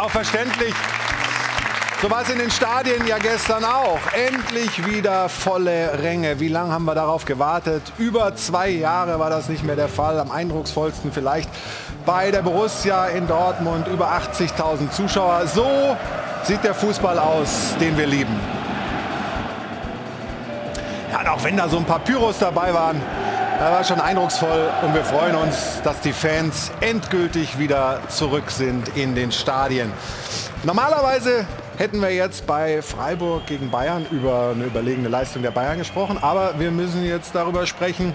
auch verständlich. So war es in den Stadien ja gestern auch. Endlich wieder volle Ränge. Wie lange haben wir darauf gewartet? Über zwei Jahre war das nicht mehr der Fall. Am eindrucksvollsten vielleicht bei der Borussia in Dortmund. Über 80.000 Zuschauer. So sieht der Fußball aus, den wir lieben. Ja, auch wenn da so ein paar Pyros dabei waren, da war schon eindrucksvoll und wir freuen uns, dass die Fans endgültig wieder zurück sind in den Stadien. Normalerweise hätten wir jetzt bei Freiburg gegen Bayern über eine überlegene Leistung der Bayern gesprochen. Aber wir müssen jetzt darüber sprechen,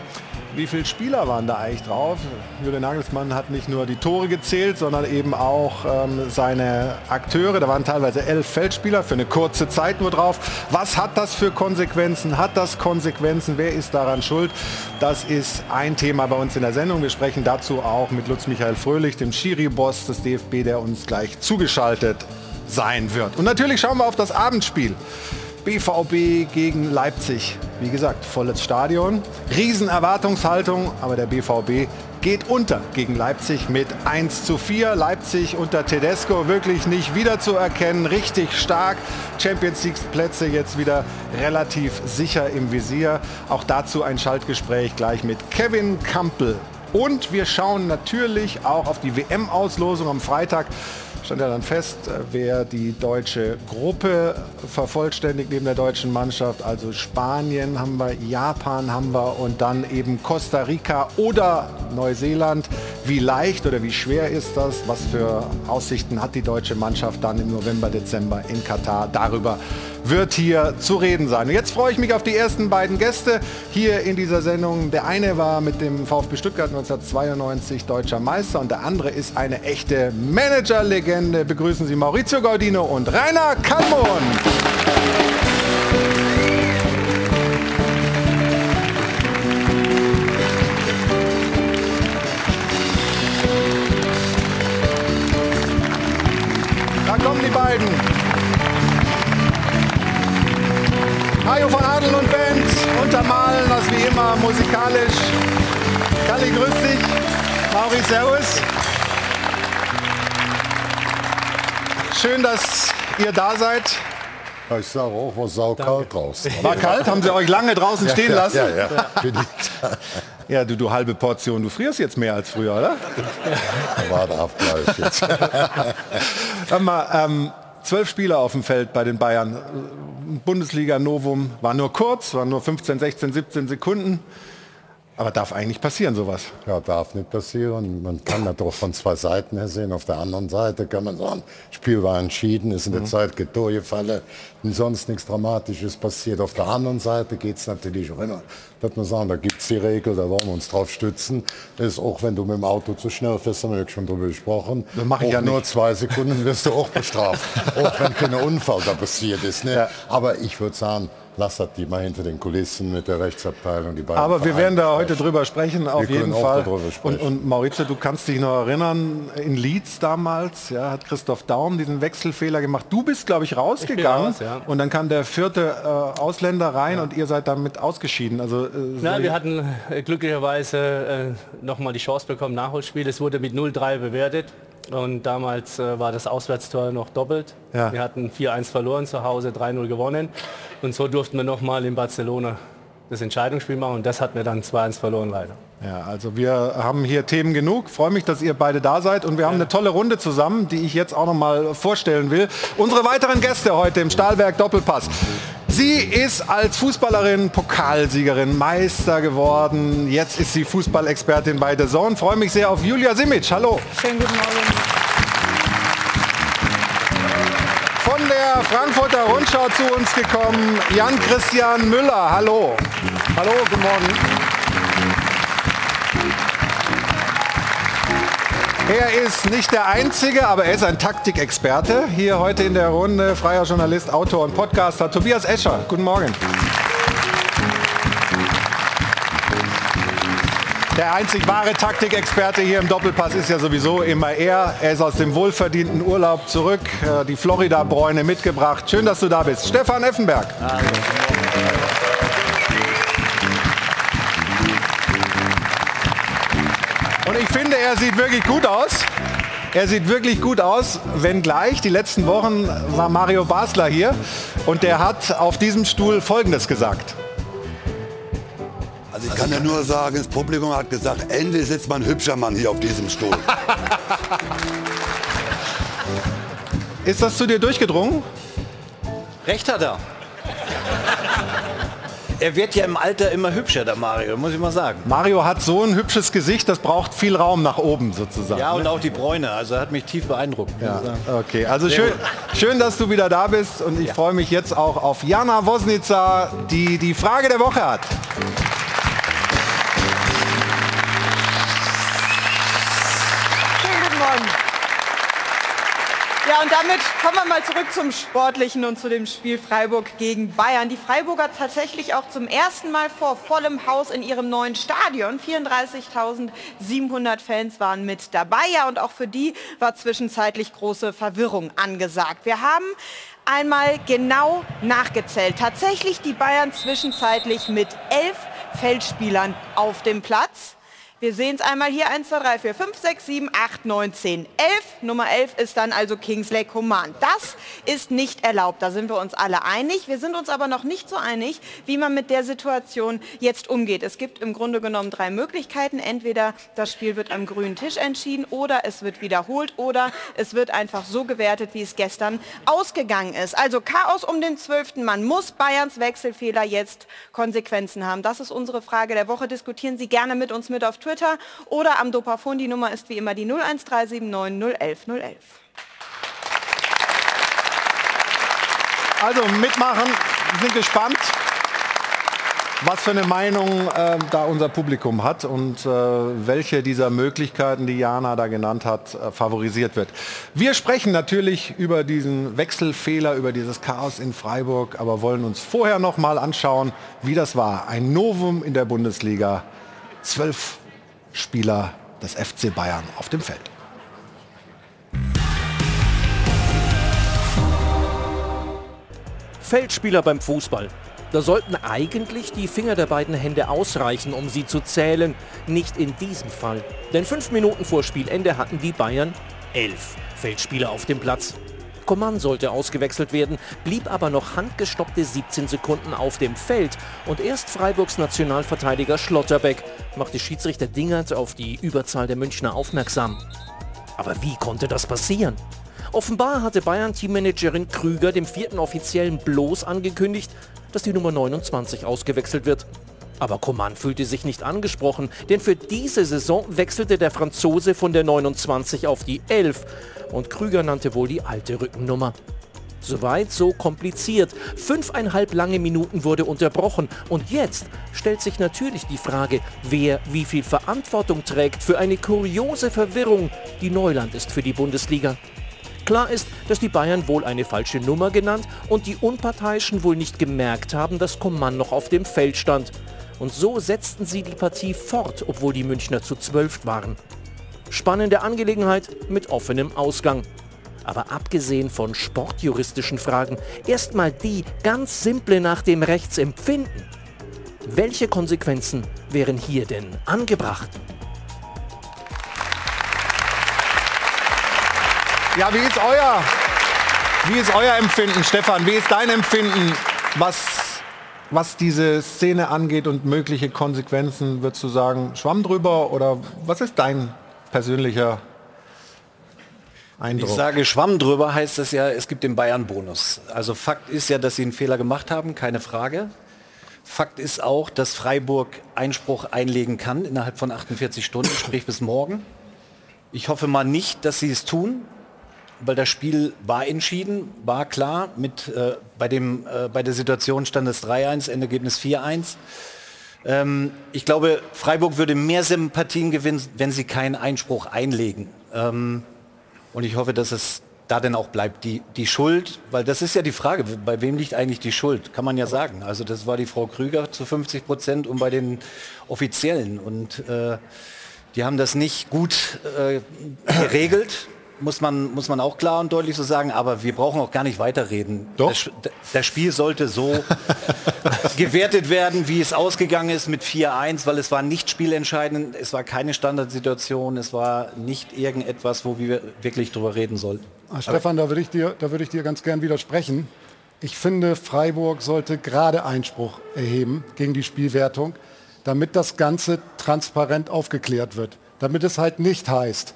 wie viele Spieler waren da eigentlich drauf. Julian Nagelsmann hat nicht nur die Tore gezählt, sondern eben auch ähm, seine Akteure. Da waren teilweise elf Feldspieler für eine kurze Zeit nur drauf. Was hat das für Konsequenzen? Hat das Konsequenzen? Wer ist daran schuld? Das ist ein Thema bei uns in der Sendung. Wir sprechen dazu auch mit Lutz Michael Fröhlich, dem Schiri-Boss des DFB, der uns gleich zugeschaltet sein wird. Und natürlich schauen wir auf das Abendspiel. BVB gegen Leipzig. Wie gesagt, volles Stadion, Riesenerwartungshaltung, aber der BVB geht unter gegen Leipzig mit 1 zu 4. Leipzig unter Tedesco wirklich nicht wiederzuerkennen, richtig stark. Champions League Plätze jetzt wieder relativ sicher im Visier. Auch dazu ein Schaltgespräch gleich mit Kevin Campbell. Und wir schauen natürlich auch auf die WM-Auslosung am Freitag stand ja dann fest, äh, wer die deutsche Gruppe vervollständigt neben der deutschen Mannschaft. Also Spanien haben wir, Japan haben wir und dann eben Costa Rica oder Neuseeland. Wie leicht oder wie schwer ist das? Was für Aussichten hat die deutsche Mannschaft dann im November, Dezember in Katar? Darüber wird hier zu reden sein. Jetzt freue ich mich auf die ersten beiden Gäste hier in dieser Sendung. Der eine war mit dem VfB Stuttgart 1992 deutscher Meister und der andere ist eine echte Managerlegende. Begrüßen Sie Maurizio Gaudino und Rainer Kallmund. Hajo von Adel und Band untermalen das wie immer musikalisch. Kalli, grüß dich. Mauri, servus. Schön, dass ihr da seid. Ich sage auch, war saukalt draußen. War kalt? Haben sie euch lange draußen stehen ja, lassen? Ja, ja. Ja, du, du halbe Portion. Du frierst jetzt mehr als früher, oder? War der Abgleich jetzt. Sag mal, ähm, zwölf Spieler auf dem Feld bei den Bayern. Bundesliga-Novum war nur kurz, war nur 15, 16, 17 Sekunden. Aber darf eigentlich passieren sowas? Ja, darf nicht passieren. Man kann das doch von zwei Seiten her sehen. Auf der anderen Seite kann man sagen, Spiel war entschieden, ist in der mhm. Zeit und sonst nichts Dramatisches passiert. Auf der anderen Seite geht es natürlich auch immer, dass man sagen, da gibt es die Regel, da wollen wir uns drauf stützen. Das ist auch wenn du mit dem Auto zu schnell fährst, haben wir schon darüber gesprochen. Das mache ich ja nur zwei Sekunden wirst du auch bestraft. auch wenn kein Unfall da passiert ist. Ne? Ja. Aber ich würde sagen, Lassert die mal hinter den Kulissen mit der Rechtsabteilung. Die beiden Aber wir werden da heute drüber sprechen, auf jeden Fall. Und, und Maurizio, du kannst dich noch erinnern, in Leeds damals ja, hat Christoph Daum diesen Wechselfehler gemacht. Du bist, glaube ich, rausgegangen raus, ja. und dann kam der vierte äh, Ausländer rein ja. und ihr seid damit ausgeschieden. Also, äh, Na, wir hatten äh, glücklicherweise äh, nochmal die Chance bekommen, Nachholspiel. Es wurde mit 0-3 bewertet. Und damals äh, war das Auswärtstor noch doppelt. Ja. Wir hatten 4-1 verloren zu Hause, 3-0 gewonnen. Und so durften wir nochmal in Barcelona das Entscheidungsspiel machen. Und das hat mir dann 2-1 verloren leider. Ja, also wir haben hier Themen genug. Freue mich, dass ihr beide da seid und wir haben eine tolle Runde zusammen, die ich jetzt auch noch mal vorstellen will. Unsere weiteren Gäste heute im Stahlwerk Doppelpass. Sie ist als Fußballerin Pokalsiegerin, Meister geworden. Jetzt ist sie Fußballexpertin bei The Zone. Freue mich sehr auf Julia Simic. Hallo. Schönen guten Morgen. Der Frankfurter Rundschau zu uns gekommen, Jan-Christian Müller. Hallo. Hallo, guten Morgen. Er ist nicht der Einzige, aber er ist ein Taktikexperte. Hier heute in der Runde freier Journalist, Autor und Podcaster Tobias Escher. Guten Morgen. Der einzig wahre Taktikexperte hier im Doppelpass ist ja sowieso immer er. Er ist aus dem wohlverdienten Urlaub zurück, äh, die Florida-Bräune mitgebracht. Schön, dass du da bist. Stefan Effenberg. Und ich finde, er sieht wirklich gut aus. Er sieht wirklich gut aus, wenngleich die letzten Wochen war Mario Basler hier und der hat auf diesem Stuhl Folgendes gesagt. Also ich kann ja nur sagen, das Publikum hat gesagt, endlich sitzt mal ein hübscher Mann hier auf diesem Stuhl. Ist das zu dir durchgedrungen? Recht hat er. Er wird ja im Alter immer hübscher, der Mario, muss ich mal sagen. Mario hat so ein hübsches Gesicht, das braucht viel Raum nach oben sozusagen. Ja, und ne? auch die Bräune, also er hat mich tief beeindruckt. Ja. Okay, also schön, schön, dass du wieder da bist und ich ja. freue mich jetzt auch auf Jana Wosnica, die die Frage der Woche hat. Ja, und damit kommen wir mal zurück zum Sportlichen und zu dem Spiel Freiburg gegen Bayern. Die Freiburger tatsächlich auch zum ersten Mal vor vollem Haus in ihrem neuen Stadion. 34.700 Fans waren mit dabei. Ja, und auch für die war zwischenzeitlich große Verwirrung angesagt. Wir haben einmal genau nachgezählt. Tatsächlich die Bayern zwischenzeitlich mit elf Feldspielern auf dem Platz. Wir sehen es einmal hier. 1, 2, 3, 4, 5, 6, 7, 8, 9, 10, 11. Nummer 11 ist dann also Kingsley Coman. Das ist nicht erlaubt. Da sind wir uns alle einig. Wir sind uns aber noch nicht so einig, wie man mit der Situation jetzt umgeht. Es gibt im Grunde genommen drei Möglichkeiten. Entweder das Spiel wird am grünen Tisch entschieden oder es wird wiederholt oder es wird einfach so gewertet, wie es gestern ausgegangen ist. Also Chaos um den 12. Mann. Muss Bayerns Wechselfehler jetzt Konsequenzen haben? Das ist unsere Frage der Woche. Diskutieren Sie gerne mit uns mit auf Twitter. Twitter oder am Dopafon. Die Nummer ist wie immer die 01379 011 011. Also mitmachen, sind gespannt, was für eine Meinung äh, da unser Publikum hat und äh, welche dieser Möglichkeiten, die Jana da genannt hat, äh, favorisiert wird. Wir sprechen natürlich über diesen Wechselfehler, über dieses Chaos in Freiburg, aber wollen uns vorher noch mal anschauen, wie das war. Ein Novum in der Bundesliga. Zwölf Spieler des FC Bayern auf dem Feld. Feldspieler beim Fußball. Da sollten eigentlich die Finger der beiden Hände ausreichen, um sie zu zählen. Nicht in diesem Fall. Denn fünf Minuten vor Spielende hatten die Bayern elf Feldspieler auf dem Platz. Coman sollte ausgewechselt werden, blieb aber noch handgestoppte 17 Sekunden auf dem Feld und erst Freiburgs Nationalverteidiger Schlotterbeck machte Schiedsrichter Dingert auf die Überzahl der Münchner aufmerksam. Aber wie konnte das passieren? Offenbar hatte Bayern-Teammanagerin Krüger dem vierten Offiziellen bloß angekündigt, dass die Nummer 29 ausgewechselt wird. Aber Coman fühlte sich nicht angesprochen, denn für diese Saison wechselte der Franzose von der 29 auf die 11 und Krüger nannte wohl die alte Rückennummer. Soweit so kompliziert. Fünfeinhalb lange Minuten wurde unterbrochen und jetzt stellt sich natürlich die Frage, wer wie viel Verantwortung trägt für eine kuriose Verwirrung, die Neuland ist für die Bundesliga. Klar ist, dass die Bayern wohl eine falsche Nummer genannt und die Unparteiischen wohl nicht gemerkt haben, dass Coman noch auf dem Feld stand. Und so setzten sie die Partie fort, obwohl die Münchner zu zwölf waren. Spannende Angelegenheit mit offenem Ausgang. Aber abgesehen von sportjuristischen Fragen, erstmal die ganz simple nach dem Rechtsempfinden. Welche Konsequenzen wären hier denn angebracht? Ja, wie ist euer, wie ist euer Empfinden, Stefan? Wie ist dein Empfinden, was, was diese Szene angeht und mögliche Konsequenzen? Würdest du sagen, Schwamm drüber oder was ist dein persönlicher Eindruck? Ich sage Schwamm drüber heißt es ja, es gibt den Bayern-Bonus. Also Fakt ist ja, dass sie einen Fehler gemacht haben, keine Frage. Fakt ist auch, dass Freiburg Einspruch einlegen kann innerhalb von 48 Stunden, sprich bis morgen. Ich hoffe mal nicht, dass sie es tun, weil das Spiel war entschieden, war klar. Mit, äh, bei, dem, äh, bei der Situation stand es 3-1, Endergebnis 4-1. Ähm, ich glaube, Freiburg würde mehr Sympathien gewinnen, wenn sie keinen Einspruch einlegen. Ähm, und ich hoffe, dass es da denn auch bleibt. Die, die Schuld, weil das ist ja die Frage, bei wem liegt eigentlich die Schuld? Kann man ja sagen. Also das war die Frau Krüger zu 50 Prozent und bei den Offiziellen. Und äh, die haben das nicht gut äh, geregelt. Muss man, muss man auch klar und deutlich so sagen, aber wir brauchen auch gar nicht weiterreden. Doch. Das, das Spiel sollte so gewertet werden, wie es ausgegangen ist mit 4-1, weil es war nicht spielentscheidend, es war keine Standardsituation, es war nicht irgendetwas, wo wir wirklich drüber reden sollten. Ah, Stefan, da würde ich, dir, da würde ich dir ganz gern widersprechen. Ich finde, Freiburg sollte gerade Einspruch erheben gegen die Spielwertung, damit das Ganze transparent aufgeklärt wird. Damit es halt nicht heißt,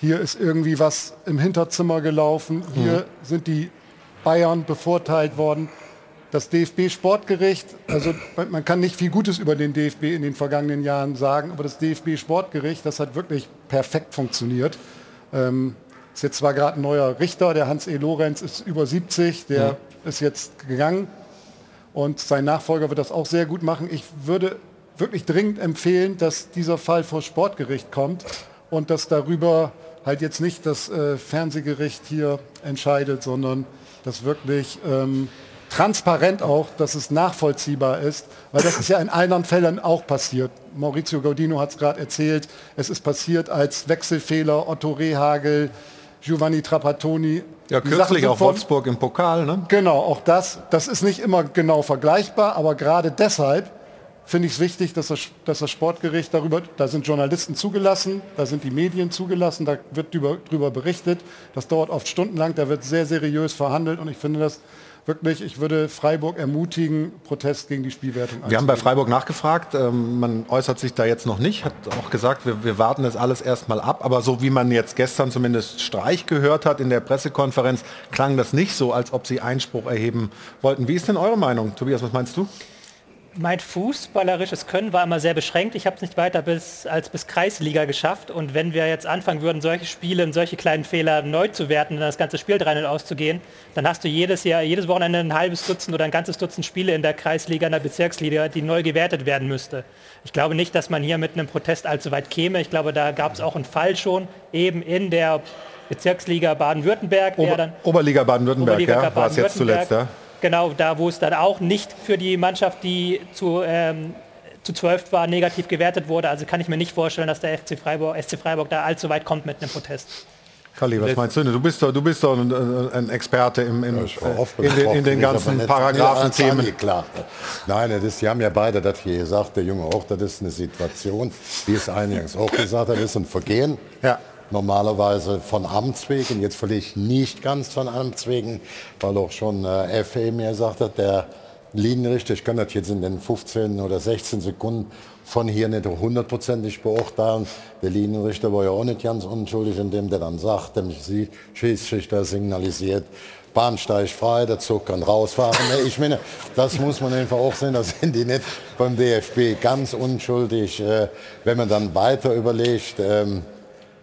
hier ist irgendwie was im Hinterzimmer gelaufen, hier mhm. sind die Bayern bevorteilt worden. Das DFB-Sportgericht, also man kann nicht viel Gutes über den DFB in den vergangenen Jahren sagen, aber das DFB-Sportgericht, das hat wirklich perfekt funktioniert. Ähm, ist jetzt zwar gerade ein neuer Richter, der Hans E. Lorenz ist über 70, der ja. ist jetzt gegangen und sein Nachfolger wird das auch sehr gut machen. Ich würde wirklich dringend empfehlen, dass dieser Fall vor Sportgericht kommt und dass darüber halt jetzt nicht das äh, Fernsehgericht hier entscheidet, sondern dass wirklich ähm, transparent auch, dass es nachvollziehbar ist, weil das ist ja in anderen Fällen auch passiert. Maurizio Gaudino hat es gerade erzählt, es ist passiert als Wechselfehler Otto Rehagel, Giovanni Trapattoni. Ja, kürzlich auch Wolfsburg im Pokal, ne? Genau, auch das. Das ist nicht immer genau vergleichbar, aber gerade deshalb finde ich es wichtig, dass das, dass das Sportgericht darüber, da sind Journalisten zugelassen, da sind die Medien zugelassen, da wird darüber berichtet. Das dauert oft stundenlang, da wird sehr seriös verhandelt und ich finde das wirklich, ich würde Freiburg ermutigen, Protest gegen die Spielwertung Wir haben bei Freiburg nachgefragt, ähm, man äußert sich da jetzt noch nicht, hat auch gesagt, wir, wir warten das alles erstmal ab, aber so wie man jetzt gestern zumindest Streich gehört hat in der Pressekonferenz, klang das nicht so, als ob sie Einspruch erheben wollten. Wie ist denn eure Meinung? Tobias, was meinst du? Mein fußballerisches Können war immer sehr beschränkt. Ich habe es nicht weiter bis, als bis Kreisliga geschafft. Und wenn wir jetzt anfangen würden, solche Spiele und solche kleinen Fehler neu zu werten und das ganze Spiel 3 auszugehen, dann hast du jedes Jahr, jedes Wochenende ein halbes Dutzend oder ein ganzes Dutzend Spiele in der Kreisliga, in der Bezirksliga, die neu gewertet werden müsste. Ich glaube nicht, dass man hier mit einem Protest allzu weit käme. Ich glaube, da gab es auch einen Fall schon, eben in der Bezirksliga Baden-Württemberg. Ober Oberliga Baden-Württemberg, ja, war es jetzt zuletzt, ja? Genau, da wo es dann auch nicht für die Mannschaft, die zu, ähm, zu 12 war, negativ gewertet wurde. Also kann ich mir nicht vorstellen, dass der FC Freiburg, SC Freiburg da allzu weit kommt mit einem Protest. Kalli, was meinst du? Du bist doch, du bist doch ein, ein Experte im, im, in, den, in den ganzen Paragraphen-Themen. Nein, das, die haben ja beide das hier gesagt, der Junge auch, das ist eine Situation, wie es eingangs auch gesagt hat, ist ein Vergehen. Ja normalerweise von Amts wegen. Jetzt vielleicht nicht ganz von Amts wegen, weil auch schon äh, FE mir sagt hat, der Linienrichter, ich kann das jetzt in den 15 oder 16 Sekunden von hier nicht hundertprozentig beurteilen. Der Linienrichter war ja auch nicht ganz unschuldig, indem der dann sagt, dem Schiedsrichter signalisiert, Bahnsteig frei, der Zug kann rausfahren. Ich meine, das muss man einfach auch sehen, da sind die nicht beim DFB ganz unschuldig. Äh, wenn man dann weiter überlegt, ähm,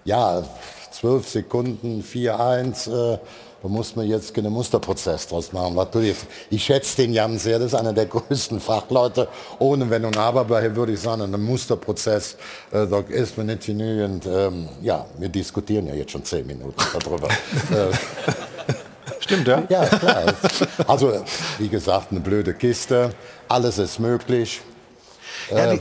ja, zwölf Sekunden, 4-1, äh, da muss man jetzt einen Musterprozess draus machen. Ich schätze den Jan sehr, das ist einer der größten Fachleute. Ohne Wenn und Aber würde ich sagen, ein Musterprozess, äh, da ist man nicht genügend. Ähm, ja, wir diskutieren ja jetzt schon zehn Minuten darüber. Äh, Stimmt, ja? Ja, klar. Also, wie gesagt, eine blöde Kiste. Alles ist möglich. Äh,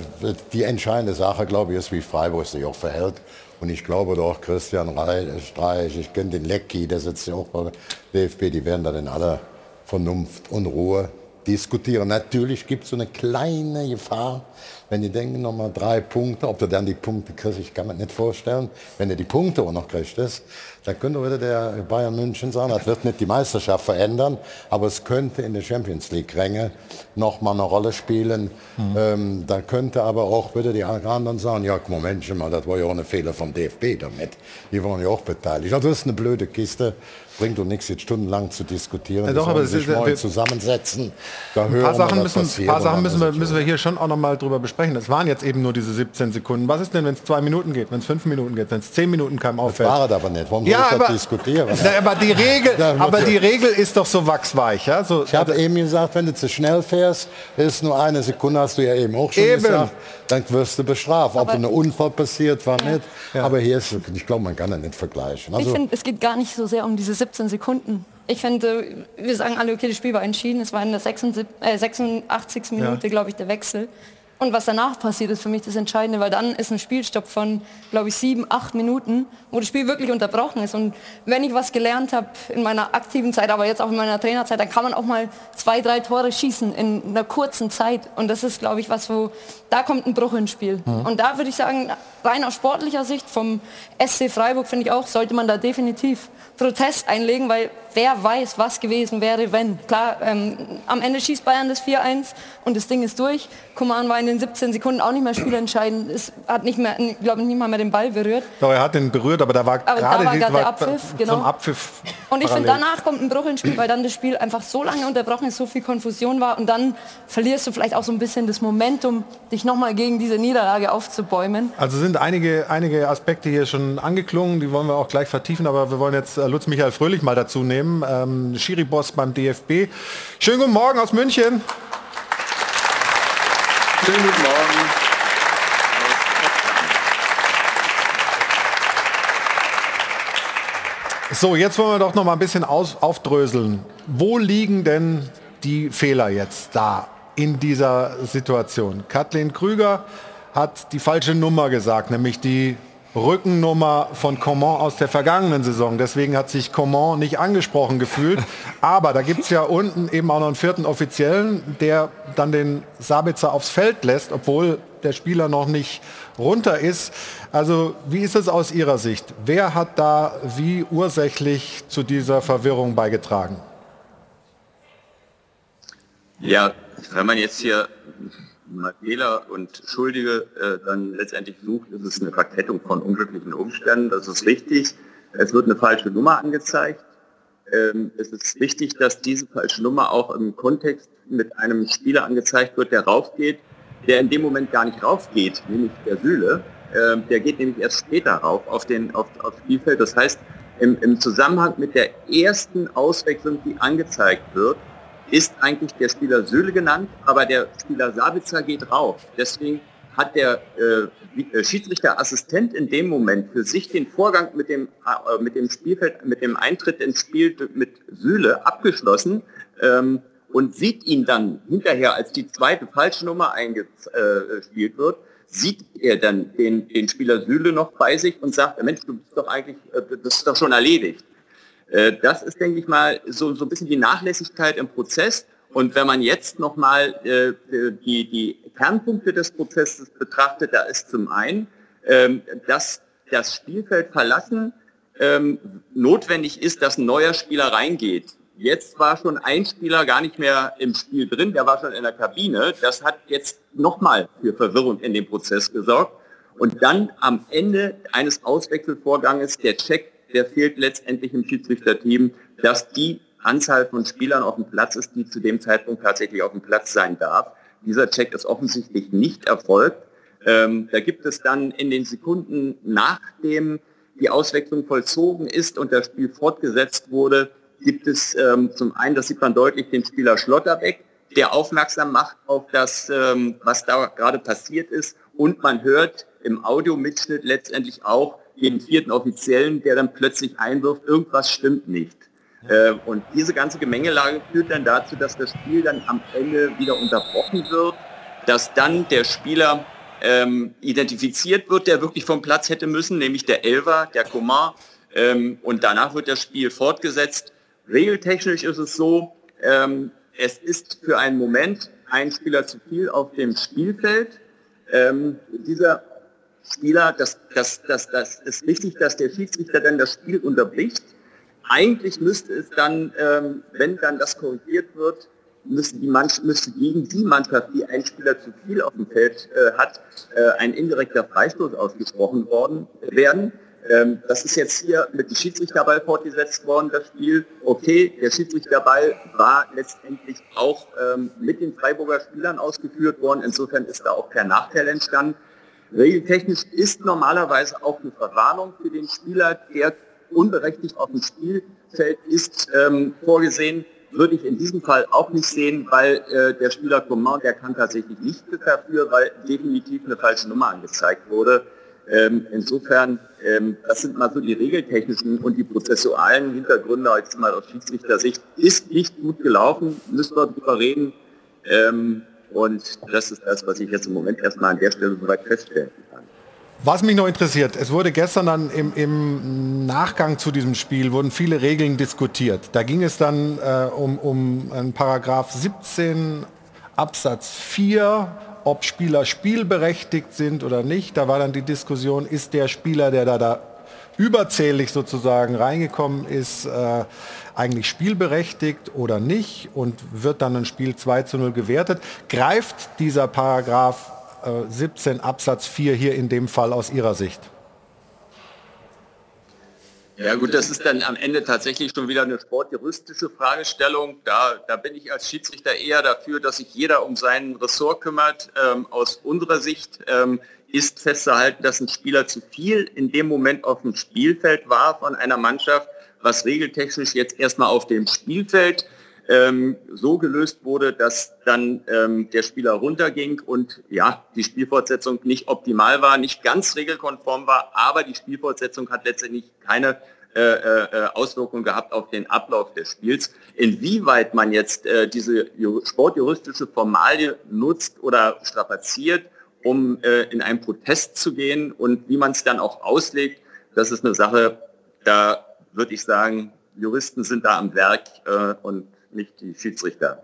die entscheidende Sache, glaube ich, ist, wie Freiburg sich auch verhält. Und ich glaube doch, Christian Streich, ich kenne den Lecki, der sitzt ja auch bei DFB, die werden da in aller Vernunft und Ruhe diskutieren. Natürlich gibt es so eine kleine Gefahr, wenn die denken, nochmal drei Punkte, ob du dann die Punkte kriegst, ich kann mir nicht vorstellen. Wenn du die Punkte auch noch kriegst, dann könnte wieder der Bayern München sagen, das wird nicht die Meisterschaft verändern, aber es könnte in der Champions League-Ränge nochmal eine Rolle spielen. Mhm. Ähm, da könnte aber auch wieder die anderen sagen, ja, Moment mal, das war ja auch ein Fehler vom DFB damit. Die waren ja auch beteiligt. Also das ist eine blöde Kiste bringt doch nichts, jetzt stundenlang zu diskutieren. Ja, doch, aber sich ist, wir, zusammensetzen. Da ein paar Sachen, müssen, passiert, paar Sachen müssen, wir, müssen wir hier schon auch noch mal drüber besprechen. Es waren jetzt eben nur diese 17 Sekunden. Was ist denn, wenn es zwei Minuten geht, wenn es fünf Minuten geht, wenn es zehn Minuten keinem auffällt? Das war es aber nicht. Warum ja, soll ich aber, das diskutieren? Na, aber, die Regel, aber die Regel ist doch so wachsweich. Ja? So, ich habe eben gesagt, wenn du zu schnell fährst, ist nur eine Sekunde, hast du ja eben auch schon eben. gesagt, dann wirst du bestraft. Ob ein Unfall passiert, war ja. nicht. Ja. Aber hier ist, ich glaube, man kann das nicht vergleichen. Also, ich finde, es geht gar nicht so sehr um diese 17 Sekunden. Ich finde, wir sagen alle, okay, das Spiel war entschieden. Es war in der 86, äh, 86. Minute, ja. glaube ich, der Wechsel. Und was danach passiert, ist für mich das Entscheidende, weil dann ist ein Spielstopp von, glaube ich, sieben, acht Minuten, wo das Spiel wirklich unterbrochen ist. Und wenn ich was gelernt habe in meiner aktiven Zeit, aber jetzt auch in meiner Trainerzeit, dann kann man auch mal zwei, drei Tore schießen in einer kurzen Zeit. Und das ist, glaube ich, was, wo da kommt ein Bruch ins Spiel. Mhm. Und da würde ich sagen, rein aus sportlicher Sicht vom SC Freiburg finde ich auch, sollte man da definitiv Protest einlegen, weil wer weiß, was gewesen wäre, wenn. Klar, ähm, am Ende schießt Bayern das 4-1 und das Ding ist durch. Kuman war in den 17 Sekunden auch nicht mehr spielentscheidend. Es hat nicht mehr, glaube ich, nicht mal mehr den Ball berührt. Doch, er hat den berührt, aber da war aber gerade da war der Abpfiff, genau. zum Abpfiff. Und ich finde, danach kommt ein Bruch ins Spiel, weil dann das Spiel einfach so lange unterbrochen ist, so viel Konfusion war und dann verlierst du vielleicht auch so ein bisschen das Momentum, dich nochmal gegen diese Niederlage aufzubäumen. Also sind einige, einige Aspekte hier schon angeklungen, die wollen wir auch gleich vertiefen, aber wir wollen jetzt äh, Lutz Michael Fröhlich mal dazu nehmen, ähm, Schiri-Boss beim DFB. Schönen guten Morgen aus München. Schönen guten Morgen. So, jetzt wollen wir doch noch mal ein bisschen aus, aufdröseln. Wo liegen denn die Fehler jetzt da in dieser Situation? Kathleen Krüger hat die falsche Nummer gesagt, nämlich die Rückennummer von Coman aus der vergangenen Saison. Deswegen hat sich Coman nicht angesprochen gefühlt. Aber da gibt es ja unten eben auch noch einen vierten Offiziellen, der dann den Sabitzer aufs Feld lässt, obwohl der Spieler noch nicht runter ist. Also wie ist es aus Ihrer Sicht? Wer hat da wie ursächlich zu dieser Verwirrung beigetragen? Ja, wenn man jetzt hier Fehler und Schuldige äh, dann letztendlich sucht, ist es eine Verkettung von unglücklichen Umständen. Das ist richtig. Es wird eine falsche Nummer angezeigt. Ähm, es ist wichtig, dass diese falsche Nummer auch im Kontext mit einem Spieler angezeigt wird, der raufgeht, der in dem Moment gar nicht raufgeht, nämlich der Sühle. Ähm, der geht nämlich erst später rauf auf den auf, aufs Spielfeld. Das heißt, im, im Zusammenhang mit der ersten Auswechslung, die angezeigt wird, ist eigentlich der Spieler Söhle genannt, aber der Spieler Sabitzer geht rauf. Deswegen hat der äh, äh, Schiedsrichterassistent in dem Moment für sich den Vorgang mit dem, äh, mit dem Spielfeld, mit dem Eintritt ins Spiel mit Sühle abgeschlossen ähm, und sieht ihn dann hinterher, als die zweite falsche Nummer eingespielt wird, sieht er dann den, den Spieler Sühle noch bei sich und sagt, Mensch, du bist doch eigentlich, äh, das ist doch schon erledigt. Äh, das ist, denke ich mal, so, so ein bisschen die Nachlässigkeit im Prozess. Und wenn man jetzt nochmal äh, die, die Kernpunkte des Prozesses betrachtet, da ist zum einen, ähm, dass das Spielfeld verlassen ähm, notwendig ist, dass ein neuer Spieler reingeht. Jetzt war schon ein Spieler gar nicht mehr im Spiel drin, der war schon in der Kabine. Das hat jetzt nochmal für Verwirrung in dem Prozess gesorgt. Und dann am Ende eines Auswechselvorganges der Check der fehlt letztendlich im Schiedsrichterteam, dass die Anzahl von Spielern auf dem Platz ist, die zu dem Zeitpunkt tatsächlich auf dem Platz sein darf. Dieser Check ist offensichtlich nicht erfolgt. Ähm, da gibt es dann in den Sekunden, nachdem die Auswechslung vollzogen ist und das Spiel fortgesetzt wurde, gibt es ähm, zum einen, das sieht man deutlich, den Spieler Schlotterbeck, der aufmerksam macht auf das, ähm, was da gerade passiert ist. Und man hört im Audiomitschnitt letztendlich auch, den vierten Offiziellen, der dann plötzlich einwirft, irgendwas stimmt nicht. Äh, und diese ganze Gemengelage führt dann dazu, dass das Spiel dann am Ende wieder unterbrochen wird, dass dann der Spieler ähm, identifiziert wird, der wirklich vom Platz hätte müssen, nämlich der Elver, der Komar. Ähm, und danach wird das Spiel fortgesetzt. Regeltechnisch ist es so, ähm, es ist für einen Moment ein Spieler zu viel auf dem Spielfeld. Ähm, dieser Spieler, das, das, das, das ist wichtig, dass der Schiedsrichter dann das Spiel unterbricht. Eigentlich müsste es dann, ähm, wenn dann das korrigiert wird, müsste, die müsste gegen die Mannschaft, die einen Spieler zu viel auf dem Feld äh, hat, äh, ein indirekter Freistoß ausgesprochen worden werden. Ähm, das ist jetzt hier mit dem Schiedsrichterball fortgesetzt worden, das Spiel. Okay, der Schiedsrichterball war letztendlich auch ähm, mit den Freiburger Spielern ausgeführt worden. Insofern ist da auch kein Nachteil entstanden. Regeltechnisch ist normalerweise auch eine Verwarnung für den Spieler, der unberechtigt auf dem Spielfeld ist, ähm, vorgesehen. Würde ich in diesem Fall auch nicht sehen, weil äh, der Spieler Coman, der kann tatsächlich nicht dafür, weil definitiv eine falsche Nummer angezeigt wurde. Ähm, insofern, ähm, das sind mal so die regeltechnischen und die prozessualen Hintergründe jetzt mal aus Schiedsrichtersicht. Ist nicht gut gelaufen, müssen wir darüber reden. Ähm, Und das ist das, was ich jetzt im Moment erstmal an der Stelle soweit feststellen kann. Was mich noch interessiert, es wurde gestern dann im, im, Nachgang zu diesem Spiel, wurden viele Regeln diskutiert. Da ging es dann äh, um, um einen Paragraph 17 Absatz 4, ob Spieler spielberechtigt sind oder nicht. Da war dann die Diskussion, ist der Spieler, der da, da überzählig sozusagen reingekommen ist, äh, eigentlich spielberechtigt oder nicht und wird dann ein Spiel 2 zu 0 gewertet. Greift dieser Paragraph 17 äh, Absatz 4 hier in dem Fall aus Ihrer Sicht? Ja gut, das ist dann am Ende tatsächlich schon wieder eine sportjuristische Fragestellung. Da, da bin ich als Schiedsrichter eher dafür, dass sich jeder um sein Ressort kümmert. Ähm, aus unserer Sicht ähm, ist festzuhalten, dass ein Spieler zu viel in dem Moment auf dem Spielfeld war von einer Mannschaft, was regeltechnisch jetzt erstmal auf dem Spielfeld ähm, so gelöst wurde, dass dann ähm, der Spieler runterging und ja, die Spielfortsetzung nicht optimal war, nicht ganz regelkonform war, aber die Spielfortsetzung hat letztendlich keine äh, äh, Auswirkungen gehabt auf den Ablauf des Spiels. Inwieweit man jetzt äh, diese sportjuristische Formalie nutzt oder strapaziert, um äh, in einen Protest zu gehen und wie man es dann auch auslegt, das ist eine Sache, da würde ich sagen, Juristen sind da am Werk äh, und nicht die Schiedsrichter.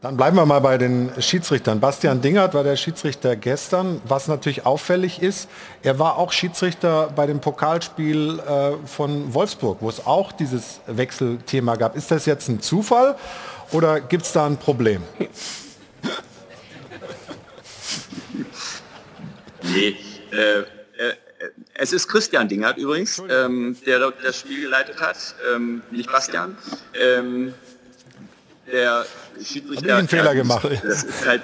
Dann bleiben wir mal bei den Schiedsrichtern. Bastian Dingert war der Schiedsrichter gestern. Was natürlich auffällig ist, er war auch Schiedsrichter bei dem Pokalspiel äh, von Wolfsburg, wo es auch dieses Wechselthema gab. Ist das jetzt ein Zufall oder gibt es da ein Problem? nee, äh, es ist Christian Dingert übrigens, ähm, der das Spiel geleitet hat, ähm, nicht Bastian. Ähm, der Schiedsrichter... einen Fehler gemacht. Das ist halt,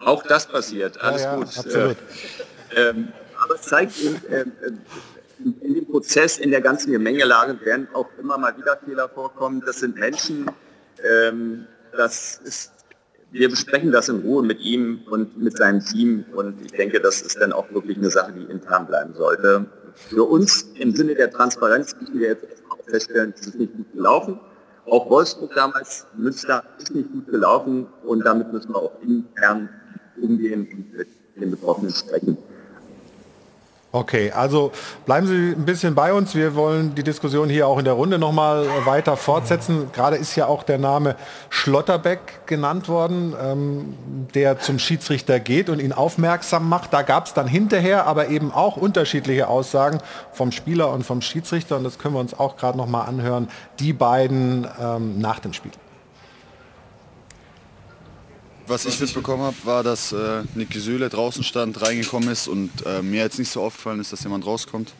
auch das passiert, alles ja, ja, gut. Absolut. Ähm, aber es zeigt eben, äh, in dem Prozess, in der ganzen Gemengelage werden auch immer mal wieder Fehler vorkommen. Das sind Menschen, ähm, das ist, wir besprechen das in Ruhe mit ihm und mit seinem Team und ich denke, das ist dann auch wirklich eine Sache, die intern bleiben sollte. Für uns im Sinne der Transparenz müssen wir jetzt auch feststellen, es ist nicht gut gelaufen. Auch Wolfsburg damals, Münster ist nicht gut gelaufen und damit müssen wir auch intern umgehen und mit den Betroffenen sprechen. Okay, also bleiben Sie ein bisschen bei uns. Wir wollen die Diskussion hier auch in der Runde noch mal weiter fortsetzen. Gerade ist ja auch der Name Schlotterbeck genannt worden, ähm, der zum Schiedsrichter geht und ihn aufmerksam macht. Da gab es dann hinterher aber eben auch unterschiedliche Aussagen vom Spieler und vom Schiedsrichter. Und das können wir uns auch gerade noch mal anhören. Die beiden ähm, nach dem Spiel. Was ich mitbekommen habe, war, dass äh, Niki Süle draußen stand, reingekommen ist und äh, mir jetzt nicht so aufgefallen ist, dass jemand rauskommt.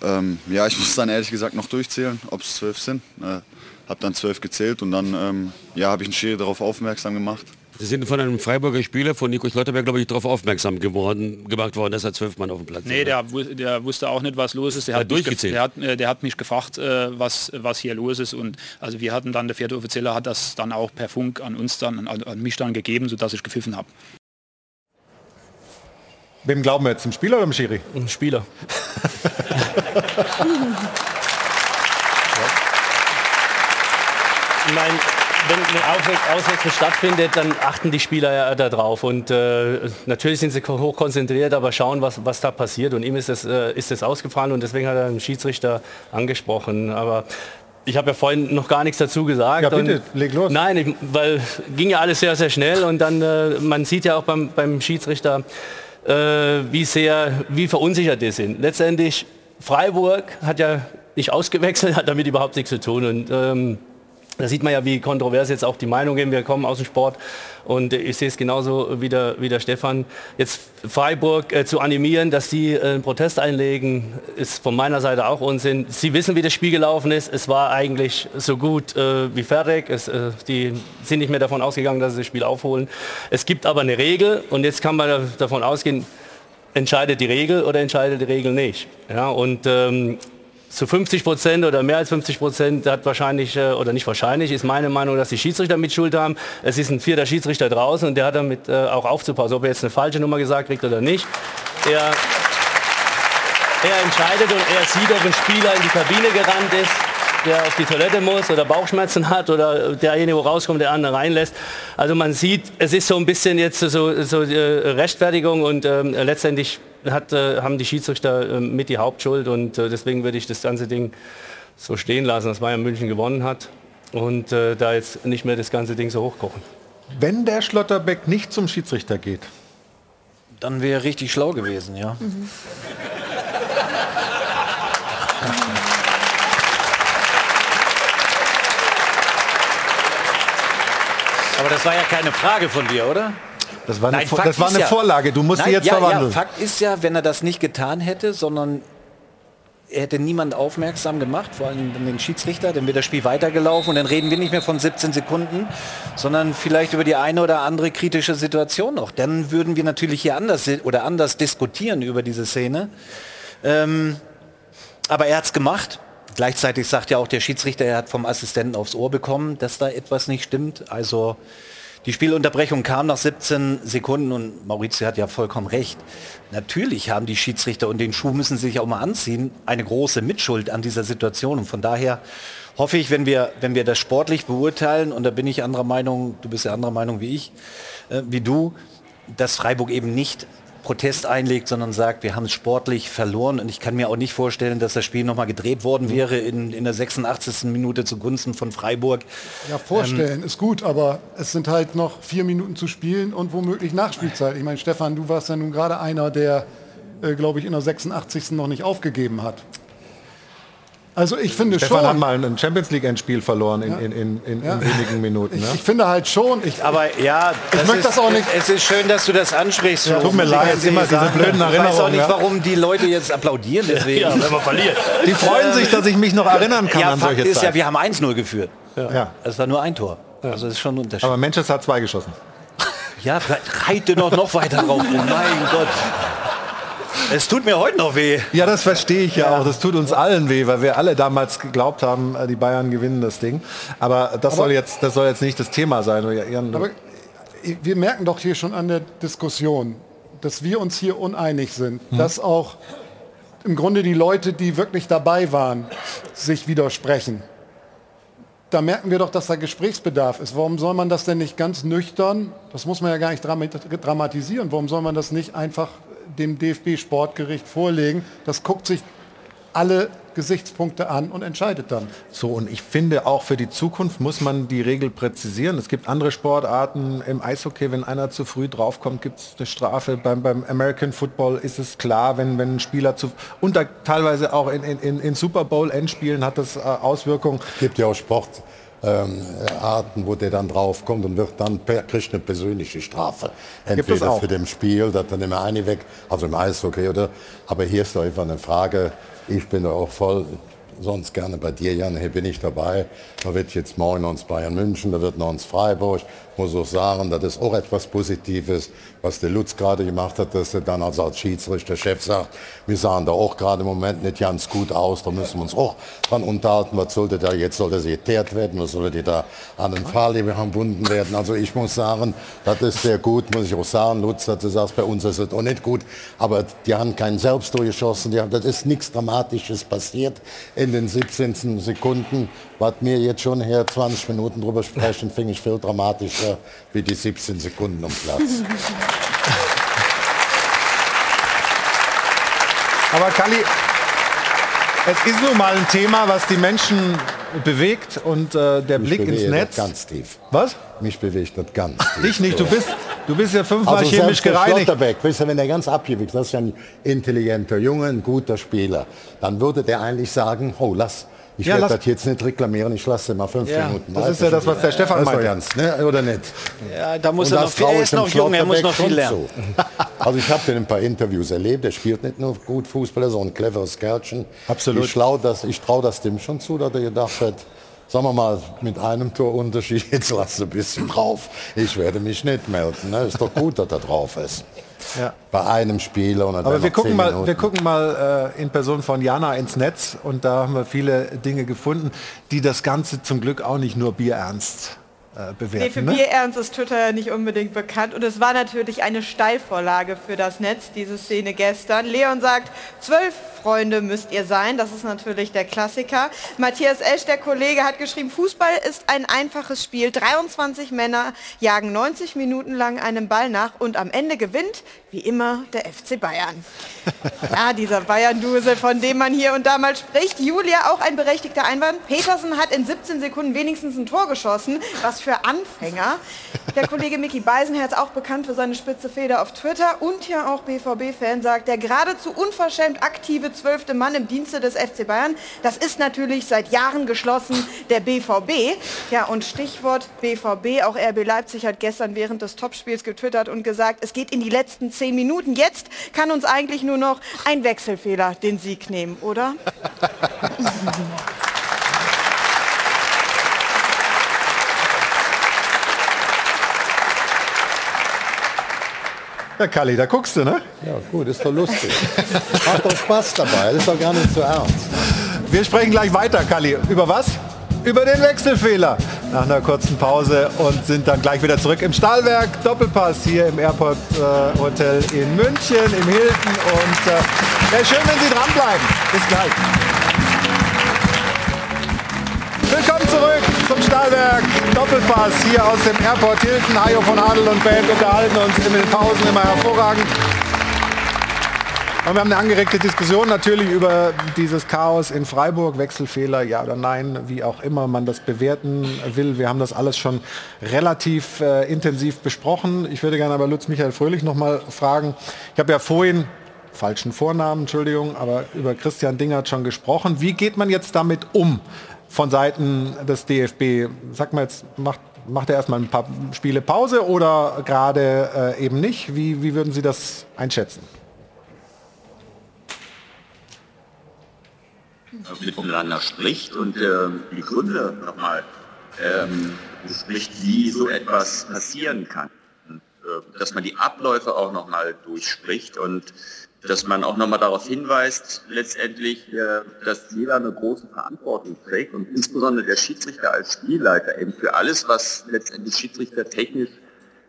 Ähm, ja, ich muss dann ehrlich gesagt noch durchzählen, ob es zwölf sind. Äh, habe dann zwölf gezählt und dann ähm, ja, habe ich einen Schiri darauf aufmerksam gemacht. Sie sind von einem Freiburger Spieler, von Nico Schlotterberg, glaube ich, darauf aufmerksam geworden, gemacht worden, dass er zwölf Mann auf dem Platz Nee, der, der, wusste auch nicht, was los ist. Der hat, durchgezählt. Der hat, äh, der hat mich gefragt, äh, was, was hier los ist. Und also wir hatten dann, der vierte Offizielle hat das dann auch per Funk an uns dann, an, an mich dann gegeben, sodass ich gepfiffen habe. Wem glauben wir jetzt, dem Spieler oder dem Schiri? Ein Spieler. ich meine, wenn ein Auswechseln stattfindet, dann achten die Spieler ja darauf. Und äh, natürlich sind sie hoch konzentriert, aber schauen, was, was da passiert. Und ihm ist es äh, ist das ausgefallen und deswegen hat er den Schiedsrichter angesprochen. Aber ich habe ja vorhin noch gar nichts dazu gesagt. Ja, bitte, leg los. Nein, ich, weil ging ja alles sehr, sehr schnell und dann, äh, man sieht ja auch beim, beim Schiedsrichter, äh, wie sehr, wie verunsichert die sind. Letztendlich, Freiburg hat ja nicht ausgewechselt, hat damit überhaupt nichts zu tun. Und ähm, da sieht man ja, wie kontrovers jetzt auch die Meinungen, wir kommen aus dem Sport und ich sehe es genauso wie der, wie der Stefan. Jetzt Freiburg äh, zu animieren, dass sie äh, einen Protest einlegen, ist von meiner Seite auch Unsinn. Sie wissen, wie das Spiel gelaufen ist. Es war eigentlich so gut äh, wie fertig. Es, äh, die sind nicht mehr davon ausgegangen, dass sie das Spiel aufholen. Es gibt aber eine Regel und jetzt kann man davon ausgehen, entscheidet die Regel oder entscheidet die Regel nicht. Ja, und ähm, zu 50 Prozent oder mehr als 50 Prozent hat wahrscheinlich, äh, oder nicht wahrscheinlich, ist meine Meinung, dass die Schiedsrichter mit Schuld haben. Es ist ein vierter Schiedsrichter draußen und der hat damit äh, auch aufzupassen, ob er jetzt eine falsche Nummer gesagt kriegt oder nicht. Er, er entscheidet und er sieht, ob ein Spieler in die Kabine gerannt ist. der auf die Toilette muss oder Bauchschmerzen hat oder derjenige, wo rauskommt, der andere reinlässt. Also man sieht, es ist so ein bisschen jetzt so, so äh, Rechtfertigung und ähm, letztendlich hat, äh, haben die Schiedsrichter äh, mit die Hauptschuld und äh, deswegen würde ich das ganze Ding so stehen lassen, dass Bayern München gewonnen hat und da jetzt nicht mehr das ganze Ding so hochkochen. Wenn der Schlotterbeck nicht zum Schiedsrichter geht, dann wäre richtig schlau gewesen, ja. Mhm. Aber das war ja keine Frage von dir, oder? Das war eine, Nein, das war eine ja, Vorlage, du musst Nein, sie jetzt ja, verwandeln. Ja, Fakt ist ja, wenn er das nicht getan hätte, sondern er hätte niemand aufmerksam gemacht, vor allem den Schiedsrichter, dann wäre das Spiel weitergelaufen und dann reden wir nicht mehr von 17 Sekunden, sondern vielleicht über die eine oder andere kritische Situation noch. Dann würden wir natürlich hier anders oder anders diskutieren über diese Szene. Ähm, aber er hat es gemacht. Gleichzeitig sagt ja auch der Schiedsrichter, er hat vom Assistenten aufs Ohr bekommen, dass da etwas nicht stimmt. Also die Spielunterbrechung kam nach 17 Sekunden und Maurizio hat ja vollkommen recht. Natürlich haben die Schiedsrichter und den Schuh müssen sie sich auch mal anziehen, eine große Mitschuld an dieser Situation. Und von daher hoffe ich, wenn wir, wenn wir das sportlich beurteilen, und da bin ich anderer Meinung, du bist ja anderer Meinung wie ich, äh, wie du, dass Freiburg eben nicht Protest einlegt, sondern sagt, wir haben es sportlich verloren. Und ich kann mir auch nicht vorstellen, dass das Spiel nochmal gedreht worden mhm. wäre in, in der 86. Minute zugunsten von Freiburg. Ja, vorstellen ähm, ist gut, aber es sind halt noch vier Minuten zu spielen und womöglich Nachspielzeit. Ich meine, Stefan, du warst ja nun gerade einer, der, äh, glaube ich, in der 86. noch nicht aufgegeben hat. Also ich finde Stefan schon. hat mal ein Champions League Endspiel verloren in, ja. in, in, in, ja. in, wenigen Minuten. Ne? Ich, ich, finde halt schon. Ich, aber ja, ich möchte das auch nicht. Es ist schön, dass du das ansprichst. Ja, tut mir leid, immer diese blöden Erinnerungen. Ich weiß auch nicht, warum die Leute jetzt applaudieren. Deswegen. Ja, wenn man verliert. Die freuen sich, dass ich mich noch erinnern kann ja, an Fakt solche ist Zeit. ja, wir haben 1-0 geführt. Ja. Es war nur ein Tor. Also das ist schon ein Unterschied. Aber Manchester hat zwei geschossen. Ja, reite doch noch weiter drauf. Oh mein Gott. Es tut mir heute noch weh. Ja, das verstehe ich ja, ja, auch. Das tut uns allen weh, weil wir alle damals geglaubt haben, äh, die Bayern gewinnen das Ding. Aber das, aber, soll, jetzt, das soll jetzt nicht das Thema sein. Aber wir merken doch hier schon an der Diskussion, dass wir uns hier uneinig sind. Hm. Dass auch im Grunde die Leute, die wirklich dabei waren, sich widersprechen. Da merken wir doch, dass da Gesprächsbedarf ist. Warum soll man das denn nicht ganz nüchtern, das muss man ja gar nicht dramatisieren, warum soll man das nicht einfach dem DFB-Sportgericht vorlegen. Das guckt sich alle Gesichtspunkte an und entscheidet dann. So, und ich finde auch für die Zukunft muss man die Regel präzisieren. Es gibt andere Sportarten im Eishockey, wenn einer zu früh draufkommt, gibt es eine Strafe. Beim, beim American Football ist es klar, wenn, wenn ein Spieler zu und da teilweise auch in, in, in Super Bowl Endspielen hat das äh, Auswirkungen. Es gibt ja auch Sport ähm, Arten, wo der dann draufkommt und wird dann per, kriegt eine persönliche Strafe. Entweder für dem Spiel, dass dann immer eine weg, also im Eishockey oder, aber hier ist doch einfach eine Frage, ich bin da auch voll sonst gerne bei dir, Jan, hier bin ich dabei. Da wird jetzt morgen uns Bayern München, da wird noch uns Freiburg. Muss auch sagen, das ist auch etwas Positives, was der Lutz gerade gemacht hat, dass er dann als, als Schiedsrichter, Chef sagt, wir sahen da auch gerade im Moment nicht ganz gut aus, da müssen wir uns auch dran unterhalten, was sollte da jetzt, soll das geteert werden, was sollte da an den Fall gebunden werden. Also ich muss sagen, das ist sehr gut, muss ich auch sagen, Lutz, du sagst, bei uns ist es auch nicht gut, aber die haben keinen selbst durchgeschossen, die haben, das ist nichts Dramatisches passiert in den 17 Sekunden, was mir jetzt schon hier 20 Minuten drüber sprechen, finde ich viel dramatischer wie die 17 Sekunden um Platz. Aber Kali, es ist nun mal ein Thema, was die Menschen bewegt und äh, der Mich Blick ins Netz. Ganz tief. Was? Mich bewegt das ganz tief. Dich nicht, du bist, du bist ja fünfmal also chemisch gereinigt. weißt du, wenn er ganz abgewichst, das ist ja ein intelligenter Junge, ein guter Spieler, dann würde der eigentlich sagen, oh, lass, ich ja, werde das jetzt nicht reklamieren, ich lasse mal fünf ja, Minuten. Das ist ja das, was der Stefan meint. Ganz, ne? Oder nicht? Ja, da muss er noch, er ist noch jung, er muss noch viel lernen. So. Also ich habe den ein paar Interviews erlebt, er spielt nicht nur gut Fußball, er ist auch ein cleveres Kerlchen. Absolut. Ich, ich traue das dem schon zu, dass er gedacht hat, sagen wir mal, mit einem Torunterschied, jetzt lass ein bisschen drauf. Ich werde mich nicht melden. Ne? Ist doch gut, dass er drauf ist. Ja. Bei einem Spieler. Und Aber wir gucken, mal, wir gucken mal äh, in Person von Jana ins Netz und da haben wir viele Dinge gefunden, die das Ganze zum Glück auch nicht nur bierernst äh, Nee, bewerten. für ne? Bierernst ist Twitter ja nicht unbedingt bekannt und es war natürlich eine Steilvorlage für das Netz, diese Szene gestern. Leon sagt, zwölf Freunde müsst ihr sein, das ist natürlich der Klassiker. Matthias Esch, der Kollege, hat geschrieben, Fußball ist ein einfaches Spiel. 23 Männer jagen 90 Minuten lang einem Ball nach und am Ende gewinnt, wie immer, der FC Bayern. Ja, dieser Bayern-Dusel, von dem man hier und da mal spricht. Julia, auch ein berechtigter Einwand. Petersen hat in 17 Sekunden wenigstens ein Tor geschossen, was für Anfänger. Der Kollege Mickey Beisenherz, auch bekannt für seine spitze Feder auf Twitter und ja auch BVB-Fan, sagt, der geradezu unverschämt aktive zwölfte Mann im Dienste des FC Bayern, das ist natürlich seit Jahren geschlossen der BVB. Ja, und Stichwort BVB, auch RB Leipzig hat gestern während des Topspiels getwittert und gesagt, es geht in die letzten zehn Minuten. Jetzt kann uns eigentlich nur noch ein Wechselfehler den Sieg nehmen, oder? Ja, Kalli, da guckst du, ne? Ja, gut, ist doch lustig. Macht doch Spaß dabei, das ist doch gar nicht so ernst. Wir sprechen gleich weiter, Kalli. Über was? Über den Wechselfehler. Nach einer kurzen Pause und sind dann gleich wieder zurück im Stahlwerk. Doppelpass hier im Airport äh, Hotel in München, im Hilton. Und äh, wäre schön, wenn Sie dranbleiben. Bis gleich. Willkommen zurück zum Stahlwerk Doppelpass hier aus dem Airport Hilton. Hajo von Adel und Band unterhalten uns in den Pausen immer hervorragend. Und wir haben eine angeregte Diskussion natürlich über dieses Chaos in Freiburg, Wechselfehler, ja oder nein, wie auch immer man das bewerten will. Wir haben das alles schon relativ äh, intensiv besprochen. Ich würde gerne aber Lutz Michael Fröhlich noch mal fragen. Ich habe ja vorhin falschen Vornamen, Entschuldigung, aber über Christian Dingert schon gesprochen. Wie geht man jetzt damit um von Seiten des DFB? Sag mal jetzt, macht, macht er erstmal ein paar Spiele Pause oder gerade äh, eben nicht? Wie, wie würden Sie das einschätzen? miteinander spricht und ähm, die Gründe nochmal ähm, bespricht, wie so etwas passieren kann. Äh, dass man die Abläufe auch nochmal durchspricht und dass man auch nochmal darauf hinweist, letztendlich, äh, dass jeder eine große Verantwortung trägt und insbesondere der Schiedsrichter als Spielleiter eben für alles, was letztendlich Schiedsrichter technisch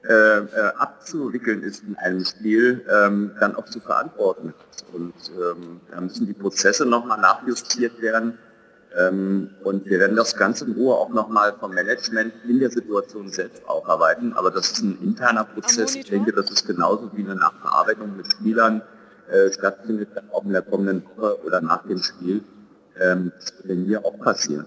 äh, äh, abzuwickeln ist in einem Spiel, ähm, dann auch zu verantworten. Und ähm, da müssen die Prozesse nochmal nachjustiert werden. Ähm, und wir werden das Ganze in Ruhe auch nochmal vom Management in der Situation selbst aufarbeiten. Aber das ist ein interner Prozess. Ich denke, das ist genauso wie eine Nachbearbeitung mit Spielern äh, stattfindet, dann auch in der kommenden Woche oder nach dem Spiel. Ähm, das wird hier auch passieren.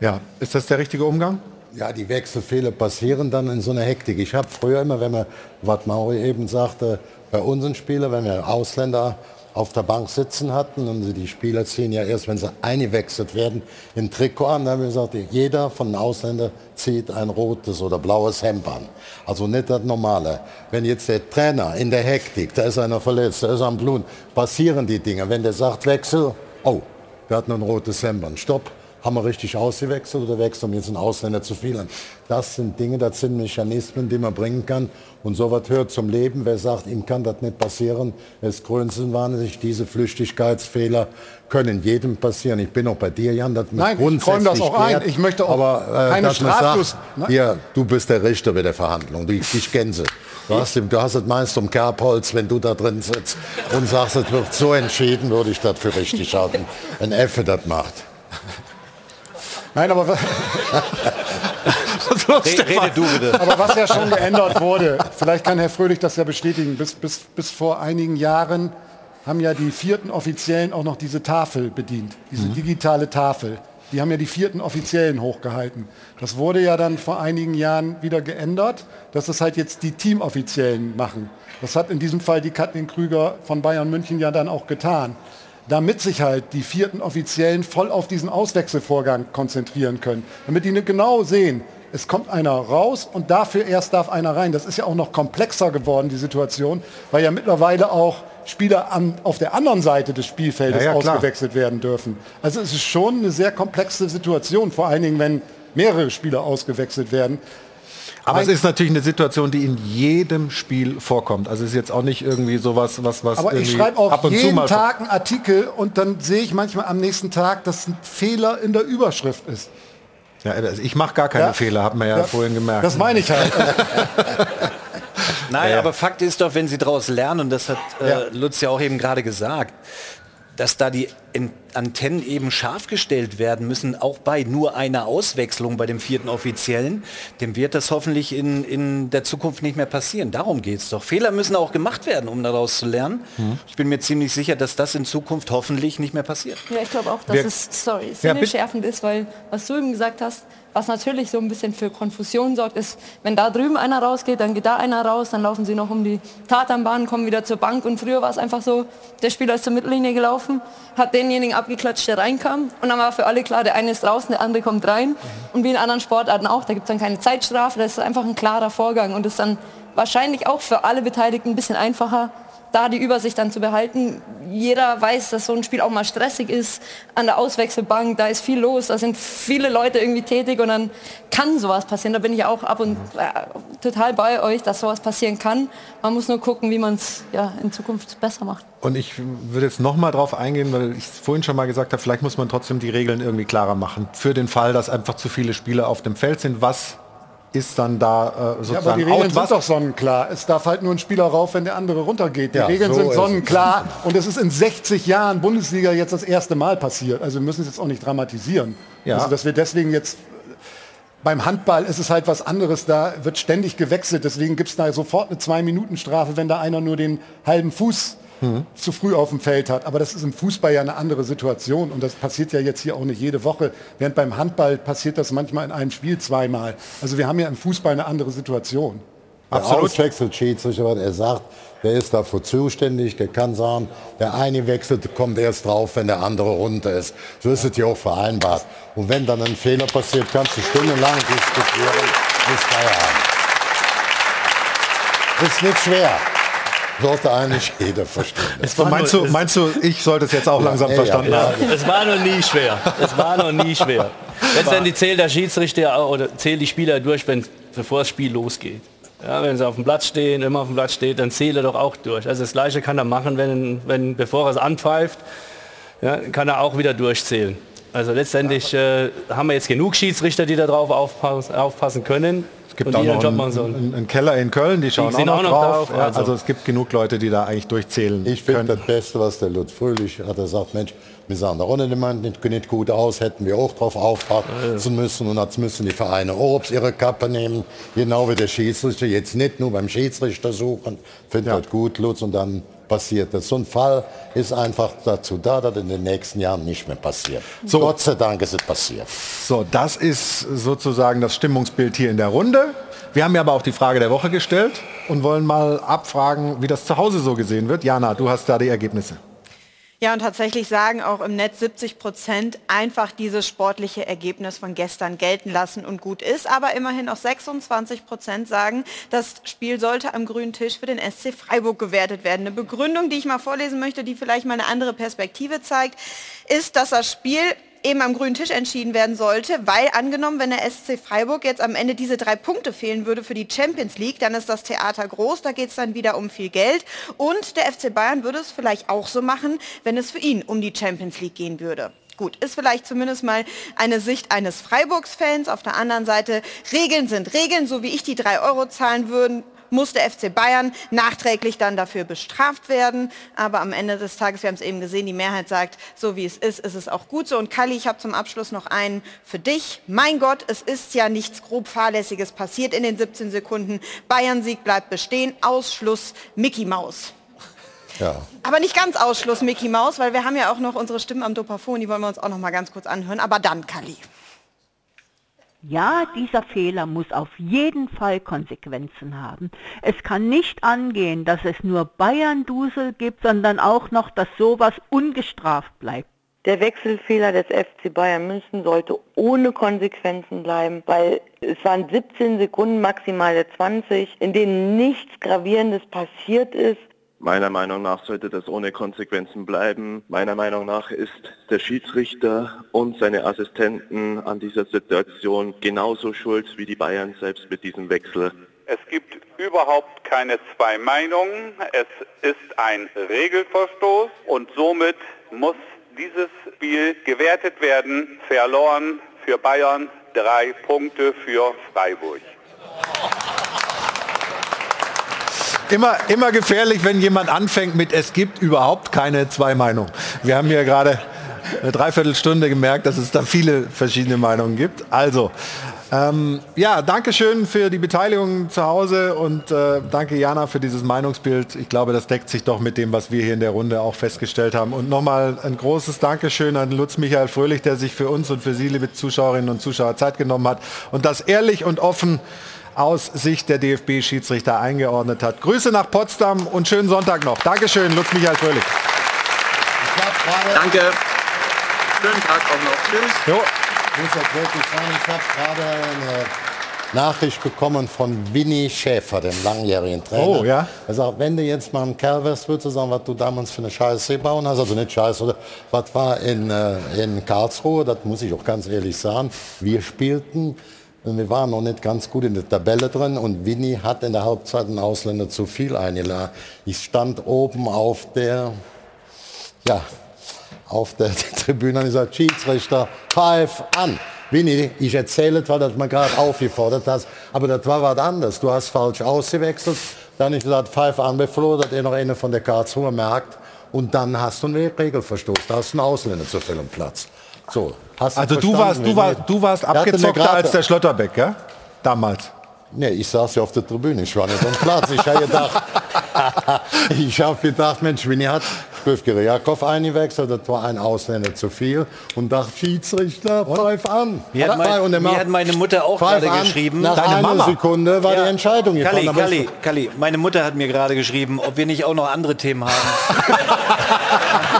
Ja, ist das der richtige Umgang? Ja, die Wechselfehler passieren dann in so einer Hektik. Ich habe früher immer, wenn man, was Mauri eben sagte, bei unseren Spielern, wenn wir Ausländer auf der Bank sitzen hatten und die Spieler ziehen ja erst, wenn sie eingewechselt werden, in Trikot an, dann haben wir gesagt, jeder von den Ausländern zieht ein rotes oder blaues Hemd an. Also nicht das Normale. Wenn jetzt der Trainer in der Hektik, da ist einer verletzt, da ist am Blut, passieren die Dinge. Wenn der sagt, Wechsel, oh, wir hatten ein rotes Hemd an, stopp, haben wir richtig ausgewechselt oder wechseln wir jetzt einen Ausländer zu viel an? Das sind Dinge, das sind Mechanismen, die man bringen kann. Und sowas hört zum Leben. Wer sagt, ihm kann das nicht passieren, ist größenwahnsinnig. Diese Flüchtigkeitsfehler können jedem passieren. Ich bin auch bei dir, Jan, das Nein, ich räume das auch ein. Ich möchte auch aber, äh, keine Straflos- Sagt, hier, du bist der Richter bei der Verhandlung. Du, ich Gänse. Du hast, du hast es meist um Kerbholz, wenn du da drin sitzt und sagst, es wird so entschieden, würde ich das für richtig halten. Wenn Effe das macht. Nein, aber, rede du bitte. aber was ja schon geändert wurde, vielleicht kann Herr Fröhlich das ja bestätigen, bis, bis, bis vor einigen Jahren haben ja die vierten Offiziellen auch noch diese Tafel bedient, diese digitale Tafel. Die haben ja die vierten Offiziellen hochgehalten. Das wurde ja dann vor einigen Jahren wieder geändert, dass das halt jetzt die Teamoffiziellen machen. Das hat in diesem Fall die Katrin Krüger von Bayern München ja dann auch getan. Damit sich halt die vierten Offiziellen voll auf diesen Auswechselvorgang konzentrieren können. Damit die genau sehen, es kommt einer raus und dafür erst darf einer rein. Das ist ja auch noch komplexer geworden, die Situation, weil ja mittlerweile auch Spieler an, auf der anderen Seite des Spielfeldes Ja, ja, klar. ausgewechselt werden dürfen. Also es ist schon eine sehr komplexe Situation, vor allen Dingen, wenn mehrere Spieler ausgewechselt werden. Aber es ist natürlich eine Situation, die in jedem Spiel vorkommt. Also es ist jetzt auch nicht irgendwie sowas, was, was Aber ich schreibe auch jeden Tag einen Artikel und dann sehe ich manchmal am nächsten Tag, dass ein Fehler in der Überschrift ist. Ja, also ich mache gar keine ja. Fehler, haben wir ja, ja, vorhin gemerkt. Das meine ich halt. Nein, aber Fakt ist doch, wenn sie daraus lernen, und das hat äh, Lutz ja auch eben gerade gesagt, dass da die Antennen eben scharf gestellt werden müssen, auch bei nur einer Auswechslung bei dem vierten Offiziellen, dem wird das hoffentlich in, in der Zukunft nicht mehr passieren. Darum geht es doch. Fehler müssen auch gemacht werden, um daraus zu lernen. Mhm. Ich bin mir ziemlich sicher, dass das in Zukunft hoffentlich nicht mehr passiert. Ja, ich glaube auch, dass Wir es sorry, sinneschärfend ja, ist, weil was du eben gesagt hast, was natürlich so ein bisschen für Konfusion sorgt, ist, wenn da drüben einer rausgeht, dann geht da einer raus, dann laufen sie noch um die Tatanbahn, kommen wieder zur Bank. Und früher war es einfach so, der Spieler ist zur Mittellinie gelaufen, hat denjenigen abgeklatscht, der reinkam. Und dann war für alle klar, der eine ist draußen, der andere kommt rein. Und wie in anderen Sportarten auch, da gibt es dann keine Zeitstrafe, das ist einfach ein klarer Vorgang. Und ist dann wahrscheinlich auch für alle Beteiligten ein bisschen einfacher, da die Übersicht dann zu behalten. Jeder weiß, dass so ein Spiel auch mal stressig ist an der Auswechselbank, da ist viel los, da sind viele Leute irgendwie tätig und dann kann sowas passieren. Da bin ich auch ab und äh, total bei euch, dass sowas passieren kann. Man muss nur gucken, wie man es ja, in Zukunft besser macht. Und ich würde jetzt noch mal drauf eingehen, weil ich vorhin schon mal gesagt habe, vielleicht muss man trotzdem die Regeln irgendwie klarer machen. Für den Fall, dass einfach zu viele Spieler auf dem Feld sind. Was ist dann da äh, sozusagen ja, aber die Regeln sind doch sonnenklar. Es darf halt nur ein Spieler rauf, wenn der andere runtergeht. Die ja, Regeln so sind sonnenklar und es ist in 60 Jahren Bundesliga jetzt das erste Mal passiert. Also wir müssen es jetzt auch nicht dramatisieren. Ja. Also dass wir deswegen jetzt beim Handball ist es halt was anderes, da wird ständig gewechselt, deswegen gibt es da sofort eine Zwei-Minuten-Strafe, wenn da einer nur den halben Fuß mhm. zu früh auf dem Feld hat. Aber das ist im Fußball ja eine andere Situation und das passiert ja jetzt hier auch nicht jede Woche. Während beim Handball passiert das manchmal in einem Spiel zweimal. Also wir haben ja im Fußball eine andere Situation. Der Auswechselschiedsrichter, was er sagt, der ist dafür zuständig, der kann sagen, der eine wechselt, kommt erst drauf, wenn der andere runter ist. So ist es ja auch vereinbart. Und wenn dann ein Fehler passiert, kannst du stundenlang diskutieren, bis Feierabend. Ist nicht schwer. Sollte eigentlich jeder verstehen. meinst, du, meinst du, ich sollte es jetzt auch langsam ja, verstanden ja, haben? Es war noch nie schwer. Es war noch nie schwer. Letztendlich zählt der Schiedsrichter oder zählt die Spieler durch, wenn, bevor das Spiel losgeht. Ja, wenn sie auf dem Platz stehen, immer auf dem Platz steht, dann zählt er doch auch durch. Also das Gleiche kann er machen, wenn, wenn bevor er es anpfeift, ja, kann er auch wieder durchzählen. Also letztendlich äh, haben wir jetzt genug Schiedsrichter, die darauf aufpassen, aufpassen können gibt auch noch einen, einen, einen, Keller in Köln, die schauen die auch, noch auch, noch drauf. drauf. Also. also. es gibt genug Leute, die da eigentlich durchzählen Ich finde das Beste, was der Lutz Fröhlich hat, er sagt, Mensch, wir sahen da unten nicht, nicht gut aus, hätten wir auch drauf aufpassen müssen und jetzt müssen die Vereine Obst ihre Kappe nehmen, genau wie der Schiedsrichter, jetzt nicht nur beim Schiedsrichter suchen, finde ja. das gut, Lutz, und dann passiert das. So ein Fall ist einfach dazu da, dass in den nächsten Jahren nicht mehr passiert. So. Gott sei Dank ist es passiert. So, das ist sozusagen das Stimmungsbild hier in der Runde. Wir haben ja aber auch die Frage der Woche gestellt und wollen mal abfragen, wie das zu Hause so gesehen wird. Jana, du hast da die Ergebnisse. Ja, und tatsächlich sagen auch im Netz 70 Prozent einfach dieses sportliche Ergebnis von gestern gelten lassen und gut ist. Aber immerhin auch 26 Prozent sagen, das Spiel sollte am grünen Tisch für den SC Freiburg gewertet werden. Eine Begründung, die ich mal vorlesen möchte, die vielleicht mal eine andere Perspektive zeigt, ist, dass das Spiel eben am grünen Tisch entschieden werden sollte, weil angenommen, wenn der SC Freiburg jetzt am Ende diese drei Punkte fehlen würde für die Champions League, dann ist das Theater groß, da geht es dann wieder um viel Geld und der FC Bayern würde es vielleicht auch so machen, wenn es für ihn um die Champions League gehen würde. Gut, ist vielleicht zumindest mal eine Sicht eines Freiburgs-Fans. Auf der anderen Seite, Regeln sind Regeln, so wie ich die drei Euro zahlen würden, muss der FC Bayern nachträglich dann dafür bestraft werden. Aber am Ende des Tages, wir haben es eben gesehen, die Mehrheit sagt, so wie es ist, ist es auch gut so. Und Kalli, ich habe zum Abschluss noch einen für dich. Mein Gott, es ist ja nichts grob Fahrlässiges passiert in den 17 Sekunden. Bayern-Sieg bleibt bestehen. Ausschluss Mickey Maus. Ja. Aber nicht ganz Ausschluss Mickey Maus, weil wir haben ja auch noch unsere Stimmen am Dopafon, die wollen wir uns auch noch mal ganz kurz anhören. Aber dann, Kalli. Ja, dieser Fehler muss auf jeden Fall Konsequenzen haben. Es kann nicht angehen, dass es nur Bayern-Dusel gibt, sondern auch noch, dass sowas ungestraft bleibt. Der Wechselfehler des FC Bayern München sollte ohne Konsequenzen bleiben, weil es waren 17 Sekunden, maximal 20, in denen nichts Gravierendes passiert ist. Meiner Meinung nach sollte das ohne Konsequenzen bleiben. Meiner Meinung nach ist der Schiedsrichter und seine Assistenten an dieser Situation genauso schuld wie die Bayern selbst mit diesem Wechsel. Es gibt überhaupt keine zwei Meinungen. Es ist ein Regelverstoß und somit muss dieses Spiel gewertet werden. Verloren für Bayern drei Punkte für Freiburg. Immer, immer gefährlich, wenn jemand anfängt mit es gibt überhaupt keine zwei Meinungen. Wir haben hier gerade eine Dreiviertelstunde gemerkt, dass es da viele verschiedene Meinungen gibt. Also, ähm, ja, danke schön für die Beteiligung zu Hause und äh, danke Jana für dieses Meinungsbild. Ich glaube, das deckt sich doch mit dem, was wir hier in der Runde auch festgestellt haben. Und nochmal ein großes Dankeschön an Lutz Michael Fröhlich, der sich für uns und für Sie, liebe Zuschauerinnen und Zuschauer, Zeit genommen hat und das ehrlich und offen aus Sicht der DFB-Schiedsrichter eingeordnet hat. Grüße nach Potsdam und schönen Sonntag noch. Dankeschön, Lutz Michael Fröhlich. Danke. Schönen Tag auch noch. Tschüss. Jo. Ich muss auch wirklich sagen, ich habe gerade eine Nachricht bekommen von Winnie Schäfer, dem langjährigen Trainer. Oh, ja? Er sagt, wenn du jetzt mal ein Kerl wärst, würdest du sagen, was du damals für eine Scheiße bauen hast, also nicht Scheiße, oder was war in, äh, in Karlsruhe, das muss ich auch ganz ehrlich sagen, wir spielten wir waren noch nicht ganz gut in der Tabelle drin und Winnie hat in der Halbzeit einen Ausländer zu viel eingeladen. Ich stand oben auf der, ja, auf der Tribüne und ich sagte, Schiedsrichter, pfeif an. Winnie, ich erzähle zwar, dass man gerade aufgefordert hast, aber das war was anderes. Du hast falsch ausgewechselt. Dann ich gesagt, pfeif an, bevor dass ihr noch eine von der Karlsruhe merkt. Und dann hast du einen Regelverstoß. Da hast du einen Ausländer zu viel am Platz. So, hast Also du warst, du warst, du warst Er abgezockter als der Schlotterbeck, ja? Damals. Nee, ich saß ja auf der Tribüne, ich war nicht am Platz. Ich habe gedacht, ich habe gedacht, Mensch, Winnie hat Stöfgere Jakob eingewechselt, das war ein Ausländer zu viel und dachte, Schiedsrichter, pfeif an. Mir hat, mein, Und mir hat meine Mutter auch gerade geschrieben. Nach einer Sekunde war die Entscheidung Kalli, gefallen. Kalli, ich- Kalli, meine Mutter hat mir gerade geschrieben, ob wir nicht auch noch andere Themen haben.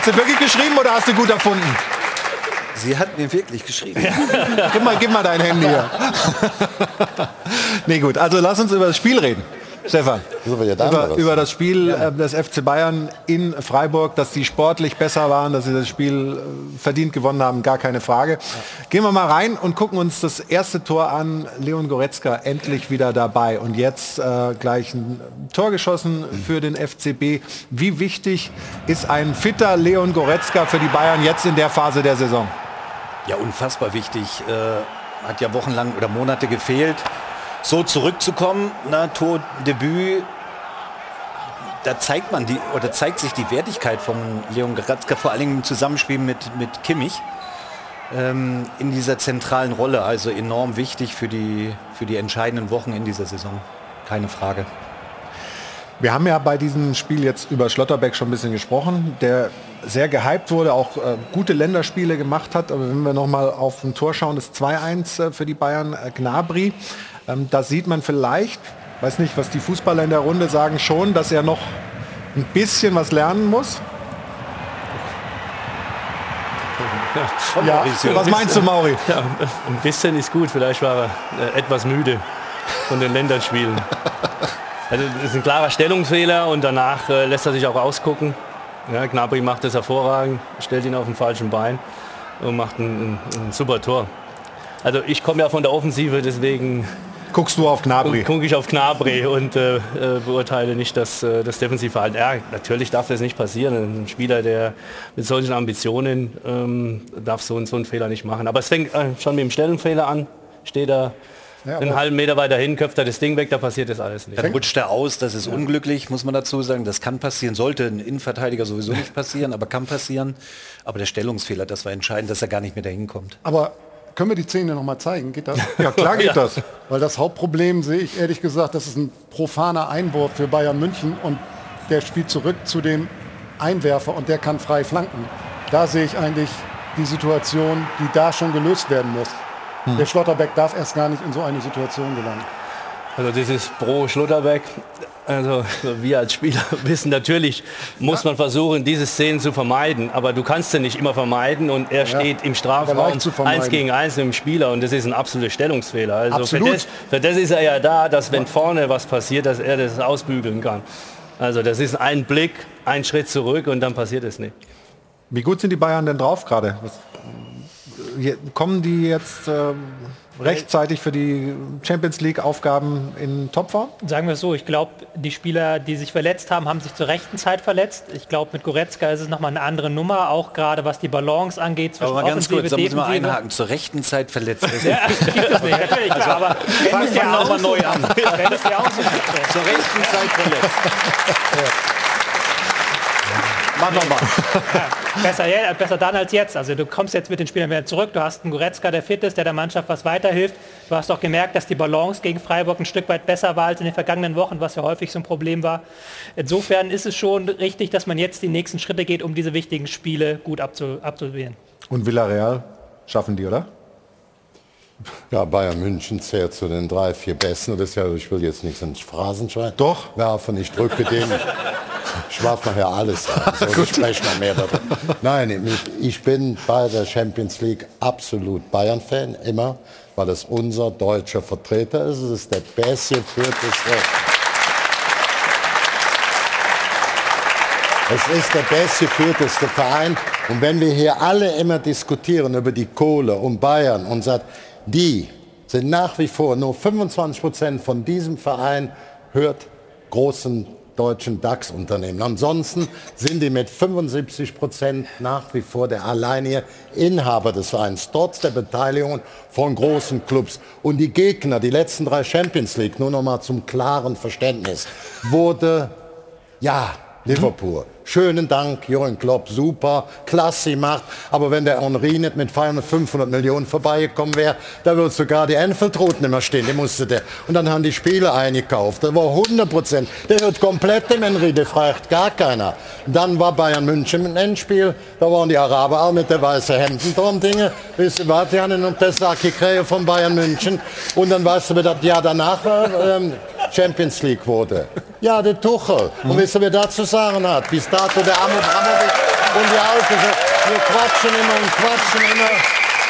Hat sie wirklich geschrieben oder hast du gut erfunden? Sie hat mir wirklich geschrieben. gib, mal, gib mal dein Handy hier. nee, gut. Also lass uns über das Spiel reden. Stefan, über, über das Spiel äh, des FC Bayern in Freiburg, dass die sportlich besser waren, dass sie das Spiel äh, verdient gewonnen haben, gar keine Frage. Gehen wir mal rein und gucken uns das erste Tor an. Leon Goretzka endlich wieder dabei und jetzt äh, gleich ein Tor geschossen für den FCB. Wie wichtig ist ein fitter Leon Goretzka für die Bayern jetzt in der Phase der Saison? Ja, unfassbar wichtig. Äh, hat ja wochenlang oder Monate gefehlt. So zurückzukommen, na, Tordebüt, da zeigt man die oder zeigt sich die Wertigkeit von Leon Goretzka, vor allem im Zusammenspiel mit, mit Kimmich ähm, in dieser zentralen Rolle. Also enorm wichtig für die, für die entscheidenden Wochen in dieser Saison. Keine Frage. Wir haben ja bei diesem Spiel jetzt über Schlotterbeck schon ein bisschen gesprochen, der sehr gehypt wurde, auch äh, gute Länderspiele gemacht hat. Aber wenn wir noch mal auf ein Tor schauen, das 2-1 äh, für die Bayern, äh, Gnabry, ähm, da sieht man vielleicht, weiß nicht, was die Fußballer in der Runde sagen, schon, dass er noch ein bisschen was lernen muss. Ja, was meinst du, Mauri? Ja, ein bisschen ist gut. Vielleicht war er äh, etwas müde von den Länderspielen. Also das ist ein klarer Stellungsfehler und danach äh, lässt er sich auch ausgucken. Ja, Gnabry macht das hervorragend, stellt ihn auf dem falschen Bein und macht ein, ein, ein super Tor. Also ich komme ja von der Offensive, deswegen guckst du auf Gnabry. Gucke ich auf Gnabry und äh, äh, beurteile nicht das, äh, das Defensivverhalten. Ja, natürlich darf das nicht passieren. Ein Spieler, der mit solchen Ambitionen ähm, darf so, so einen Fehler nicht machen. Aber es fängt äh, schon mit dem Stellenfehler an. Steht er Ja, einen halben Meter weiter hin, köpft er das Ding weg, da passiert das alles nicht. Dann rutscht er aus, das ist unglücklich, muss man dazu sagen. Das kann passieren, sollte ein Innenverteidiger sowieso nicht passieren, aber kann passieren. Aber der Stellungsfehler, das war entscheidend, dass er gar nicht mehr dahin kommt. Aber können wir die Szene noch mal zeigen? Geht das? Ja, klar geht das. Weil das Hauptproblem sehe ich ehrlich gesagt, das ist ein profaner Einwurf für Bayern München und der spielt zurück zu dem Einwerfer und der kann frei flanken. Da sehe ich eigentlich die Situation, die da schon gelöst werden muss. Hm. Der Schlotterbeck darf erst gar nicht in so eine Situation gelangen. Also dieses Pro Schlotterbeck, also wir als Spieler wissen natürlich, muss man versuchen, diese Szenen zu vermeiden. Aber du kannst sie nicht immer vermeiden und er steht im Strafraum eins gegen eins mit dem Spieler und das ist ein absoluter Stellungsfehler. Also für das, für das ist er ja da, dass wenn vorne was passiert, dass er das ausbügeln kann. Also das ist ein Blick, ein Schritt zurück und dann passiert es nicht. Wie gut sind die Bayern denn drauf gerade? Kommen die jetzt, ähm, rechtzeitig für die Champions League Aufgaben in Topform? Sagen wir es so, ich glaube, die Spieler, die sich verletzt haben, haben sich zur rechten Zeit verletzt. Ich glaube, mit Goretzka ist es nochmal eine andere Nummer, auch gerade was die Balance angeht zwischen aber mal ganz kurz, da muss man Defensive. einhaken, zur rechten Zeit verletzt. Ja, gibt es nicht, natürlich, klar, aber Fangen wir nochmal ja neu an. Wenn es ja auch so ist. Zur rechten Zeit verletzt. Mach nochmal. Ja, besser, ja, besser dann als jetzt. Also du kommst jetzt mit den Spielern wieder zurück. Du hast einen Goretzka, der fit ist, der der Mannschaft was weiterhilft. Du hast auch gemerkt, dass die Balance gegen Freiburg ein Stück weit besser war als in den vergangenen Wochen, was ja häufig so ein Problem war. Insofern ist es schon richtig, dass man jetzt die nächsten Schritte geht, um diese wichtigen Spiele gut abzu absolvieren. Und Villarreal schaffen die, oder? Ja, Bayern München zählt zu den drei, vier Besten. Das ist ja, ich will jetzt nichts ins Phrasenschwein Doch. werfen. Ich drücke den. Ich warf nachher alles an. So, ich spreche noch mehr darüber. Nein, ich- bin bei der Champions League absolut Bayern-Fan, immer, weil es unser deutscher Vertreter ist. Es ist der bestgeführteste. Es ist der bestgeführteste Verein. Und wenn wir hier alle immer diskutieren über die Kohle und Bayern und sagt, die sind nach wie vor nur 25 Prozent von diesem Verein hört großen deutschen DAX-Unternehmen. Ansonsten sind die mit 75 Prozent nach wie vor der alleinige Inhaber des Vereins, trotz der Beteiligung von großen Clubs. Und die Gegner, die letzten drei Champions League, nur noch mal zum klaren Verständnis, wurde ja, Liverpool. Schönen Dank, Jürgen Klopp, super, klasse gemacht. Aber wenn der Henri nicht mit 500, 500 Millionen vorbeigekommen wäre, da würde sogar die Enfield Route nicht mehr stehen. Die musste der. Und dann haben die Spieler eingekauft. Das war 100 Prozent. Der hört komplett dem Henri, der fragt gar keiner. Dann war Bayern München im Endspiel. Da waren die Araber auch mit der weißen Hemden drum Dinge. Wisst ihr was, die haben noch das gekriegt von Bayern München. Und dann weißt du, wer das Jahr danach war, ähm, Champions League wurde. Ja, der Tuchel. Und wisst ihr, wer dazu sagen hat? Bis dato der Amo Amovic und die Alte. Wir quatschen immer und quatschen immer.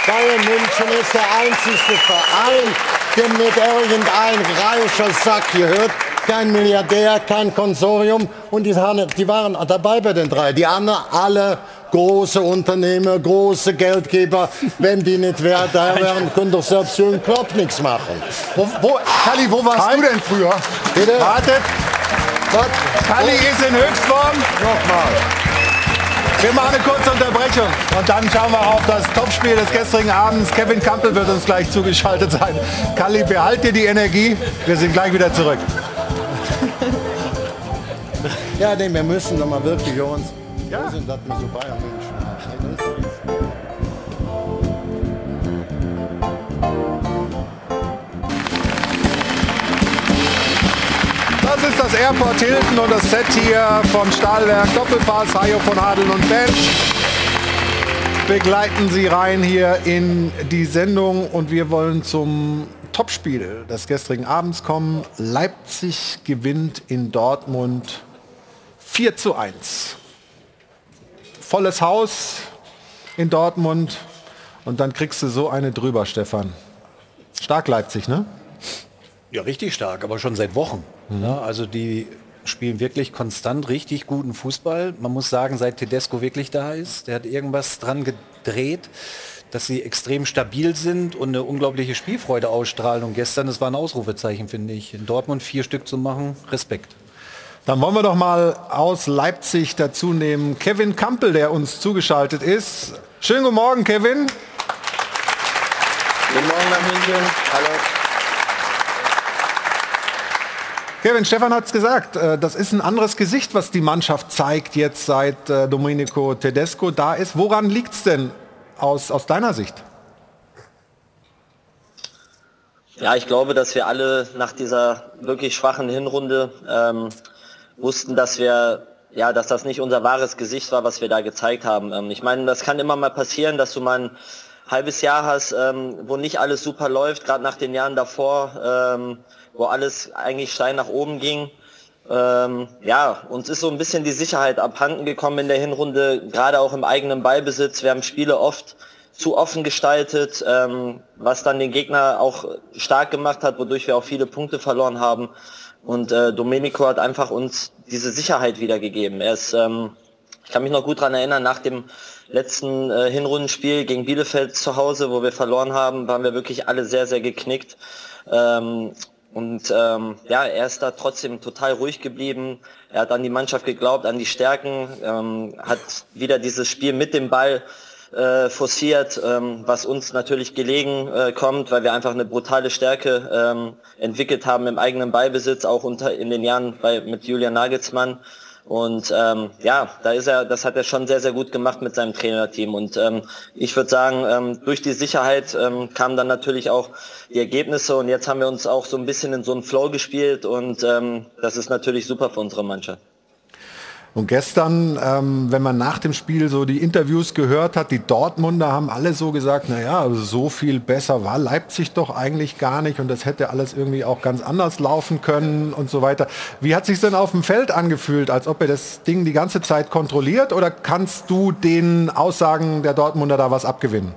Bayern München ist der einzigste Verein, der mit irgendein reicher Sack gehört. Kein Milliardär, kein Konsorium. Und die, waren dabei bei den drei. Die anderen alle große Unternehmer, große Geldgeber. Wenn die nicht wär, da wären, können doch selbst Jürgen Klopp nichts machen. Wo, wo, Kalli, wo warst du denn früher? Bitte? Wartet. Kalli ist in Höchstform. Nochmal. Wir machen eine kurze Unterbrechung und dann schauen wir auf das Topspiel des gestrigen Abends. Kevin Campbell wird uns gleich zugeschaltet sein. Kalli, behalt dir die Energie. Wir sind gleich wieder zurück. Ja, nee, wir müssen doch mal wirklich uns. Ja. sind das wir so Bayern Das ist das Airport Hilton und das Set hier vom Stahlwerk Doppelpass, Hajo von Hadeln und Bench. Begleiten Sie rein hier in die Sendung und wir wollen zum Topspiel des gestrigen Abends kommen. Leipzig gewinnt in Dortmund 4 zu 1. Volles Haus in Dortmund und dann kriegst du so eine drüber, Stefan. Stark Leipzig, ne? Ja, richtig stark, aber schon seit Wochen. Ja, also die spielen wirklich konstant richtig guten Fußball. Man muss sagen, seit Tedesco wirklich da ist, der hat irgendwas dran gedreht, dass sie extrem stabil sind und eine unglaubliche Spielfreude ausstrahlen. Und gestern, das war ein Ausrufezeichen, finde ich. In Dortmund vier Stück zu machen, Respekt. Dann wollen wir doch mal aus Leipzig dazu nehmen Kevin Kampel, der uns zugeschaltet ist. Schönen guten Morgen, Kevin. Guten Morgen nach München. Hallo. Kevin, Stefan hat es gesagt, äh, das ist ein anderes Gesicht, was die Mannschaft zeigt jetzt seit äh, Domenico Tedesco da ist. Woran liegt es denn aus, aus deiner Sicht? Ja, ich glaube, dass wir alle nach dieser wirklich schwachen Hinrunde ähm, wussten, dass wir ja, dass das nicht unser wahres Gesicht war, was wir da gezeigt haben. Ähm, ich meine, das kann immer mal passieren, dass du mal ein halbes Jahr hast, ähm, wo nicht alles super läuft, gerade nach den Jahren davor, ähm, wo alles eigentlich steil nach oben ging. Ähm, ja, uns ist so ein bisschen die Sicherheit abhanden gekommen in der Hinrunde, gerade auch im eigenen Ballbesitz. Wir haben Spiele oft zu offen gestaltet, ähm, was dann den Gegner auch stark gemacht hat, wodurch wir auch viele Punkte verloren haben. Und äh, Domenico hat einfach uns diese Sicherheit wiedergegeben. Er ist ähm, Ich kann mich noch gut daran erinnern, nach dem letzten äh, Hinrundenspiel gegen Bielefeld zu Hause, wo wir verloren haben, waren wir wirklich alle sehr, sehr geknickt. Ähm, und ähm, ja, er ist da trotzdem total ruhig geblieben. Er hat an die Mannschaft geglaubt, an die Stärken, ähm, hat wieder dieses Spiel mit dem Ball äh, forciert, ähm, was uns natürlich gelegen äh, kommt, weil wir einfach eine brutale Stärke ähm, entwickelt haben im eigenen Ballbesitz, auch unter in den Jahren bei, mit Julian Nagelsmann. Und ähm, ja, da ist er, das hat er schon sehr, sehr gut gemacht mit seinem Trainerteam. Und ähm, ich würde sagen, ähm, durch die Sicherheit ähm, kamen dann natürlich auch die Ergebnisse und jetzt haben wir uns auch so ein bisschen in so einen Flow gespielt und ähm, das ist natürlich super für unsere Mannschaft. Und gestern, ähm, wenn man nach dem Spiel so die Interviews gehört hat, die Dortmunder haben alle so gesagt, naja, also so viel besser war Leipzig doch eigentlich gar nicht und das hätte alles irgendwie auch ganz anders laufen können und so weiter. Wie hat sich denn auf dem Feld angefühlt, als ob er das Ding die ganze Zeit kontrolliert oder kannst du den Aussagen der Dortmunder da was abgewinnen?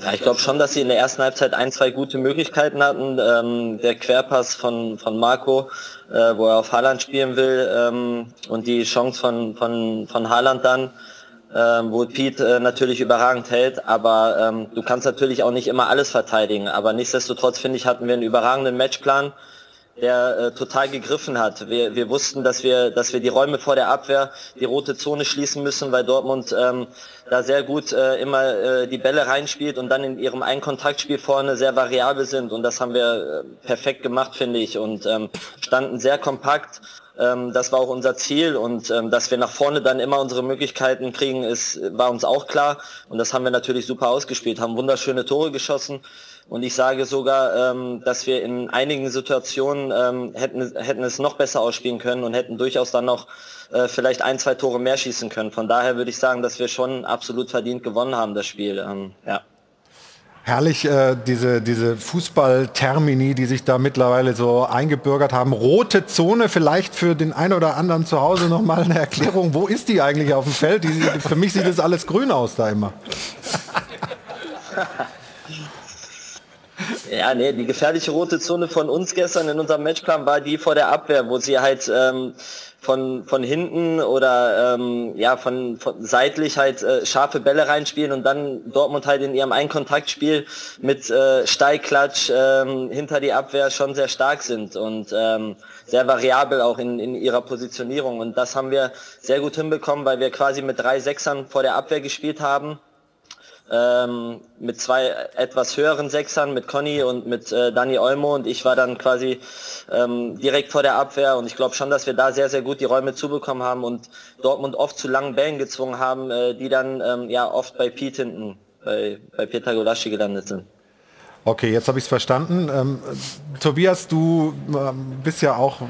Ja, ich glaube schon, dass sie in der ersten Halbzeit ein, zwei gute Möglichkeiten hatten. Ähm, der Querpass von, von Marco, äh, wo er auf Haaland spielen will ähm, und die Chance von, von, von Haaland dann, ähm, wo Pete äh, natürlich überragend hält, aber ähm, du kannst natürlich auch nicht immer alles verteidigen. Aber nichtsdestotrotz, finde ich, hatten wir einen überragenden Matchplan der äh, total gegriffen hat. Wir, wir wussten, dass wir, dass wir die Räume vor der Abwehr, die rote Zone schließen müssen, weil Dortmund ähm, da sehr gut äh, immer äh, die Bälle reinspielt und dann in ihrem Einkontaktspiel vorne sehr variabel sind. Und das haben wir äh, perfekt gemacht, finde ich, und ähm, standen sehr kompakt. Ähm, das war auch unser Ziel und ähm, dass wir nach vorne dann immer unsere Möglichkeiten kriegen, ist, war uns auch klar. Und das haben wir natürlich super ausgespielt, haben wunderschöne Tore geschossen. Und ich sage sogar, ähm, dass wir in einigen Situationen ähm, hätten, hätten es noch besser ausspielen können und hätten durchaus dann noch äh, vielleicht ein, zwei Tore mehr schießen können. Von daher würde ich sagen, dass wir schon absolut verdient gewonnen haben, das Spiel. Ähm, ja. Herrlich, äh, diese, diese Fußballtermini, die sich da mittlerweile so eingebürgert haben. Rote Zone, vielleicht für den einen oder anderen zu Hause nochmal eine Erklärung. Wo ist die eigentlich auf dem Feld? Die, für mich sieht das alles grün aus da immer. Ja, nee, die gefährliche rote Zone von uns gestern in unserem Matchplan war die vor der Abwehr, wo sie halt ähm, von, von hinten oder ähm, ja von, von seitlich halt äh, scharfe Bälle reinspielen und dann Dortmund halt in ihrem Einkontaktspiel mit äh, Steilklatsch ähm, hinter die Abwehr schon sehr stark sind und ähm, sehr variabel auch in, in ihrer Positionierung. Und das haben wir sehr gut hinbekommen, weil wir quasi mit drei Sechsern vor der Abwehr gespielt haben ähm, mit zwei etwas höheren Sechsern, mit Conny und mit äh, Dani Olmo und ich war dann quasi ähm, direkt vor der Abwehr und ich glaube schon, dass wir da sehr, sehr gut die Räume zubekommen haben und Dortmund oft zu langen Bällen gezwungen haben, äh, die dann ähm, ja oft bei Pete hinten, bei, bei Peter Golaschi gelandet sind. Okay, jetzt habe ich es verstanden. Ähm, Tobias, du ähm, bist ja auch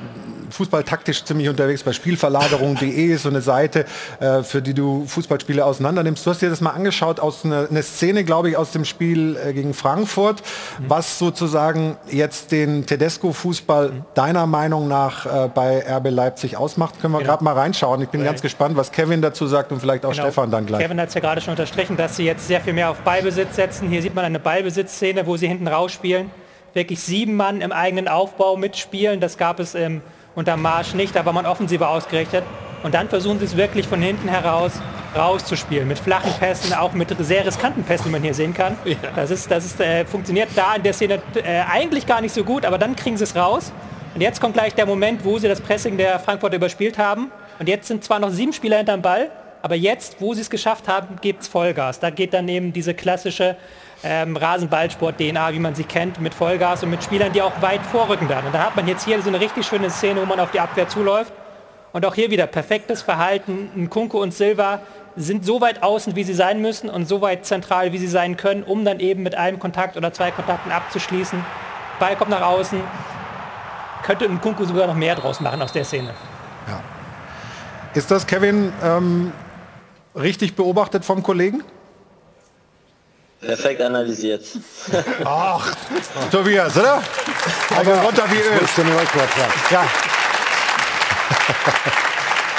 fußballtaktisch ziemlich unterwegs bei Spielverlagerung.de, so eine Seite, äh, für die du Fußballspiele auseinander Du hast dir das mal angeschaut aus einer eine Szene, glaube ich, aus dem Spiel äh, gegen Frankfurt, mhm. was sozusagen jetzt den Tedesco-Fußball mhm. deiner Meinung nach äh, bei RB Leipzig ausmacht. Können wir genau. gerade mal reinschauen. Ich bin Weil ganz gespannt, was Kevin dazu sagt und vielleicht auch genau. Stefan dann gleich. Kevin hat es ja gerade schon unterstrichen, dass sie jetzt sehr viel mehr auf Ballbesitz setzen. Hier sieht man eine Ballbesitzszene, wo sie hinten rausspielen. Wirklich sieben Mann im eigenen Aufbau mitspielen. Das gab es im, unter Marsch nicht, da war man offensiver ausgerichtet. Und dann versuchen sie es wirklich von hinten heraus rauszuspielen. Mit flachen Pässen, auch mit sehr riskanten Pässen, die man hier sehen kann. Ja. Das, ist, das ist, äh, funktioniert da in der Szene äh, eigentlich gar nicht so gut, aber dann kriegen sie es raus. Und jetzt kommt gleich der Moment, wo sie das Pressing der Frankfurter überspielt haben. Und jetzt sind zwar noch sieben Spieler hinterm Ball, aber jetzt, wo sie es geschafft haben, gibt es Vollgas. Da geht dann eben diese klassische ähm, Rasenballsport-DNA, wie man sie kennt, mit Vollgas und mit Spielern, die auch weit vorrücken dann. Und da hat man jetzt hier so eine richtig schöne Szene, wo man auf die Abwehr zuläuft. Und auch hier wieder perfektes Verhalten. Kunko und Silva sind so weit außen, wie sie sein müssen und so weit zentral, wie sie sein können, um dann eben mit einem Kontakt oder zwei Kontakten abzuschließen. Ball kommt nach außen. Könnte ein Kunku sogar noch mehr draus machen aus der Szene. Ja. Ist das, Kevin, ähm, richtig beobachtet vom Kollegen? Perfekt analysiert. Ach, Tobias, oder? Aber runter wie Öl. Ja.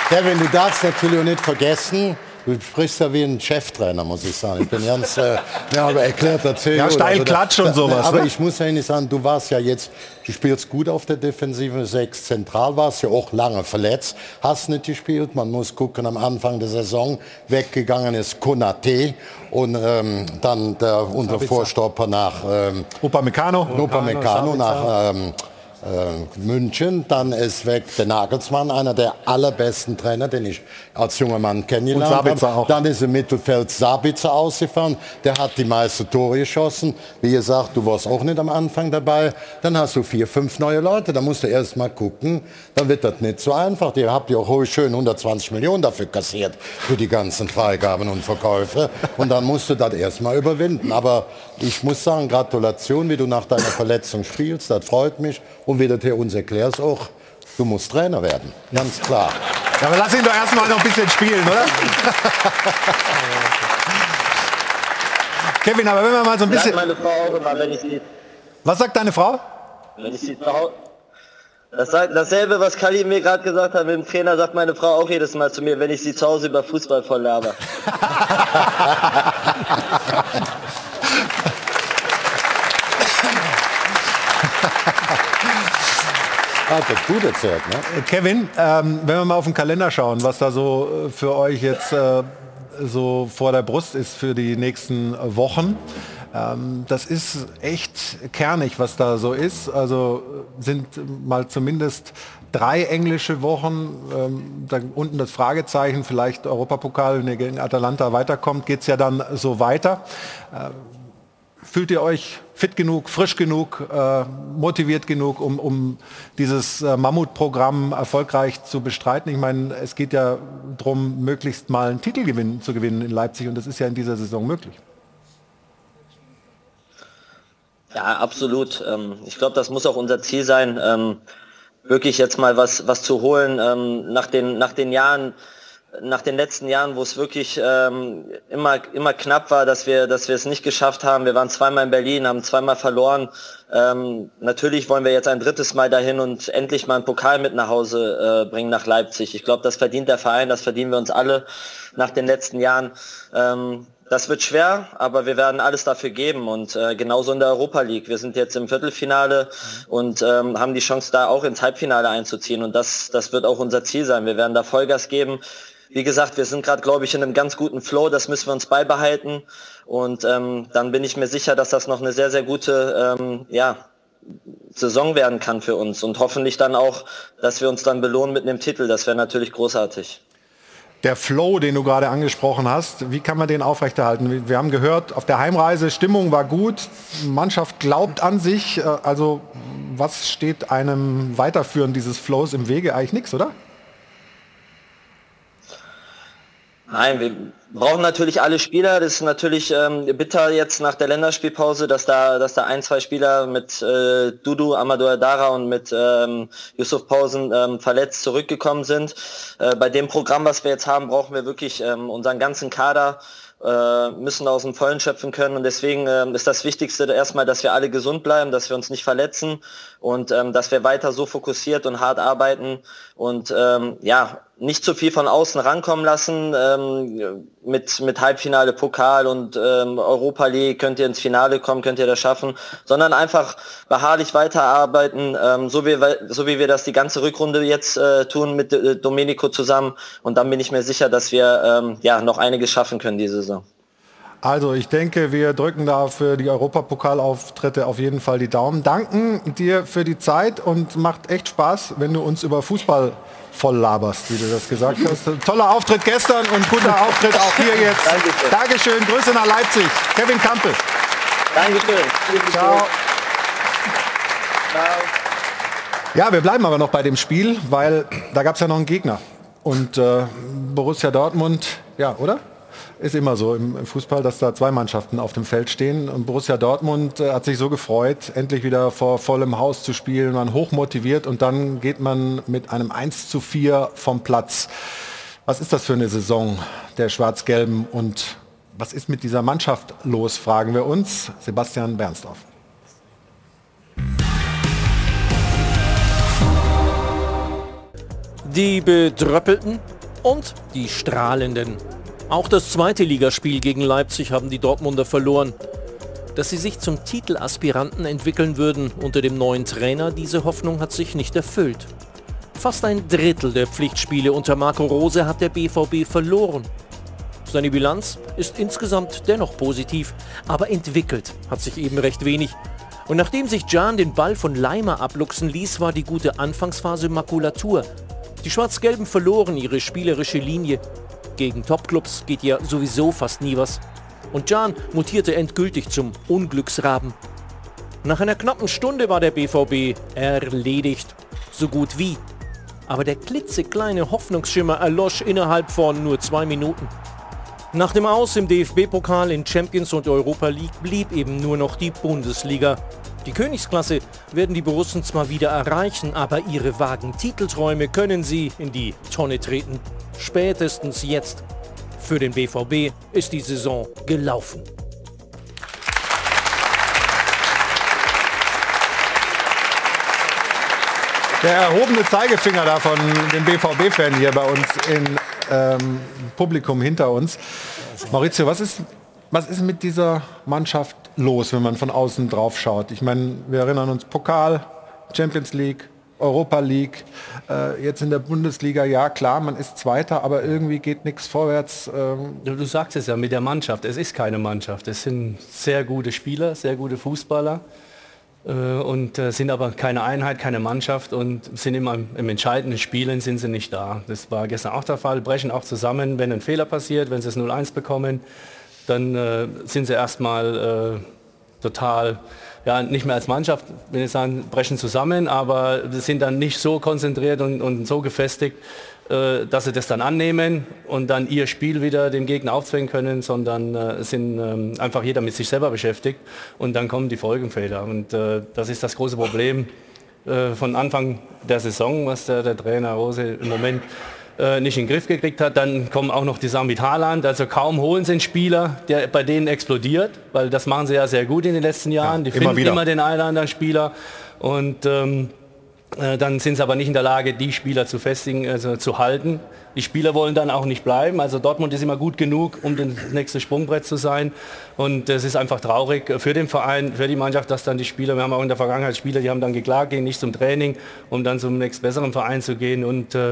Kevin, du darfst natürlich nicht vergessen, Du sprichst ja wie ein Cheftrainer, muss ich sagen. Ich bin ganz äh, ja, aber erklärter CEO. Ja, steil Also Klatsch und sowas, Aber ne? ich muss ja nicht sagen, du warst ja jetzt, du spielst gut auf der Defensive 6 zentral, warst ja auch lange verletzt, hast nicht gespielt. Man muss gucken, am Anfang der Saison weggegangen ist Konate und ähm, dann der, unser Sabitzer. Vorstopper nach ähm, Upamecano. Upamecano Sabitzer. nach ähm, äh, München, dann ist weg der Nagelsmann, einer der allerbesten Trainer, den ich als junger Mann kennengelernt habe. Dann ist im Mittelfeld Sabitzer ausgefahren, der hat die meisten Tore geschossen. Wie gesagt, du warst auch nicht am Anfang dabei. Dann hast du vier, fünf neue Leute, da musst du erst mal gucken. Dann wird das nicht so einfach. Ihr habt ja auch schön 120 Millionen dafür kassiert, für die ganzen Freigaben und Verkäufe. Und dann musst du das erst mal überwinden. Aber ich muss sagen, Gratulation, wie du nach deiner Verletzung spielst, das freut mich. Und wie du dir uns erklärst auch, du musst Trainer werden. Ganz klar. Ja, aber lass ihn doch erstmal noch ein bisschen spielen, oder? Kevin, aber wenn wir mal so ein bisschen... Meine Frau auch immer, wenn ich sie, Was sagt deine Frau? wenn ich sie zu Hause... Das sagt, dasselbe, was Kali mir gerade gesagt hat mit dem Trainer, sagt meine Frau auch jedes Mal zu mir, wenn ich sie zu Hause über Fußball voll laber. Hat das gut erzählt, ne? Kevin, ähm, wenn wir mal auf den Kalender schauen, was da so äh, für euch jetzt äh, so vor der Brust ist für die nächsten Wochen. Ähm, das ist echt kernig, was da so ist. Also äh, sind mal zumindest drei englische Wochen. Ähm, da unten das Fragezeichen, vielleicht Europapokal, wenn ihr gegen Atalanta weiterkommt, geht es ja dann so weiter. Äh, Fühlt ihr euch fit genug, frisch genug, äh, motiviert genug, um, um dieses äh, Mammutprogramm erfolgreich zu bestreiten? Ich meine, es geht ja darum, möglichst mal einen Titel gewinnen, zu gewinnen in Leipzig und das ist ja in dieser Saison möglich. Ja, absolut. Ähm, ich glaube, das muss auch unser Ziel sein, ähm, wirklich jetzt mal was, was zu holen ähm, nach, den, nach den Jahren, nach den letzten Jahren, wo es wirklich immer, immer knapp war, dass wir, dass wir es nicht geschafft haben. Wir waren zweimal in Berlin, haben zweimal verloren. Natürlich wollen wir jetzt ein drittes Mal dahin und endlich mal einen Pokal mit nach Hause äh, bringen nach Leipzig. Ich glaube, das verdient der Verein, das verdienen wir uns alle nach den letzten Jahren. Das wird schwer, aber wir werden alles dafür geben und äh, genauso in der Europa League. Wir sind jetzt im Viertelfinale und ähm, haben die Chance da auch ins Halbfinale einzuziehen und das, das wird auch unser Ziel sein. Wir werden da Vollgas geben. Wie gesagt, wir sind gerade, glaube ich, in einem ganz guten Flow, das müssen wir uns beibehalten und ähm, dann bin ich mir sicher, dass das noch eine sehr, sehr gute ähm, ja, Saison werden kann für uns und hoffentlich dann auch, dass wir uns dann belohnen mit einem Titel. Das wäre natürlich großartig. Der Flow, den du gerade angesprochen hast, wie kann man den aufrechterhalten? Wir haben gehört, auf der Heimreise Stimmung war gut, Mannschaft glaubt an sich. äh, Also was steht einem Weiterführen dieses Flows im Wege? Eigentlich nichts, oder? Nein, brauchen natürlich alle Spieler. Das ist natürlich ähm, bitter jetzt nach der Länderspielpause, dass da, dass da ein, zwei Spieler mit äh, Dudu, Amadou Adara und mit ähm, Yusuf Pausen ähm, verletzt zurückgekommen sind. Äh, bei dem Programm, was wir jetzt haben, brauchen wir wirklich ähm, unseren ganzen Kader äh, müssen aus dem Vollen schöpfen können und deswegen ähm, ist das Wichtigste erstmal, dass wir alle gesund bleiben, dass wir uns nicht verletzen und ähm, dass wir weiter so fokussiert und hart arbeiten und ähm, ja, nicht zu viel von außen rankommen lassen. Ähm, mit, mit Halbfinale, Pokal und ähm, Europa League könnt ihr ins Finale kommen, könnt ihr das schaffen, sondern einfach beharrlich weiterarbeiten, ähm, so, wie, so wie wir das die ganze Rückrunde jetzt äh, tun mit äh, Domenico zusammen. Und dann bin ich mir sicher, dass wir ähm, ja noch einiges schaffen können diese Saison. Also ich denke, wir drücken da für die Europapokalauftritte auf jeden Fall die Daumen. Danken dir für die Zeit und macht echt Spaß, wenn du uns über Fußball voll laberst, wie du das gesagt hast. Toller Auftritt gestern und guter Auftritt auch hier jetzt. Dankeschön. Dankeschön. Grüße nach Leipzig. Kevin Kampel. Dankeschön. Ciao. Ja, wir bleiben aber noch bei dem Spiel, weil da gab es ja noch einen Gegner. Und äh, Borussia Dortmund, ja, oder? Ist immer so im, Fußball, dass da zwei Mannschaften auf dem Feld stehen. Und Borussia Dortmund äh, hat sich so gefreut, endlich wieder vor vollem Haus zu spielen, man hochmotiviert und dann geht man mit einem 1 zu 4 vom Platz. Was ist das für eine Saison der Schwarz-Gelben und was ist mit dieser Mannschaft los, fragen wir uns. Sebastian Bernsdorf. Die Bedröppelten und die Strahlenden. Auch das zweite Ligaspiel gegen Leipzig haben die Dortmunder verloren. Dass sie sich zum Titelaspiranten entwickeln würden unter dem neuen Trainer, diese Hoffnung hat sich nicht erfüllt. Fast ein Drittel der Pflichtspiele unter Marco Rose hat der BVB verloren. Seine Bilanz ist insgesamt dennoch positiv, aber entwickelt hat sich eben recht wenig. Und nachdem sich Jan den Ball von Leimer abluchsen ließ, war die gute Anfangsphase Makulatur. Die Schwarz-Gelben verloren ihre spielerische Linie. Gegen Topclubs geht ja sowieso fast nie was. Und Jan mutierte endgültig zum Unglücksraben. Nach einer knappen Stunde war der BVB erledigt. So gut wie. Aber der klitzekleine Hoffnungsschimmer erlosch innerhalb von nur zwei Minuten. Nach dem Aus im DFB-Pokal in Champions und Europa League blieb eben nur noch die Bundesliga. Die Königsklasse werden die Borussen zwar wieder erreichen, aber ihre vagen Titelträume können sie in die Tonne treten. Spätestens jetzt. Für den BVB ist die Saison gelaufen. Der erhobene Zeigefinger da von dem BVB-Fan hier bei uns im ähm, Publikum hinter uns. Maurizio, was ist, was ist mit dieser Mannschaft los, wenn man von außen drauf schaut? Ich meine, wir erinnern uns Pokal, Champions League, Europa League, äh, jetzt in der Bundesliga, ja klar, man ist Zweiter, aber irgendwie geht nichts vorwärts. Ähm. Du, sagst es ja mit der Mannschaft, es ist keine Mannschaft, es sind sehr gute Spieler, sehr gute Fußballer. Äh, und äh, sind aber keine Einheit, keine Mannschaft und sind immer im entscheidenden Spielen sind sie nicht da. Das war gestern auch der Fall, brechen auch zusammen, wenn ein Fehler passiert, wenn sie es 0-1 bekommen, dann äh, sind sie erstmal äh, total, ja, nicht mehr als Mannschaft, wenn ich sagen, brechen zusammen, aber sind dann nicht so konzentriert und, und so gefestigt, äh, dass sie das dann annehmen und dann ihr Spiel wieder dem Gegner aufzwingen können, sondern äh, sind ähm, einfach jeder mit sich selber beschäftigt und dann kommen die Folgenfehler. Und äh, das ist das große Problem äh, von Anfang der Saison, was der, der Trainer Rose im Moment äh, nicht in den Griff gekriegt hat. Dann kommen auch noch die Sachen mit Haaland. Also kaum holen sie einen Spieler, der bei denen explodiert, weil das machen sie ja sehr gut in den letzten Jahren. Ja, die immer finden wieder. immer den einen oder anderen Spieler. Und ähm, äh, dann sind sie aber nicht in der Lage, die Spieler zu festigen, also zu halten. Die Spieler wollen dann auch nicht bleiben. Also Dortmund ist immer gut genug, um das nächste Sprungbrett zu sein. Und es ist einfach traurig für den Verein, für die Mannschaft, dass dann die Spieler, wir haben auch in der Vergangenheit Spieler, die haben dann geklagt, gehen nicht zum Training, um dann zum nächsten besseren Verein zu gehen. Und äh,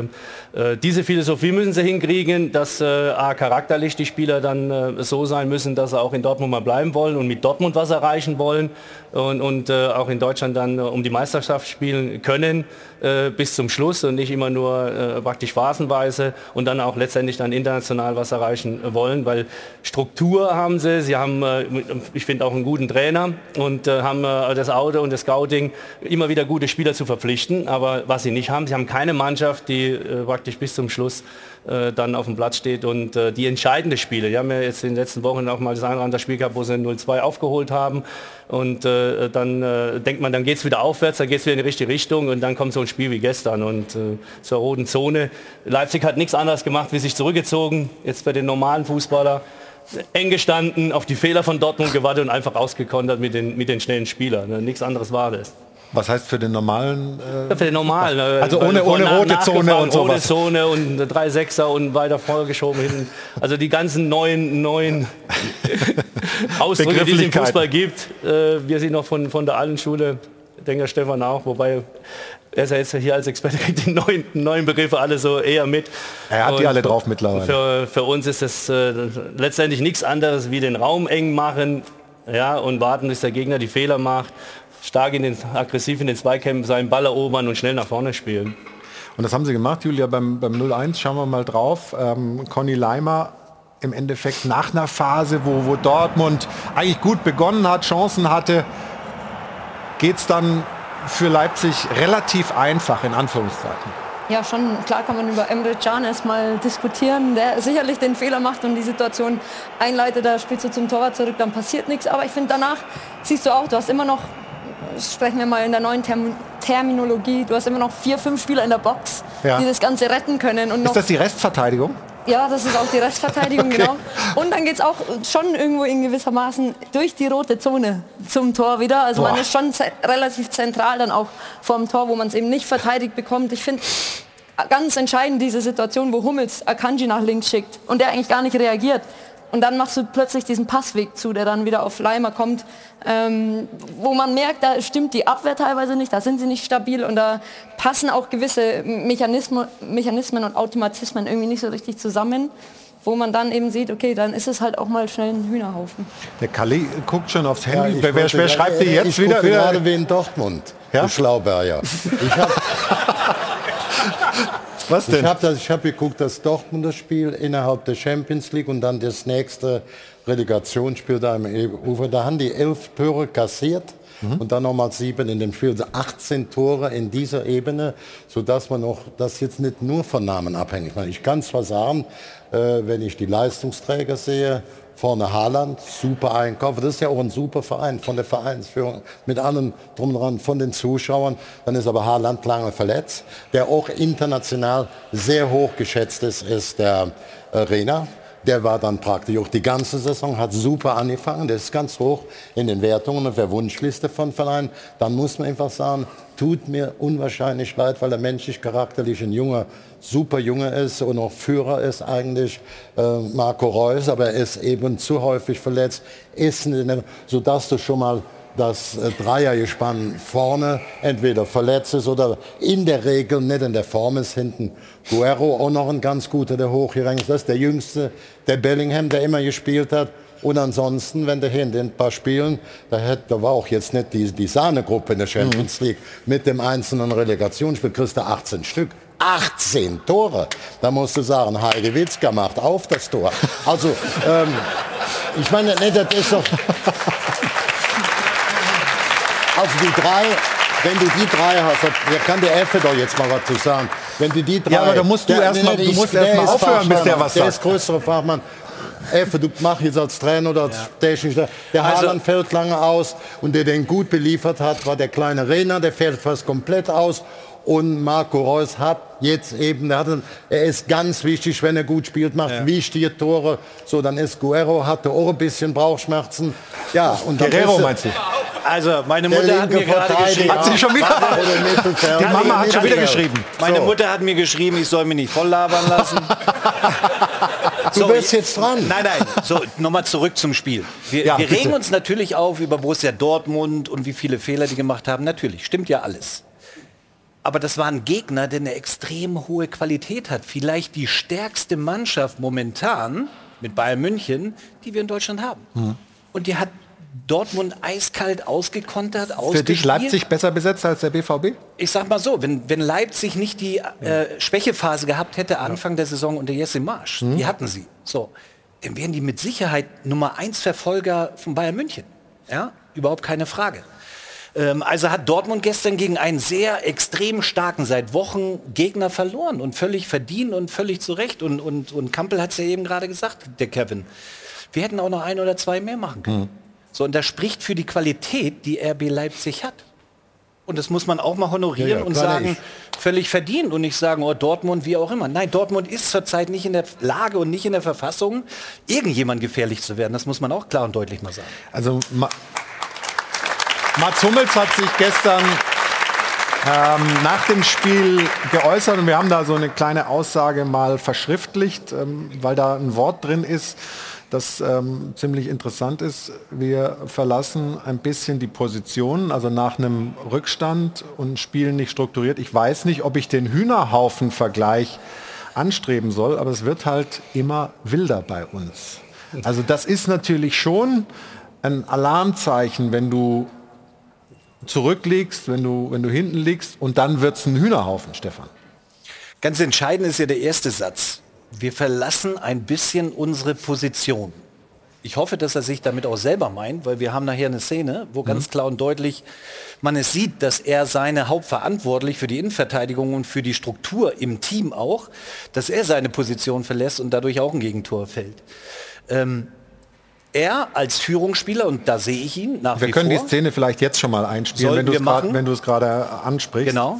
äh diese Philosophie müssen sie hinkriegen, dass äh, A, charakterlich die Spieler dann äh, so sein müssen, dass sie auch in Dortmund mal bleiben wollen und mit Dortmund was erreichen wollen und, und äh, auch in Deutschland dann äh, um die Meisterschaft spielen können äh, bis zum Schluss und nicht immer nur äh, praktisch phasenweise und dann auch letztendlich dann international was erreichen wollen, weil Struktur haben sie, sie haben, äh, ich finde auch einen guten Trainer und äh, haben das Auto und das Scouting immer wieder gute Spieler zu verpflichten, aber was sie nicht haben, sie haben keine Mannschaft, die praktisch bis zum Schluss äh, dann auf dem Platz steht und äh, die entscheidenden Spiele. Die haben ja jetzt in den letzten Wochen auch mal das eine andere Spiel gehabt, wo sie 0-2 aufgeholt haben und äh, dann äh, denkt man, dann geht es wieder aufwärts, dann geht es wieder in die richtige Richtung und dann kommt so ein Spiel wie gestern und äh, zur roten Zone. Leipzig hat nichts anderes gemacht, wie sich zurückgezogen, jetzt bei den normalen Fußballer eng gestanden, auf die Fehler von Dortmund gewartet und einfach ausgekontert mit den, mit den schnellen Spielern. Nichts anderes war das. Was heißt für den normalen? Äh, für den normalen. Äh, also ohne, ohne rote Zone und so. Ohne Zone und drei Sechser und weiter vorgeschoben hinten. Also die ganzen neuen, neuen Ausdrücke, die es im Fußball gibt. Äh, wir sind noch von, von der alten Schule, denke Stefan auch, wobei er ist ja jetzt hier als Experte die neuen, neuen Begriffe alle so eher mit. Er hat und die alle drauf mittlerweile. Für, für uns ist es äh, letztendlich nichts anderes wie den Raum eng machen ja, und warten, bis der Gegner die Fehler macht stark in den, aggressiv in den Zweikämpfen seinen Ball erobern und schnell nach vorne spielen. Und das haben sie gemacht, Julia, beim, beim 0-1, schauen wir mal drauf. Ähm, Conny Leimer im Endeffekt nach einer Phase, wo, wo Dortmund eigentlich gut begonnen hat, Chancen hatte, geht es dann für Leipzig relativ einfach, in Anführungszeichen. Ja, schon klar kann man über Emre Can erstmal diskutieren, der sicherlich den Fehler macht und die Situation einleitet, da spielst du zum Torwart zurück, dann passiert nichts. Aber ich finde danach siehst du auch, du hast immer noch sprechen wir mal in der neuen Term Terminologie, du hast immer noch vier, fünf Spieler in der Box, ja. die das Ganze retten können. Und ist das die Restverteidigung? Ja, das ist auch die Restverteidigung, okay. genau. Und dann geht es auch schon irgendwo in gewissermaßen durch die rote Zone zum Tor wieder. Also Boah. man ist schon relativ zentral dann auch vorm Tor, wo man es eben nicht verteidigt bekommt. Ich finde, ganz entscheidend diese Situation, wo Hummels Akanji nach links schickt und der eigentlich gar nicht reagiert. Und dann machst du plötzlich diesen Passweg zu, der dann wieder auf Leimer kommt, ähm, wo man merkt, da stimmt die Abwehr teilweise nicht, da sind sie nicht stabil und da passen auch gewisse Mechanismen, Mechanismen und Automatismen irgendwie nicht so richtig zusammen wo man dann eben sieht, okay, dann ist es halt auch mal schnell ein Hühnerhaufen. Der Kalli guckt schon aufs Handy. Ja, wer, wer, schreibt dir jetzt ich wieder? wieder? gerade wie in Dortmund, ja? du Schlauberger. Ich Was denn? Ich habe hab geguckt, das Dortmunder Spiel innerhalb der Champions League und dann das nächste Relegationsspiel da im Ufer. Da haben die elf Tore kassiert. Mhm. Und dann nochmal sieben in dem Spiel, also 18 Tore in dieser Ebene, sodass man auch das jetzt nicht nur von Namen abhängig macht. Ich kann zwar sagen, äh, wenn ich die Leistungsträger sehe, vorne Haaland, super Einkauf. Das ist ja auch ein super Verein von der Vereinsführung mit allem drum dran, von den Zuschauern. Dann ist aber Haaland lange verletzt. Der auch international sehr hoch geschätzt ist, ist der Arena. Der war dann praktisch auch die ganze Saison, hat super angefangen, der ist ganz hoch in den Wertungen auf der Wunschliste von Vereinen. Dann muss man einfach sagen, tut mir unwahrscheinlich leid, weil er menschlich charakterlich ein junger, super Junge ist und auch Führer ist eigentlich, äh, Marco Reus, aber er ist eben zu häufig verletzt, ist, sodass du schon mal das äh, Dreiergespann vorne entweder verletzt ist oder in der Regel nicht in der Form ist. Hinten Guerrero auch noch ein ganz guter, der hochgerankt ist. Das ist der jüngste, der Bellingham, der immer gespielt hat. Und ansonsten, wenn du hier in den paar Spielen, da, hätte, da war auch jetzt nicht die, die Sahnegruppe in der Champions League mit dem einzelnen Relegationsspiel, kriegst du 18 Stück. 18 Tore. Da musst du sagen, Heidi Witzka macht auf das Tor. Also, ähm, ich meine, nee, das ist doch... Also die drei, wenn du die drei hast, da kann der Effe doch jetzt mal was zu sagen. Wenn du die drei, ja, aber da musst du erstmal nee, erst aufhören, Fachmann, bis der was der sagt. ist größere Fachmann. Effe, du mach jetzt als Trainer oder als ja. Technischer. Der also, Haaland fällt lange aus und der den gut beliefert hat, war der kleine Renner, der fällt fast komplett aus. Und Marco Reus hat jetzt eben, er, hat, er ist ganz wichtig, wenn er gut spielt, macht ja. wichtige Tore. So, dann ist Guerrero, hatte auch ein bisschen Bauchschmerzen. Ja, und Guerrero meinst du? Also, meine Mutter hat mir gerade geschrieben. Hat sie schon wieder? Die Mama hat schon wieder geschrieben. Meine. Mutter hat mir geschrieben, ich soll mich nicht voll labern lassen. du so, bist jetzt dran. Nein, nein. So, nochmal zurück zum Spiel. Wir, ja, wir regen uns natürlich auf über Borussia Dortmund und wie viele Fehler die gemacht haben. Natürlich, stimmt ja alles. Aber das war ein Gegner, der eine extrem hohe Qualität hat. Vielleicht die stärkste Mannschaft momentan mit Bayern München, die wir in Deutschland haben. Mhm. Und die hat Dortmund eiskalt ausgekontert, Für dich Leipzig besser besetzt als der BVB? Ich sag mal so, wenn, wenn Leipzig nicht die äh, Schwächephase gehabt hätte Anfang der Saison unter Jesse Marsch, mhm. die hatten sie, so, dann wären die mit Sicherheit Nummer 1 Verfolger von Bayern München. Ja, überhaupt keine Frage. Ähm, also hat Dortmund gestern gegen einen sehr extrem starken, seit Wochen Gegner verloren und völlig verdient und völlig zu Recht. Und, und, und Kampel hat es ja eben gerade gesagt, der Kevin. Wir hätten auch noch ein oder zwei mehr machen können. Mhm. So, und das spricht für die Qualität, die RB Leipzig hat. Und das muss man auch mal honorieren ja, ja, und sagen, ich. völlig verdient und nicht sagen, oh, Dortmund, wie auch immer. Nein, Dortmund ist zurzeit nicht in der Lage und nicht in der Verfassung, irgendjemand gefährlich zu werden. Das muss man auch klar und deutlich mal sagen. Also Ma Mats Hummels hat sich gestern ähm, nach dem Spiel geäußert und wir haben da so eine kleine Aussage mal verschriftlicht, ähm, weil da ein Wort drin ist das ähm, ziemlich interessant ist. Wir verlassen ein bisschen die Position, also nach einem Rückstand und spielen nicht strukturiert. Ich weiß nicht, ob ich den Hühnerhaufen-Vergleich anstreben soll, aber es wird halt immer wilder bei uns. Also das ist natürlich schon ein Alarmzeichen, wenn du zurückliegst, wenn du, wenn du hinten liegst und dann wird es ein Hühnerhaufen, Stefan. Ganz entscheidend ist ja der erste Satz wir verlassen ein bisschen unsere Position. Ich hoffe, dass er sich damit auch selber meint, weil wir haben nachher eine Szene, wo mhm. ganz klar und deutlich man es sieht, dass er seine Hauptverantwortlich für die Innenverteidigung und für die Struktur im Team auch, dass er seine Position verlässt und dadurch auch ein Gegentor fällt. Ähm, er als Führungsspieler, und da sehe ich ihn nach wir wie vor. Wir können die Szene vielleicht jetzt schon mal einspielen, wenn du, es grad, wenn du es gerade ansprichst. Genau.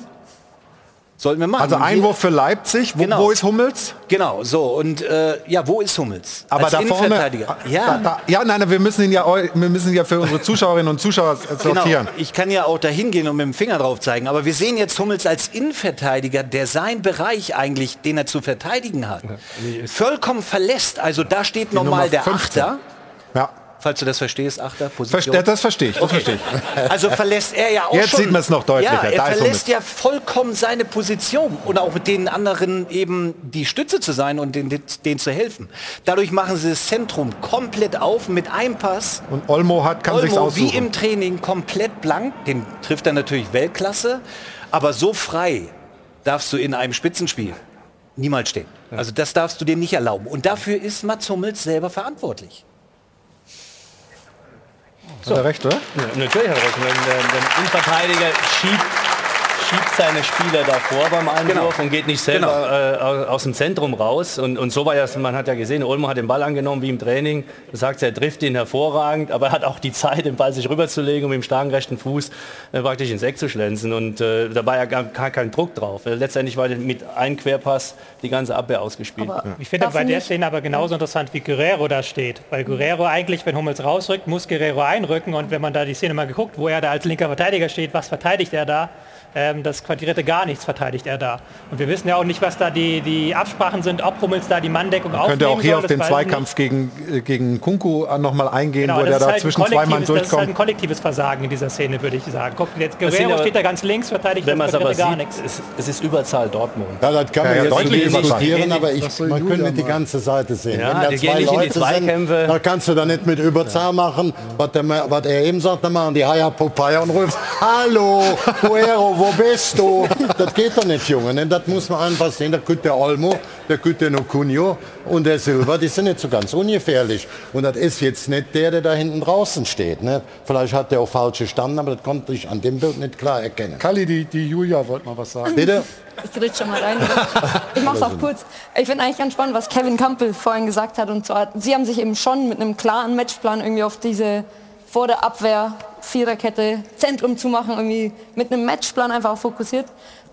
Sollten wir machen. Also Einwurf für Leipzig. Wo, Genau. wo ist Hummels? Genau, so. Und äh, ja, wo ist Hummels? Aber Als da vorne. Innenverteidiger. Ja, Da, da, ja, nein, wir müssen ihn ja, wir müssen ihn ja für unsere Zuschauerinnen und Zuschauer sortieren. Genau. Ich kann ja auch da hingehen und mit dem Finger drauf zeigen. Aber wir sehen jetzt Hummels als Innenverteidiger, der seinen Bereich eigentlich, den er zu verteidigen hat, vollkommen verlässt. Also da steht nochmal der 15. Achter. Falls du das verstehst, Achter, Position. Verste- das verstehe ich, das Okay. verstehe ich. Also verlässt er ja auch Jetzt schon. sieht man es noch deutlicher. Ja, er verlässt ja vollkommen seine Position und auch mit den anderen eben die Stütze zu sein und denen, denen zu helfen. Dadurch machen sie das Zentrum komplett auf mit einem Pass. Und Olmo hat, kann Olmo aussuchen. wie im Training komplett blank, den trifft er natürlich Weltklasse, aber so frei darfst du in einem Spitzenspiel niemals stehen. Also das darfst du dir nicht erlauben. Und dafür ist Mats Hummels selber verantwortlich. Hat er recht, oder? Ja, natürlich hat er recht. Wenn der, der Innenverteidiger schiebt, schiebt seine Spieler davor beim Einwurf Genau. und geht nicht selber äh, aus- dem Zentrum raus. Und, und so war ja, man hat ja gesehen, Olmo hat den Ball angenommen wie im Training. Du sagst, er trifft ihn hervorragend, aber er hat auch die Zeit, den Ball sich rüberzulegen und mit dem starken rechten Fuß äh, praktisch ins Eck zu schlänzen. Und äh, da war ja gar, gar kein Druck drauf. Äh, Letztendlich war mit einem Querpass die ganze Abwehr ausgespielt. Aber Ich finde bei der Szene aber genauso interessant, wie Guerrero da steht. Weil Guerrero eigentlich, wenn Hummels rausrückt, muss Guerrero einrücken. Und wenn man da die Szene mal geguckt, wo er da als linker Verteidiger steht, was verteidigt er da? Ähm, das quadrierte gar nichts verteidigt er da. Und wir wissen ja auch nicht, was da die, die Absprachen sind, ob Hummels da die Manndeckung Man aufnehmen könnte auch hier soll, auf den Zweikampf gegen, äh, gegen Kunku nochmal eingehen, Genau, wo der da halt zwischen zwei Mann kollektives- das ist halt durchkommt. ein kollektives Versagen in dieser Szene, würde ich sagen. Guck, jetzt Guerrero aber- steht da ganz links, verteidigt Wenn man das es aber quadrierte gar sieht, nichts. es, es ist Überzahl Dortmund. Ja, das kann man Ja, ja, jetzt deutlich diskutieren, aber ich, man könnte die ganze Seite sehen. Ja, Wenn da die gehen zwei nicht in die Leute Zweikämpfe. sind, dann kannst du da nicht mit Überzahl machen. Was, der, was er eben sagt, dann machen die Haya Popeye und rufst, Hallo, Guerrero, wo bist du? Das geht doch nicht, Junge. Ne? Das muss man einfach sehen. Da könnte der Olmo, der könnte der Cunio und der Silva, die sind nicht so ganz ungefährlich. Und das ist jetzt nicht der, der da hinten draußen steht. Ne? Vielleicht hat der auch falsche Standen, aber das konnte ich an dem Bild nicht klar erkennen. Kalli, die, die Julia wollte mal was sagen. Bitte? Ich rede schon mal rein. Ich mache es auch kurz. Ich finde eigentlich ganz spannend, was Kevin Campbell vorhin gesagt hat. Und zwar, sie haben sich eben schon mit einem klaren Matchplan irgendwie auf diese vor der Abwehr Viererkette Zentrum zu machen, irgendwie mit einem Matchplan einfach auch fokussiert.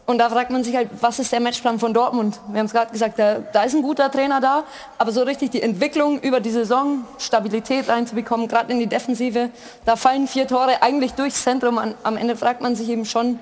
Und da fragt man sich halt, was ist der Matchplan von Dortmund? Wir haben es gerade gesagt, da, da ist ein guter Trainer da, aber so richtig die Entwicklung über die Saison, Stabilität reinzubekommen, gerade in die Defensive, da fallen vier Tore eigentlich durchs Zentrum. Am Ende fragt man sich eben schon,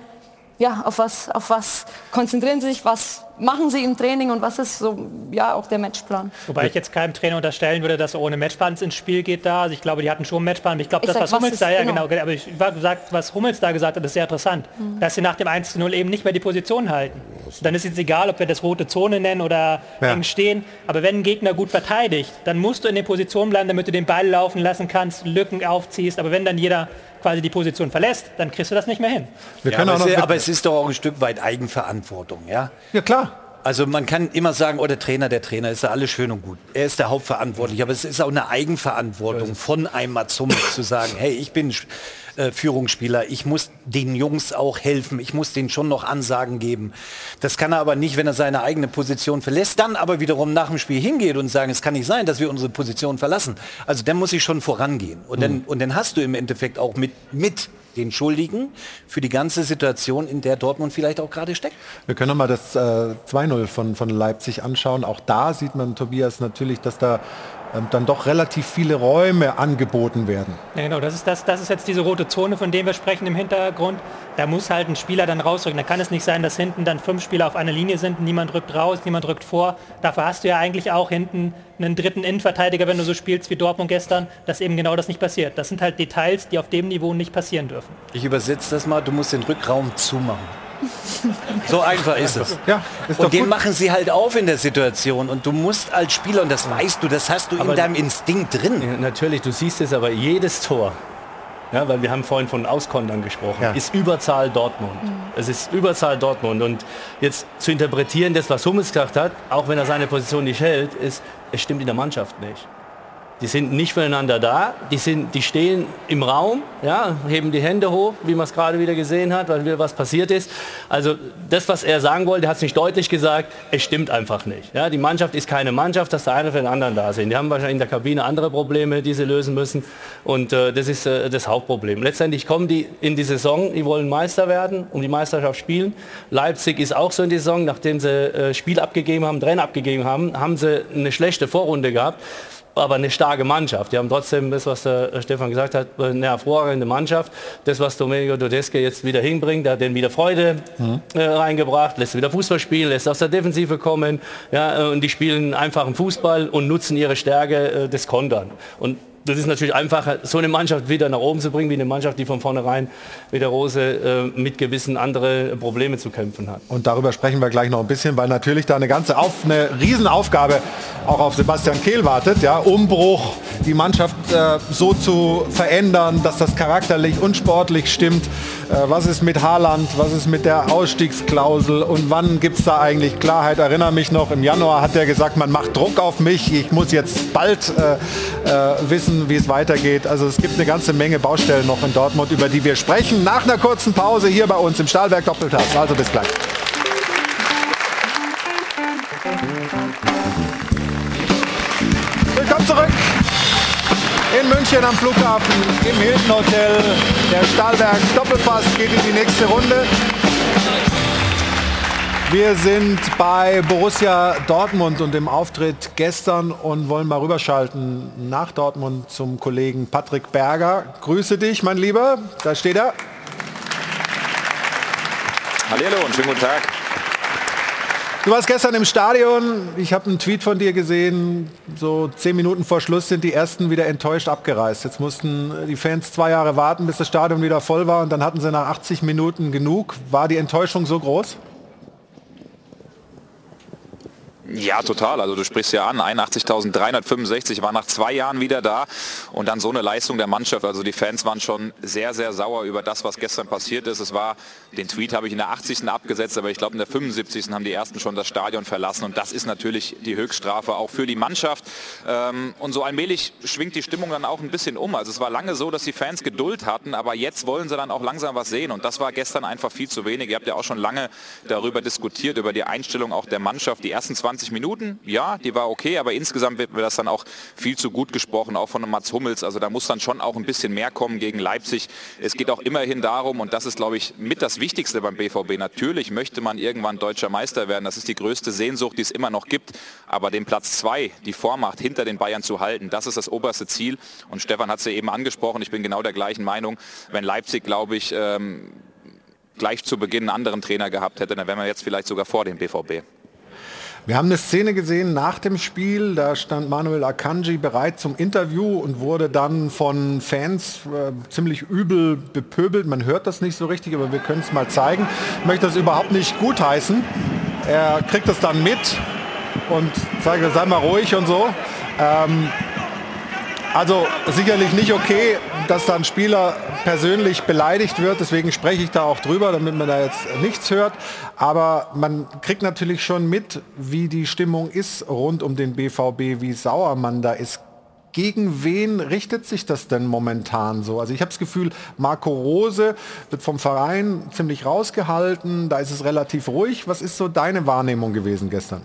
ja, auf was, auf was konzentrieren Sie sich, was machen Sie im Training und was ist so, ja, auch der Matchplan? Wobei ich jetzt keinem Trainer unterstellen würde, dass er ohne Matchplan ins Spiel geht da. Also ich glaube, die hatten schon einen Matchplan. Aber ich glaube, das, sag, was was Hummels ist- da, ja genau. genau, aber ich war gesagt, was Hummels da gesagt hat, ist sehr interessant. Mhm. Dass sie nach dem 1 zu 0 eben nicht mehr die Position halten. Dann ist es egal, ob wir das rote Zone nennen oder Ja. eng stehen. Aber wenn ein Gegner gut verteidigt, dann musst du in der Position bleiben, damit du den Ball laufen lassen kannst, Lücken aufziehst. Aber wenn dann jeder quasi die Position verlässt, dann kriegst du das nicht mehr hin. Wir Ja, können aber, auch es, noch aber es ist doch auch ein Stück weit Eigenverantwortung, ja? ja klar. Also man kann immer sagen, oh der Trainer, der Trainer ist ja alles schön und gut. Er ist der Hauptverantwortliche, aber es ist auch eine Eigenverantwortung von einem Mats Hummels zu sagen, hey, ich bin äh, Führungsspieler, ich muss den Jungs auch helfen, ich muss denen schon noch Ansagen geben. Das kann er aber nicht, wenn er seine eigene Position verlässt, dann aber wiederum nach dem Spiel hingeht und sagen, es kann nicht sein, dass wir unsere Position verlassen. Also dann muss ich schon vorangehen. Und dann, und dann hast du im Endeffekt auch mit, mit den Schuldigen für die ganze Situation, in der Dortmund vielleicht auch gerade steckt. Wir können noch mal das äh, 2-0 von, von Leipzig anschauen. Auch da sieht man, Tobias, natürlich, dass da dann doch relativ viele Räume angeboten werden. Ja, genau, das ist, das, das ist jetzt diese rote Zone, von der wir sprechen im Hintergrund. Da muss halt ein Spieler dann rausrücken. Da kann es nicht sein, dass hinten dann fünf Spieler auf einer Linie sind, niemand rückt raus, niemand rückt vor. Dafür hast du ja eigentlich auch hinten einen dritten Innenverteidiger, wenn du so spielst wie Dortmund gestern, dass eben genau das nicht passiert. Das sind halt Details, die auf dem Niveau nicht passieren dürfen. Ich übersetze das mal, du musst den Rückraum zumachen. So einfach ist es. Ja, ist und den gut. machen sie halt auf in der Situation. Und du musst als Spieler, und das weißt du, das hast du Aber- in deinem Instinkt drin. Natürlich, du siehst es aber jedes Tor. Ja, weil wir haben vorhin von Auskontern gesprochen. Ja. Ist Überzahl Dortmund. Es ist Überzahl Dortmund. Und jetzt zu interpretieren, das, was Hummels gesagt hat, auch wenn er seine Position nicht hält, ist, es stimmt in der Mannschaft nicht. Die sind nicht füreinander da, die, sind, die stehen im Raum, ja, heben die Hände hoch, wie man es gerade wieder gesehen hat, weil wieder was passiert ist. Also das, was er sagen wollte, hat es nicht deutlich gesagt, es stimmt einfach nicht. Ja, die Mannschaft ist keine Mannschaft, dass der eine für den anderen da sind. Die haben wahrscheinlich in der Kabine andere Probleme, die sie lösen müssen und äh, das ist äh, das Hauptproblem. Letztendlich kommen die in die Saison, die wollen Meister werden, um die Meisterschaft spielen. Leipzig ist auch so in die Saison, nachdem sie äh, Spiel abgegeben haben, Trainer abgegeben haben, haben sie eine schlechte Vorrunde gehabt aber eine starke Mannschaft. Die haben trotzdem das, was der Stefan gesagt hat, eine hervorragende Mannschaft. Das, was Domenico Dodeske jetzt wieder hinbringt, der hat denen wieder Freude mhm. äh, reingebracht, lässt wieder Fußball spielen, lässt aus der Defensive kommen. Ja, und die spielen einfachen Fußball und nutzen ihre Stärke äh, des Kontern. Und das ist natürlich einfacher, so eine Mannschaft wieder nach oben zu bringen, wie eine Mannschaft, die von vornherein mit der Rose äh, mit gewissen anderen Probleme zu kämpfen hat. Und darüber sprechen wir gleich noch ein bisschen, weil natürlich da eine ganze auf, eine Riesenaufgabe auch auf Sebastian Kehl wartet. Ja? Umbruch, die Mannschaft äh, so zu verändern, dass das charakterlich und sportlich stimmt. Äh, was ist mit Haaland, was ist mit der Ausstiegsklausel und wann gibt es da eigentlich Klarheit? Erinnere mich noch, im Januar hat er gesagt, man macht Druck auf mich, ich muss jetzt bald äh, äh, wissen, wie es weitergeht. Also es gibt eine ganze Menge Baustellen noch in Dortmund, über die wir sprechen. Nach einer kurzen Pause hier bei uns im Stahlwerk Doppeltass. Also bis gleich. In München am Flughafen im Hilton Hotel. Der Stahlberg Doppelpass geht in die nächste Runde. Wir sind bei Borussia Dortmund und dem Auftritt gestern und wollen mal rüberschalten nach Dortmund zum Kollegen Patrick Berger. Grüße dich, mein Lieber. Da steht er. Hallo und schönen guten Tag. Du warst gestern im Stadion. Ich habe einen Tweet von dir gesehen. So zehn Minuten vor Schluss sind die ersten wieder enttäuscht abgereist. Jetzt mussten die Fans zwei Jahre warten, bis das Stadion wieder voll war. Und dann hatten sie nach 80 Minuten genug. War die Enttäuschung so groß? Ja, total. Also du sprichst ja an, 81.365 war nach zwei Jahren wieder da und dann so eine Leistung der Mannschaft. Also die Fans waren schon sehr, sehr sauer über das, was gestern passiert ist. Es war, den Tweet habe ich in der 80. abgesetzt, aber ich glaube in der 75. haben die ersten schon das Stadion verlassen und das ist natürlich die Höchststrafe auch für die Mannschaft. Ähm, und so allmählich schwingt die Stimmung dann auch ein bisschen um. Also es war lange so, dass die Fans Geduld hatten, aber jetzt wollen sie dann auch langsam was sehen und das war gestern einfach viel zu wenig. Ihr habt ja auch schon lange darüber diskutiert, über die Einstellung auch der Mannschaft. Die ersten 20 90 Minuten, ja, die war okay, aber insgesamt wird mir das dann auch viel zu gut gesprochen, auch von Mats Hummels. Also da muss dann schon auch ein bisschen mehr kommen gegen Leipzig. Es geht auch immerhin darum, und das ist, glaube ich, mit das Wichtigste beim BVB. Natürlich möchte man irgendwann deutscher Meister werden. Das ist die größte Sehnsucht, die es immer noch gibt. Aber den Platz zwei, die Vormacht hinter den Bayern zu halten, das ist das oberste Ziel. Und Stefan hat es ja eben angesprochen. Ich bin genau der gleichen Meinung. Wenn Leipzig, glaube ich, ähm, gleich zu Beginn einen anderen Trainer gehabt hätte, dann wären wir jetzt vielleicht sogar vor dem BVB. Wir haben eine Szene gesehen nach dem Spiel, da stand Manuel Akanji bereit zum Interview und wurde dann von Fans äh, ziemlich übel bepöbelt. Man hört das nicht so richtig, aber wir können es mal zeigen. Ich möchte das überhaupt nicht gutheißen. Er kriegt das dann mit und zeigt, sei mal ruhig und so. Ähm, also sicherlich nicht okay, dass da ein Spieler persönlich beleidigt wird. Deswegen spreche ich da auch drüber, damit man da jetzt nichts hört. Aber man kriegt natürlich schon mit, wie die Stimmung ist rund um den BVB, wie sauer man da ist. Gegen wen richtet sich das denn momentan so? Also ich habe das Gefühl, Marco Rose wird vom Verein ziemlich rausgehalten, da ist es relativ ruhig. Was ist so deine Wahrnehmung gewesen gestern?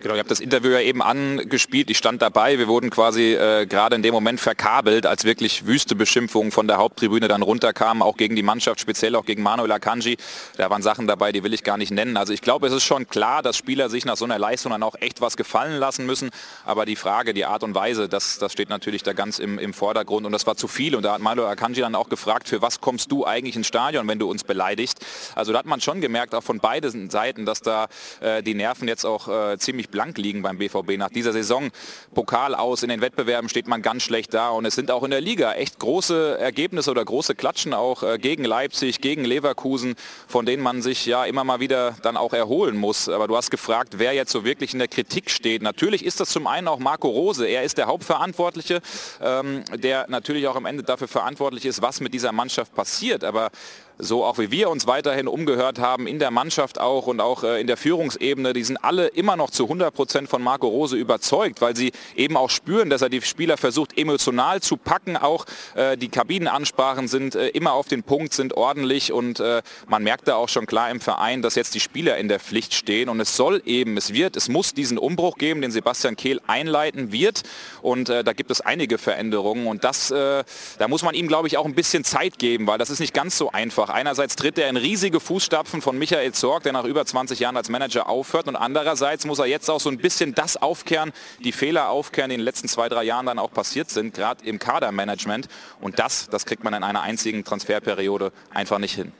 Genau, ich habe das Interview ja eben angespielt. Ich stand dabei. Wir wurden quasi äh, gerade in dem Moment verkabelt, als wirklich wüste Beschimpfungen von der Haupttribüne dann runterkamen, auch gegen die Mannschaft, speziell auch gegen Manuel Akanji. Da waren Sachen dabei, die will ich gar nicht nennen. Also ich glaube, es ist schon klar, dass Spieler sich nach so einer Leistung dann auch echt was gefallen lassen müssen. Aber die Frage, die Art und Weise, das, das steht natürlich da ganz im, im Vordergrund. Und das war zu viel. Und da hat Manuel Akanji dann auch gefragt, für was kommst du eigentlich ins Stadion, wenn du uns beleidigst? Also da hat man schon gemerkt, auch von beiden Seiten, dass da äh, die Nerven jetzt auch äh, ziemlich ziemlich blank liegen beim BVB. Nach dieser Saison Pokal aus, in den Wettbewerben steht man ganz schlecht da und es sind auch in der Liga echt große Ergebnisse oder große Klatschen auch äh, gegen Leipzig, gegen Leverkusen, von denen man sich ja immer mal wieder dann auch erholen muss. Aber du hast gefragt, wer jetzt so wirklich in der Kritik steht. Natürlich ist das zum einen auch Marco Rose. Er ist der Hauptverantwortliche, ähm, der natürlich auch am Ende dafür verantwortlich ist, was mit dieser Mannschaft passiert. Aber so auch wie wir uns weiterhin umgehört haben, in der Mannschaft auch und auch äh, in der Führungsebene, die sind alle immer noch zu 100% von Marco Rose überzeugt, weil sie eben auch spüren, dass er die Spieler versucht emotional zu packen. Auch äh, die Kabinenansprachen sind äh, immer auf den Punkt, sind ordentlich und man merkt da auch schon klar im Verein, dass jetzt die Spieler in der Pflicht stehen und es soll eben, es wird, es muss diesen Umbruch geben, den Sebastian Kehl einleiten wird und da gibt es einige Veränderungen und das, da muss man ihm glaube ich auch ein bisschen Zeit geben, weil das ist nicht ganz so einfach. Einerseits tritt er in riesige Fußstapfen von Michael Zorg, der nach über 20 Jahren als Manager aufhört und andererseits muss er jetzt auch so ein bisschen das aufkehren, die Fehler aufkehren, die in den letzten zwei, drei Jahren dann auch passiert sind, gerade im Kadermanagement und das, das kriegt man in einer einzigen Transferperiode einfach nicht hin.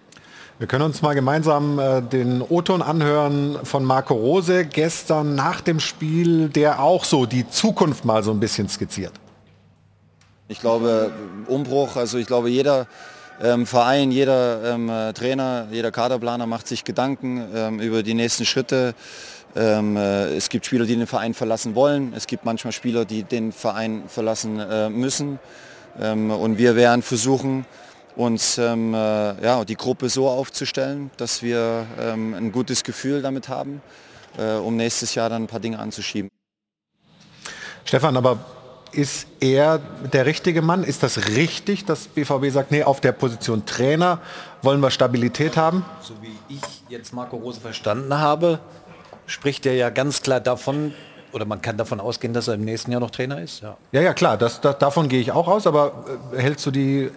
Wir können uns mal gemeinsam äh, den O-Ton anhören von Marco Rose gestern nach dem Spiel, der auch so die Zukunft mal so ein bisschen skizziert. Ich glaube, Umbruch, also ich glaube, jeder ähm, Verein, jeder ähm, äh, Trainer, jeder Kaderplaner macht sich Gedanken ähm, über die nächsten Schritte. Ähm, äh, es gibt Spieler, die den Verein verlassen wollen. Es gibt manchmal Spieler, die den Verein verlassen äh, müssen. Ähm, und wir werden versuchen, uns ähm, äh, ja, die Gruppe so aufzustellen, dass wir ein gutes Gefühl damit haben, äh, um nächstes Jahr dann ein paar Dinge anzuschieben. Stefan, aber ist er der richtige Mann? Ist das richtig, dass BVB sagt, nee, auf der Position Trainer wollen wir Stabilität haben? So wie ich jetzt Marco Rose verstanden habe, spricht er ja ganz klar davon, oder man kann davon ausgehen, dass er im nächsten Jahr noch Trainer ist. Ja, ja, ja klar, das, das, davon gehe ich auch aus, aber äh, hältst du die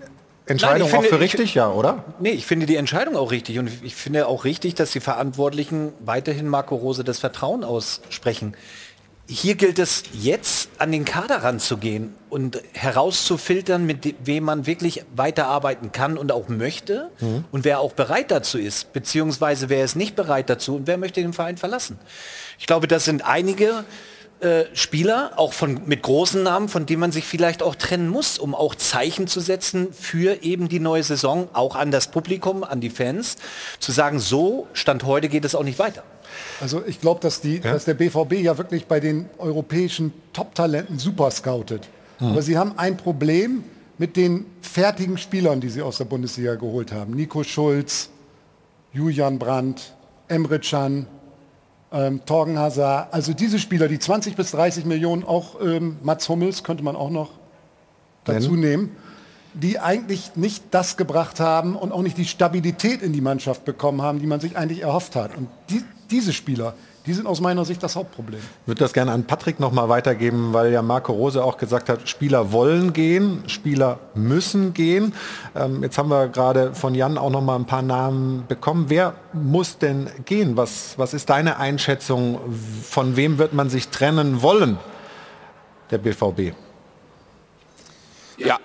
Entscheidung Nein, finde, auch für richtig, ich, ja, oder? Nee, ich finde die Entscheidung auch richtig und ich finde auch richtig, dass die Verantwortlichen weiterhin Marco Rose das Vertrauen aussprechen. Hier gilt es jetzt an den Kader ranzugehen und herauszufiltern, mit wem man wirklich weiterarbeiten kann und auch möchte mhm. und wer auch bereit dazu ist, beziehungsweise wer ist nicht bereit dazu und wer möchte den Verein verlassen. Ich glaube, das sind einige äh, Spieler, auch von, mit großen Namen, von denen man sich vielleicht auch trennen muss, um auch Zeichen zu setzen für eben die neue Saison, auch an das Publikum, an die Fans, zu sagen, so, Stand heute geht es auch nicht weiter. Also ich glaube, dass, ja? dass der BVB ja wirklich bei den europäischen Top-Talenten super scoutet. Hm. Aber sie haben ein Problem mit den fertigen Spielern, die sie aus der Bundesliga geholt haben. Nico Schulz, Julian Brandt, Emre Can, ähm, Torgen Hazard, also diese Spieler, die 20 bis 30 Millionen, auch ähm, Mats Hummels könnte man auch noch dazu nehmen, die eigentlich nicht das gebracht haben und auch nicht die Stabilität in die Mannschaft bekommen haben, die man sich eigentlich erhofft hat. Und die, diese Spieler, die sind aus meiner Sicht das Hauptproblem. Ich würde das gerne an Patrick noch mal weitergeben, weil ja Marco Rose auch gesagt hat, Spieler wollen gehen, Spieler müssen gehen. Ähm, jetzt haben wir gerade von Jan auch noch mal ein paar Namen bekommen. Wer muss denn gehen? Was, was ist deine Einschätzung? Von wem wird man sich trennen wollen? Der BVB. Ja,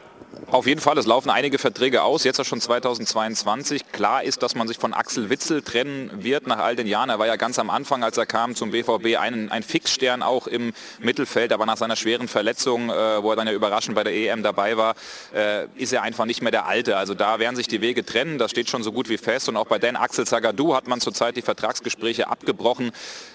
auf jeden Fall, es laufen einige Verträge aus, jetzt schon 2022. Klar ist, dass man sich von Axel Witzel trennen wird nach all den Jahren. Er war ja ganz am Anfang, als er kam zum BVB, ein, ein Fixstern auch im Mittelfeld, aber nach seiner schweren Verletzung, äh, wo er dann ja überraschend bei der EM dabei war, äh, ist er einfach nicht mehr der Alte. Also da werden sich die Wege trennen, das steht schon so gut wie fest. Und auch bei Dan Axel Zagadou hat man zurzeit die Vertragsgespräche abgebrochen.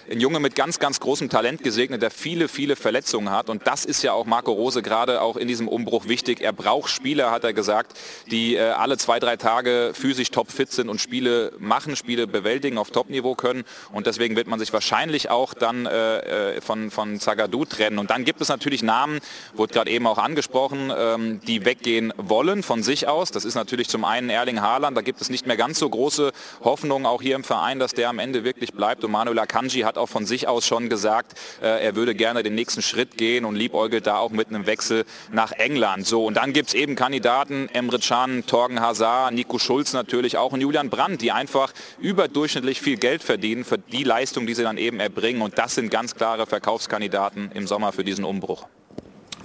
Ein Junge mit ganz, ganz großem Talent gesegnet, der viele, viele Verletzungen hat. Und das ist ja auch Marco Rose gerade auch in diesem Umbruch wichtig. Er braucht Spieler, hat er gesagt, die äh, alle zwei, drei Tage physisch topfit sind und Spiele machen, Spiele bewältigen, auf Topniveau können. Und deswegen wird man sich wahrscheinlich auch dann äh, äh von, von Zagadou trennen. Und dann gibt es natürlich Namen, wurde gerade eben auch angesprochen, ähm, die weggehen wollen von sich aus. Das ist natürlich zum einen Erling Haaland, da gibt es nicht mehr ganz so große Hoffnungen auch hier im Verein, dass der am Ende wirklich bleibt. Und Manuel Akanji hat auch von sich aus schon gesagt, äh, er würde gerne den nächsten Schritt gehen und liebäugelt da auch mit einem Wechsel nach England. So, und dann gibt es eben Kandidaten, Emre Can, Torgen Hazard, Nico Schulz natürlich auch und Julian Brandt, die einfach überdurchschnittlich viel Geld verdienen für die Leistung, die sie dann eben erbringen. Und das sind ganz klare Verkaufskandidaten im Sommer für diesen Umbruch.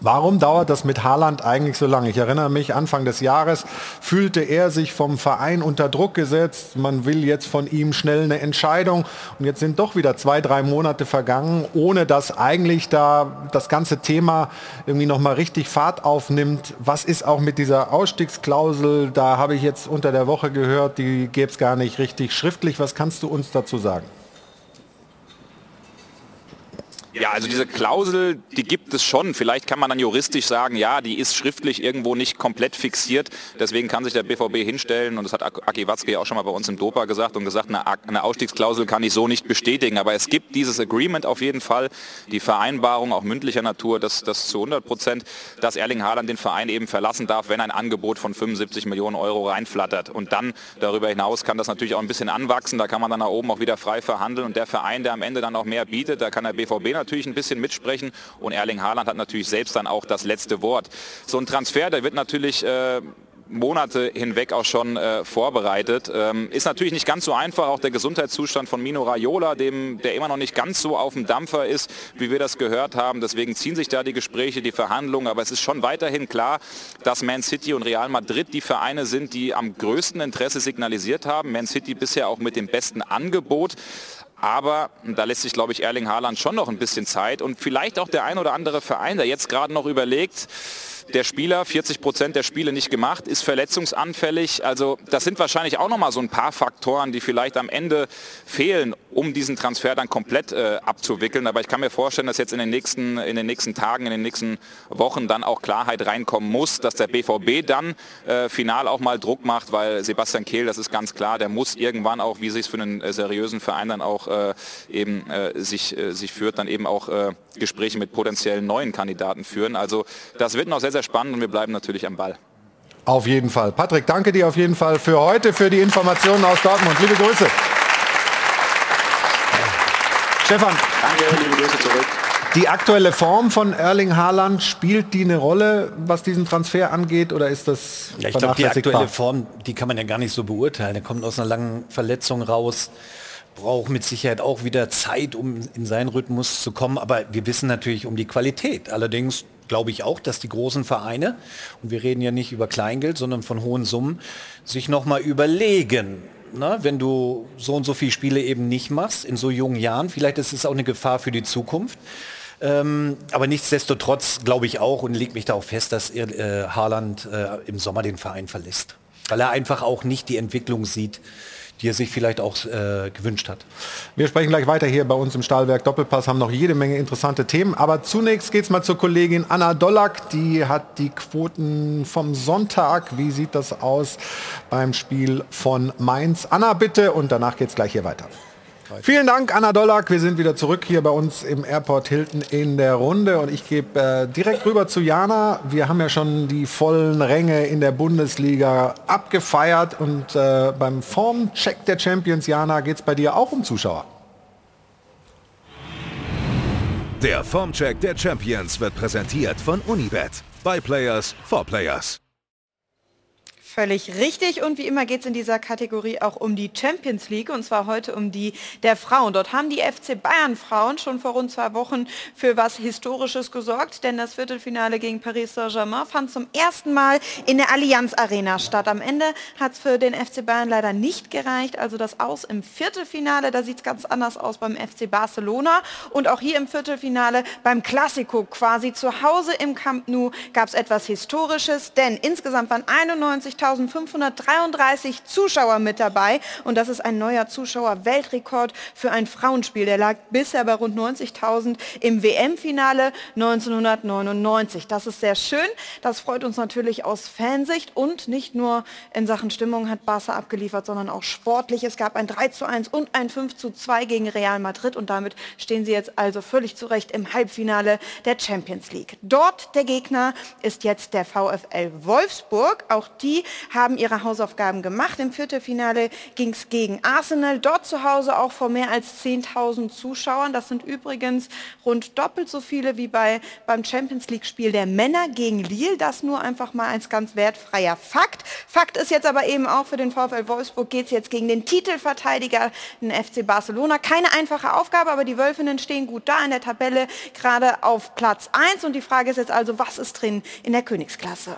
Warum dauert das mit Haaland eigentlich so lange? Ich erinnere mich, Anfang des Jahres fühlte er sich vom Verein unter Druck gesetzt. Man will jetzt von ihm schnell eine Entscheidung. Und jetzt sind doch wieder zwei, drei Monate vergangen, ohne dass eigentlich da das ganze Thema irgendwie nochmal richtig Fahrt aufnimmt. Was ist auch mit dieser Ausstiegsklausel? Da habe ich jetzt unter der Woche gehört, die gäbe es gar nicht richtig schriftlich. Was kannst du uns dazu sagen? Ja, also diese Klausel, die gibt es schon. Vielleicht kann man dann juristisch sagen, ja, die ist schriftlich irgendwo nicht komplett fixiert. Deswegen kann sich der BVB hinstellen, und das hat Aki Watzke auch schon mal bei uns im Dopa gesagt und gesagt, eine Ausstiegsklausel kann ich so nicht bestätigen. Aber es gibt dieses Agreement auf jeden Fall, die Vereinbarung auch mündlicher Natur, dass das zu 100 Prozent, dass Erling Haaland den Verein eben verlassen darf, wenn ein Angebot von 75 Millionen Euro reinflattert. Und dann darüber hinaus kann das natürlich auch ein bisschen anwachsen. Da kann man dann nach oben auch wieder frei verhandeln. Und der Verein, der am Ende dann auch mehr bietet, da kann der BVB natürlich natürlich ein bisschen mitsprechen und Erling Haaland hat natürlich selbst dann auch das letzte Wort. So ein Transfer, der wird natürlich äh, Monate hinweg auch schon äh, vorbereitet. Ähm, ist natürlich nicht ganz so einfach, auch der Gesundheitszustand von Mino Raiola, dem, der immer noch nicht ganz so auf dem Dampfer ist, wie wir das gehört haben. Deswegen ziehen sich da die Gespräche, die Verhandlungen. Aber es ist schon weiterhin klar, dass Man City und Real Madrid die Vereine sind, die am größten Interesse signalisiert haben. Man City bisher auch mit dem besten Angebot. Aber da lässt sich, glaube ich, Erling Haaland schon noch ein bisschen Zeit. Und vielleicht auch der ein oder andere Verein, der jetzt gerade noch überlegt, der Spieler, 40 Prozent der Spiele nicht gemacht, ist verletzungsanfällig. Also das sind wahrscheinlich auch noch mal so ein paar Faktoren, die vielleicht am Ende fehlen, um diesen Transfer dann komplett äh, abzuwickeln. Aber ich kann mir vorstellen, dass jetzt in den, nächsten, in den nächsten Tagen, in den nächsten Wochen dann auch Klarheit reinkommen muss, dass der BVB dann äh, final auch mal Druck macht, weil Sebastian Kehl, das ist ganz klar, der muss irgendwann auch, wie sich es für einen äh, seriösen Verein dann auch äh, eben äh, sich, äh, sich führt, dann eben auch Gespräche mit potenziellen neuen Kandidaten führen. Also das wird noch sehr, sehr spannend und wir bleiben natürlich am Ball. Auf jeden Fall. Patrick, danke dir auf jeden Fall für heute, für die Informationen aus Dortmund. Liebe Grüße. Stefan. Danke, liebe Grüße zurück. Die aktuelle Form von Erling Haaland, spielt die eine Rolle, was diesen Transfer angeht, oder ist das ja, Ich glaube, die aktuelle Form, die kann man ja gar nicht so beurteilen. Er kommt aus einer langen Verletzung raus braucht mit Sicherheit auch wieder Zeit, um in seinen Rhythmus zu kommen. Aber wir wissen natürlich um die Qualität. Allerdings glaube ich auch, dass die großen Vereine, und wir reden ja nicht über Kleingeld, sondern von hohen Summen, sich nochmal überlegen, na, wenn du so und so viele Spiele eben nicht machst, in so jungen Jahren, vielleicht ist es auch eine Gefahr für die Zukunft. Ähm, aber nichtsdestotrotz glaube ich auch und lege mich da auch fest, dass äh, Haaland äh, im Sommer den Verein verlässt. Weil er einfach auch nicht die Entwicklung sieht, die er sich vielleicht auch äh, gewünscht hat. Wir sprechen gleich weiter hier bei uns im Stahlwerk Doppelpass, haben noch jede Menge interessante Themen. Aber zunächst geht es mal zur Kollegin Anna Dollack, die hat die Quoten vom Sonntag. Wie sieht das aus beim Spiel von Mainz? Anna bitte und danach geht es gleich hier weiter. Vielen Dank, Anna Dollack. Wir sind wieder zurück hier bei uns im Airport Hilton in der Runde und ich gebe äh, direkt rüber zu Jana. Wir haben ja schon die vollen Ränge in der Bundesliga abgefeiert und äh, beim Formcheck der Champions, Jana, geht es bei dir auch um Zuschauer. Der Formcheck der Champions wird präsentiert von Unibet. By Players for Players. Völlig richtig. Und wie immer geht es in dieser Kategorie auch um die Champions League und zwar heute um die der Frauen. Dort haben die FC Bayern Frauen schon vor rund zwei Wochen für was Historisches gesorgt, denn das Viertelfinale gegen Paris Saint-Germain fand zum ersten Mal in der Allianz Arena statt. Am Ende hat es für den FC Bayern leider nicht gereicht. Also das Aus im Viertelfinale, da sieht es ganz anders aus beim FC Barcelona. Und auch hier im Viertelfinale beim Classico quasi zu Hause im Camp Nou gab es etwas Historisches, denn insgesamt waren 91 12.533 Zuschauer mit dabei und das ist ein neuer Zuschauer-Weltrekord für ein Frauenspiel. Der lag bisher bei rund 90.000 im WM-Finale 1999. Das ist sehr schön. Das freut uns natürlich aus Fansicht und nicht nur in Sachen Stimmung hat Barca abgeliefert, sondern auch sportlich. Es gab ein 3 zu 1 und ein 5 zu 2 gegen Real Madrid und damit stehen sie jetzt also völlig zurecht im Halbfinale der Champions League. Dort der Gegner ist jetzt der VfL Wolfsburg. Auch die haben ihre Hausaufgaben gemacht. Im Viertelfinale ging es gegen Arsenal, dort zu Hause auch vor mehr als 10.000 Zuschauern. Das sind übrigens rund doppelt so viele wie bei, beim Champions League-Spiel der Männer gegen Lille. Das nur einfach mal als ganz wertfreier Fakt. Fakt ist jetzt aber eben auch für den VfL Wolfsburg geht es jetzt gegen den Titelverteidiger, den FC Barcelona. Keine einfache Aufgabe, aber die Wölfinnen stehen gut da in der Tabelle, gerade auf Platz 1. Und die Frage ist jetzt also, was ist drin in der Königsklasse?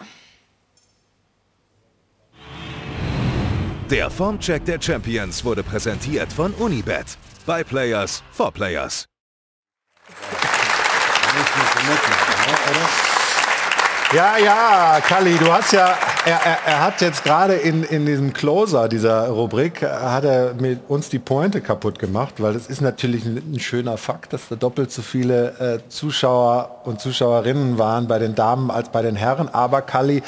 Der Formcheck der Champions wurde präsentiert von Unibet. By Players for Players. Ja, ja, Kalli, du hast ja er, er, er, hat jetzt gerade in, in diesem Closer dieser Rubrik, hat er mit uns die Pointe kaputt gemacht, weil es ist natürlich ein, ein, schöner Fakt, dass da doppelt so viele äh, Zuschauer und Zuschauerinnen waren bei den Damen als bei den Herren. Aber Kali,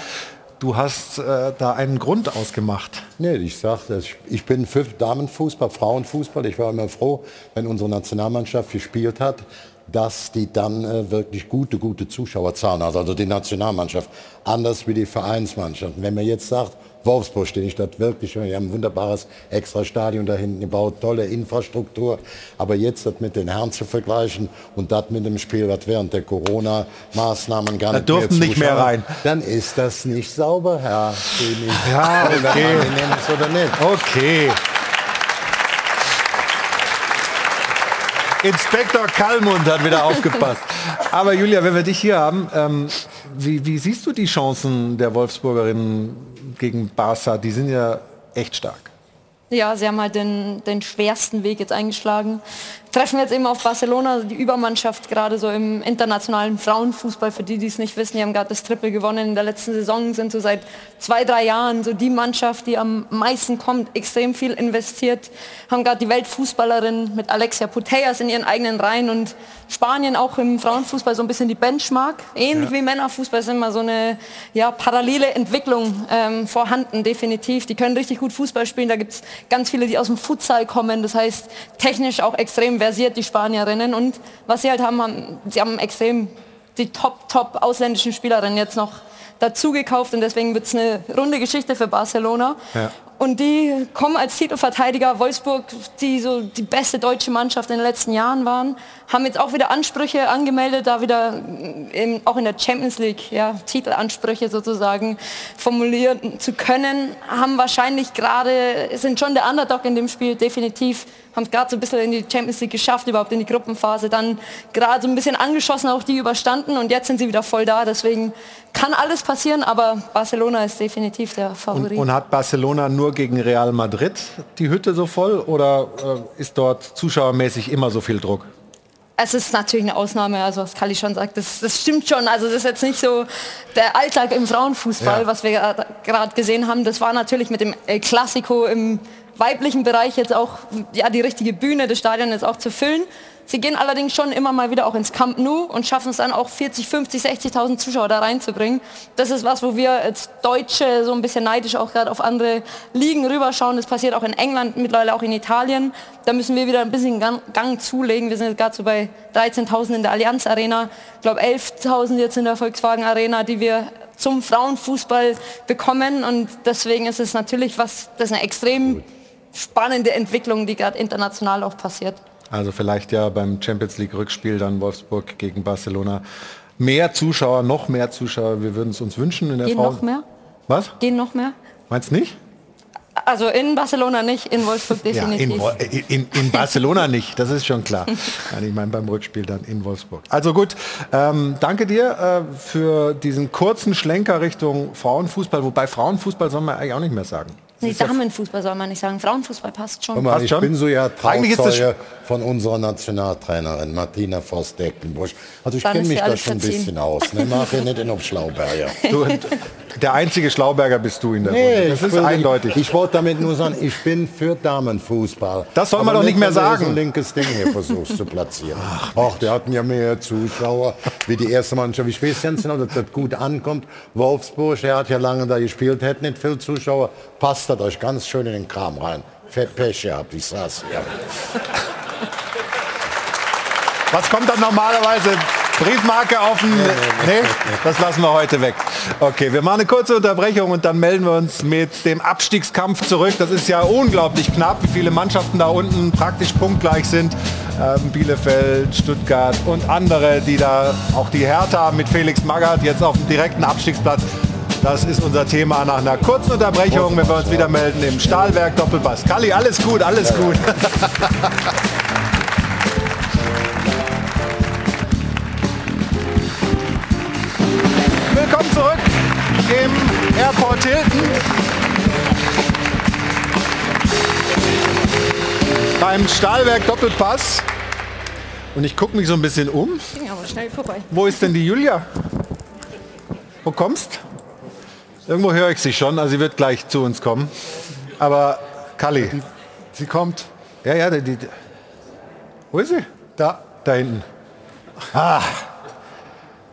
du hast äh, da einen Grund ausgemacht. Nee, ich sagte, ich bin für Damenfußball, Frauenfußball. Ich war immer froh, wenn unsere Nationalmannschaft gespielt hat dass die dann äh, wirklich gute, gute Zuschauerzahlen hat, also die Nationalmannschaft, anders wie die Vereinsmannschaft. wenn man jetzt sagt, Wolfsburg steht die Stadt wirklich, wir haben ein wunderbares extra Stadion da hinten gebaut, tolle Infrastruktur, aber jetzt das mit den Herren zu vergleichen und das mit dem Spiel, was während der Corona-Maßnahmen gar nicht, mehr, nicht mehr rein, dann ist das nicht sauber, Herr. Ja, okay. oder nicht. Okay. Inspektor Kallmund hat wieder aufgepasst. Aber Julia, wenn wir dich hier haben, ähm, wie, wie, siehst du die Chancen der Wolfsburgerinnen gegen Barca? Die sind ja echt stark. Ja, sie haben halt den, den schwersten Weg jetzt eingeschlagen. Treffen jetzt eben auf Barcelona, die Übermannschaft gerade so im internationalen Frauenfußball. Für die, die es nicht wissen, die haben gerade das Triple gewonnen in der letzten Saison, sind so seit zwei, drei Jahren so die Mannschaft, die am meisten kommt, extrem viel investiert, haben gerade die Weltfußballerin mit Alexia Putellas in ihren eigenen Reihen und Spanien auch im Frauenfußball so ein bisschen die Benchmark. Ähnlich ja. wie Männerfußball ist immer so eine ja, parallele Entwicklung ähm, vorhanden, definitiv. Die können richtig gut Fußball spielen. Da gibt es ganz viele, die aus dem Futsal kommen. Das heißt, technisch auch extrem versiert, die Spanierinnen. Und was sie halt haben, haben sie haben extrem die top, top ausländischen Spielerinnen jetzt noch dazu gekauft und deswegen wird es eine runde Geschichte für Barcelona. Ja. Und die kommen als Titelverteidiger Wolfsburg, die so die beste deutsche Mannschaft in den letzten Jahren waren, haben jetzt auch wieder Ansprüche angemeldet, da wieder in, auch in der Champions League ja, Titelansprüche sozusagen formulieren zu können, haben wahrscheinlich gerade, sind schon der Underdog in dem Spiel definitiv haben es gerade so ein bisschen in die Champions League geschafft, überhaupt in die Gruppenphase, dann gerade so ein bisschen angeschossen, auch die überstanden und jetzt sind sie wieder voll da. Deswegen kann alles passieren, aber Barcelona ist definitiv der Favorit. Und, und hat Barcelona nur gegen Real Madrid die Hütte so voll oder äh, ist dort zuschauermäßig immer so viel Druck? es ist natürlich eine Ausnahme, also was Kali schon sagt, das, das, stimmt schon. Also das ist jetzt nicht so der Alltag im Frauenfußball, ja. was wir gerade gesehen haben. Das war natürlich mit dem El Clasico im weiblichen Bereich jetzt auch ja, die richtige Bühne des Stadions jetzt auch zu füllen. Sie gehen allerdings schon immer mal wieder auch ins Camp Nou und schaffen es dann auch 40, 50, 60.000 Zuschauer da reinzubringen. Das ist was, wo wir als Deutsche so ein bisschen neidisch auch gerade auf andere Ligen rüberschauen. Das passiert auch in England, mittlerweile auch in Italien. Da müssen wir wieder ein bisschen Gang, Gang zulegen. Wir sind jetzt gerade so bei 13.000 in der Allianz Arena, ich glaube 11.000 jetzt in der Volkswagen Arena, die wir zum Frauenfußball bekommen. Und deswegen ist es natürlich was, das ist eine extrem spannende Entwicklung, die gerade international auch passiert. Also vielleicht ja beim Champions League Rückspiel dann Wolfsburg gegen Barcelona. Mehr Zuschauer, noch mehr Zuschauer. Wir würden es uns wünschen in der Gehen Frau noch mehr? Was? Gehen noch mehr? Meinst nicht? Also in Barcelona nicht, in Wolfsburg definitiv. Ja, in, in, in, Barcelona nicht, das ist schon klar. ich meine beim Rückspiel dann in Wolfsburg. Also gut, ähm, danke dir äh, für diesen kurzen Schlenker Richtung Frauenfußball, wobei Frauenfußball soll man eigentlich auch nicht mehr sagen. Nee, Damenfußball soll man nicht sagen. Frauenfußball passt schon. Mal, ich schon? bin so ja Trauzeuge von unserer Nationaltrainerin Martina Voss-Deckenbusch. Also ich kenne mich da schon ein bisschen aus. Ne? Mach ja nicht in ob Schlauberger. Du, der einzige Schlauberger bist du in der nee, Runde. Das ist eindeutig. Ich wollte damit nur sagen, ich bin für Damenfußball. Das soll man doch nicht mehr sagen. So ein linkes Ding hier versuchst zu platzieren. Ach, Ach, der hatten ja mehr Zuschauer wie die erste Mannschaft. Ich weiß ganz genau, dass das gut ankommt. Wolfsburg, der hat ja lange da gespielt, hätte nicht viel Zuschauer. Passt das euch ganz schön in den Kram rein. Fett Pech gehabt, ich saß hier. Was kommt dann normalerweise? Briefmarke auf den... Nee, das lassen wir heute weg. Okay, wir machen eine kurze Unterbrechung und dann melden wir uns mit dem Abstiegskampf zurück. Das ist ja unglaublich knapp, wie viele Mannschaften da unten praktisch punktgleich sind. Ähm, Bielefeld, Stuttgart und andere, die da auch die Hertha mit Felix Magath jetzt auf dem direkten Abstiegsplatz das ist unser Thema nach einer kurzen Unterbrechung, wenn wir uns wieder melden im Stahlwerk Doppelpass. Kalli, alles gut, alles gut. im Airport Hilton. Beim Stahlwerk Doppelpass. Und ich gucke mich so ein bisschen um. Ging aber schnell vorbei. Wo ist denn die Julia? Wo kommst? Irgendwo höre ich sie schon, also sie wird gleich zu uns kommen. Aber Kalli. sie kommt. Ja, ja, die, die, wo ist sie? Da. Da hinten. Ah.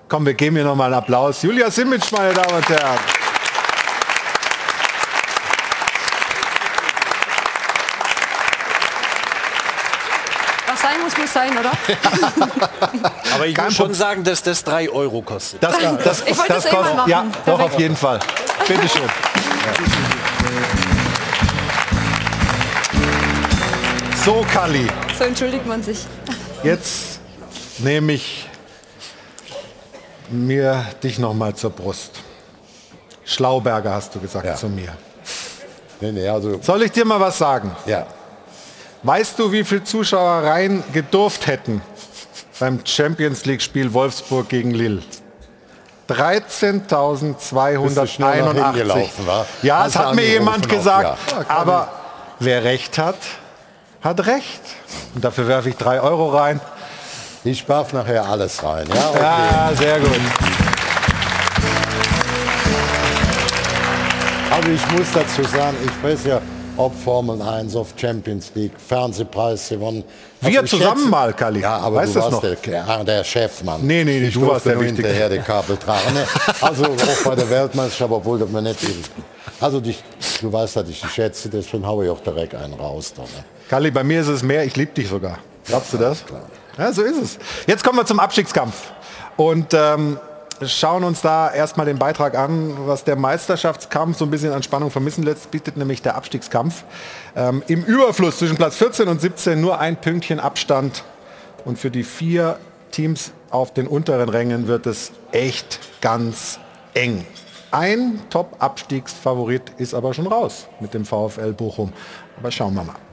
Komm, wir geben ihr noch mal einen Applaus. Julia Simic, meine Damen und Herren. Was sein muss, muss sein, oder? Aber ich Kein muss schon sagen, dass das 3 Euro kostet. Das, das, Ich das das eh kostet, machen. ja, doch Perfekt. auf jeden Fall. Bitte schön. So, Kalli, So entschuldigt man sich. jetzt nehme ich mir dich noch mal zur Brust. Schlauberger hast du gesagt zu mir. Nee, nee, also, Soll ich dir mal was sagen? ja. Weißt du, wie viele Zuschauer rein gedurft hätten beim Champions League Spiel Wolfsburg gegen Lille? Bist du schnell noch 13.281. hingelaufen, wa? Ja, es hat mir jemand gesagt. ja. Aber wer recht hat, hat recht. Und dafür werfe ich drei Euro rein. Ich werf nachher alles rein. Ja, okay. Ja, sehr gut. Also ich muss dazu sagen, ich weiß ja, ob Formel 1, auf Champions League, Fernsehpreis gewonnen. Wir ich zusammen schätze- mal, Kalli. Ja, aber Weißt du warst noch? Der, ja, der Chefmann. Nee, nee, nee, ich du warst der Wichtige. hinterher die Kabel tragen. Ne? Also auch bei der Weltmeisterschaft, obwohl das mir nicht... Also dich, du weißt, dass ich dich schätze, deswegen haue ich auch direkt einen raus. Da, ne? Kalli, bei mir ist es mehr, ich liebe dich sogar. Glaubst du das? Ja, so ist es. Jetzt kommen wir zum Abstiegskampf. Und ähm, schauen uns da erstmal den Beitrag an, was der Meisterschaftskampf so ein bisschen an Spannung vermissen lässt, bietet nämlich der Abstiegskampf. Ähm, Im Überfluss zwischen Platz 14 und 17 nur ein Pünktchen Abstand. Und für die vier Teams auf den unteren Rängen wird es echt ganz eng. Ein Top-Abstiegsfavorit ist aber schon raus mit dem VfL Bochum. Aber schauen wir mal.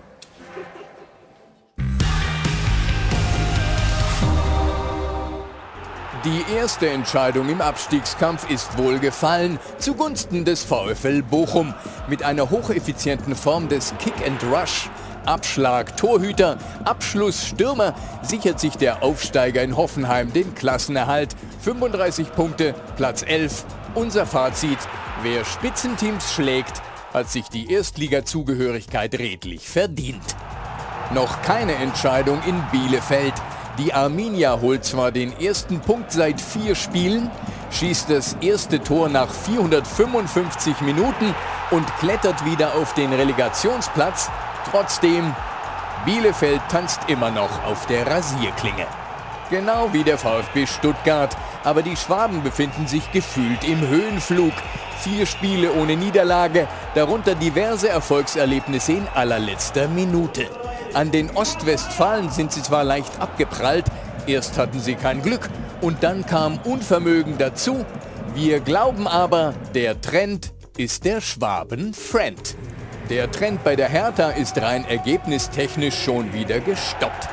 Die erste Entscheidung im Abstiegskampf ist wohl gefallen, zugunsten des VfL Bochum. Mit einer hocheffizienten Form des Kick and Rush, Abschlag, Torhüter, Abschluss, Stürmer sichert sich der Aufsteiger in Hoffenheim den Klassenerhalt. 35 Punkte, Platz 11. Unser Fazit, wer Spitzenteams schlägt, hat sich die Erstliga-Zugehörigkeit redlich verdient. Noch keine Entscheidung in Bielefeld. Die Arminia holt zwar den ersten Punkt seit vier Spielen, schießt das erste Tor nach 455 Minuten und klettert wieder auf den Relegationsplatz. Trotzdem, Bielefeld tanzt immer noch auf der Rasierklinge. Genau wie der VfB Stuttgart, aber die Schwaben befinden sich gefühlt im Höhenflug. Vier Spiele ohne Niederlage, darunter diverse Erfolgserlebnisse in allerletzter Minute. An den Ostwestfalen sind sie zwar leicht abgeprallt, erst hatten sie kein Glück und dann kam Unvermögen dazu. Wir glauben aber, der Trend ist der Schwaben-Friend. Der Trend bei der Hertha ist rein ergebnistechnisch schon wieder gestoppt.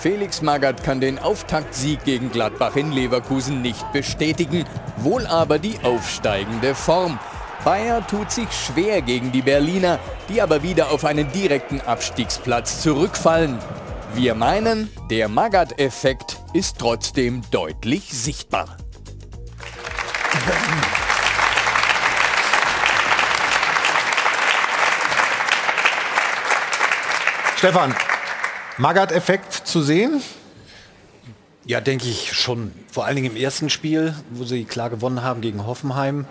Felix Magath kann den Auftaktsieg gegen Gladbach in Leverkusen nicht bestätigen, wohl aber die aufsteigende Form. Bayer tut sich schwer gegen die Berliner, die aber wieder auf einen direkten Abstiegsplatz zurückfallen. Wir meinen, der Magath-Effekt ist trotzdem deutlich sichtbar. Stefan, Magath-Effekt zu sehen? Ja, denke ich schon. Vor allen Dingen im ersten Spiel, wo sie klar gewonnen haben gegen Hoffenheim.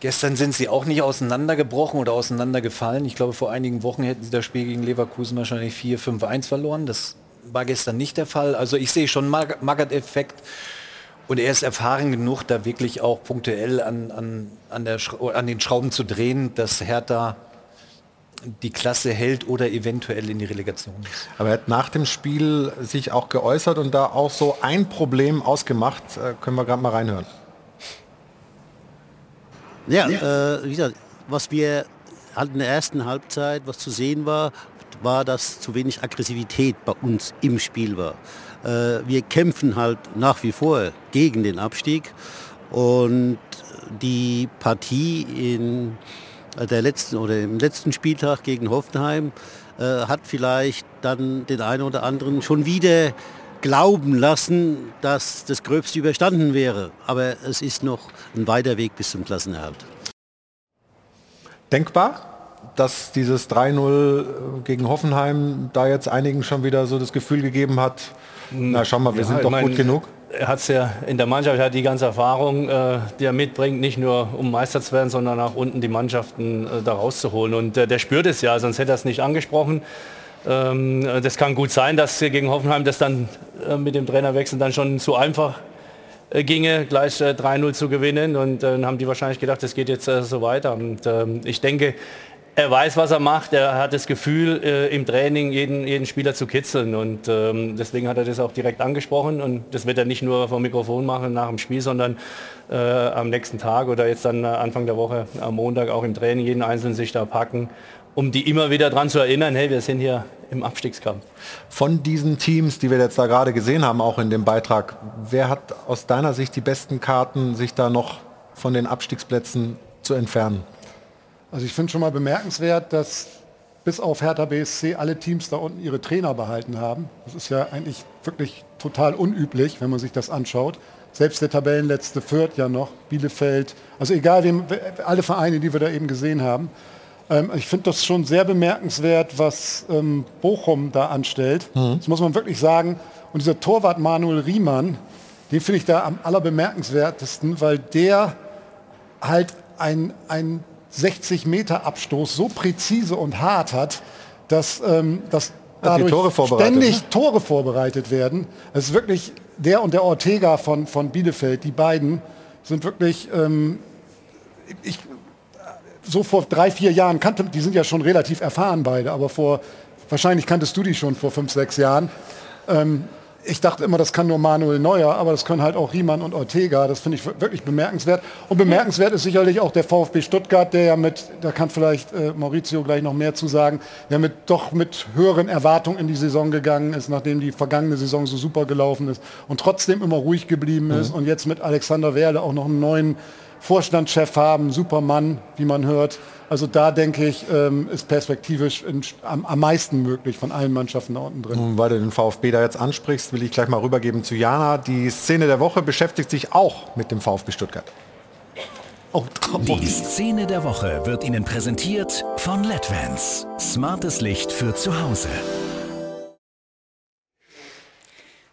Gestern sind sie auch nicht auseinandergebrochen oder auseinandergefallen. Ich glaube, vor einigen Wochen hätten sie das Spiel gegen Leverkusen wahrscheinlich 4-5-1 verloren. Das war gestern nicht der Fall. Also ich sehe schon Mag- Magath-Effekt. Und er ist erfahren genug, da wirklich auch punktuell an, an, an, der, an den Schrauben zu drehen, dass Hertha die Klasse hält oder eventuell in die Relegation ist. Aber er hat nach dem Spiel sich auch geäußert und da auch so ein Problem ausgemacht. Äh, können wir gerade mal reinhören. Ja, Äh, wie gesagt, was wir halt in der ersten Halbzeit, was zu sehen war, war, dass zu wenig Aggressivität bei uns im Spiel war. Äh, wir kämpfen halt nach wie vor gegen den Abstieg und die Partie in der letzten oder im letzten Spieltag gegen Hoffenheim äh, hat vielleicht dann den einen oder anderen schon wieder glauben lassen, dass das Gröbste überstanden wäre. Aber es ist noch ein weiter Weg bis zum Klassenerhalt. denkbar, dass dieses 3-0 gegen Hoffenheim da jetzt einigen schon wieder so das Gefühl gegeben hat, na schau mal, wir Ja, sind doch mein, gut genug. Er hat es ja in der Mannschaft, er hat die ganze Erfahrung, äh, die er mitbringt, nicht nur um Meister zu werden, sondern auch unten die Mannschaften äh, da rauszuholen. Und äh, der spürt es ja, sonst hätte er es nicht angesprochen. Ähm, äh, das kann gut sein, dass gegen Hoffenheim das dann äh, mit dem Trainerwechsel dann schon zu einfach äh, ginge, gleich äh, 3-0 zu gewinnen. Und dann haben die wahrscheinlich gedacht, es geht jetzt so weiter. Und ähm, ich denke, er weiß, was er macht. Er hat das Gefühl, äh, im Training jeden, jeden Spieler zu kitzeln. Und ähm, deswegen hat er das auch direkt angesprochen. Und das wird er nicht nur vom Mikrofon machen nach dem Spiel, sondern äh, am nächsten Tag oder jetzt dann äh, Anfang der Woche am Montag auch im Training jeden Einzelnen sich da packen, um die immer wieder daran zu erinnern, hey, wir sind hier im Abstiegskampf. Von diesen Teams, die wir jetzt da gerade gesehen haben, auch in dem Beitrag, wer hat aus deiner Sicht die besten Karten, sich da noch von den Abstiegsplätzen zu entfernen? Also ich finde schon mal bemerkenswert, dass bis auf Hertha BSC alle Teams da unten ihre Trainer behalten haben. Das ist ja eigentlich wirklich total unüblich, wenn man sich das anschaut. Selbst der Tabellenletzte Fürth ja noch, Bielefeld, also egal wem, alle Vereine, die wir da eben gesehen haben. Ähm, ich finde das schon sehr bemerkenswert, was ähm, Bochum da anstellt. Das muss man wirklich sagen. Und dieser Torwart Manuel Riemann, den finde ich da am allerbemerkenswertesten, weil der halt ein, ein 60 Meter Abstoß so präzise und hart hat, dass, ähm, dass dadurch Tore vorbereitet, ständig ne? Tore vorbereitet werden. Es ist wirklich der und der Ortega von, von Bielefeld, die beiden sind wirklich, ähm, ich, so vor drei, vier Jahren kannte, die sind ja schon relativ erfahren beide, aber vor, wahrscheinlich kanntest du die schon vor fünf, sechs Jahren. Ähm, ich dachte immer, das kann nur Manuel Neuer, aber das können halt auch Riemann und Ortega. Das finde ich wirklich bemerkenswert. Und bemerkenswert ist sicherlich auch der VfB Stuttgart, der ja mit, da kann vielleicht äh, Maurizio gleich noch mehr zu sagen, der mit doch mit höheren Erwartungen in die Saison gegangen ist, nachdem die vergangene Saison so super gelaufen ist und trotzdem immer ruhig geblieben ist und jetzt mit Alexander Werle auch noch einen neuen Vorstandschef haben, Supermann, wie man hört. Also da denke ich, ähm, ist perspektivisch am, meisten möglich von allen Mannschaften da unten drin. Und weil du den VfB da jetzt ansprichst, will ich gleich mal rübergeben zu Jana. Die Szene der Woche beschäftigt sich auch mit dem VfB Stuttgart. Die Szene der Woche wird Ihnen präsentiert von LEDVANCE. Smartes Licht für zu Hause.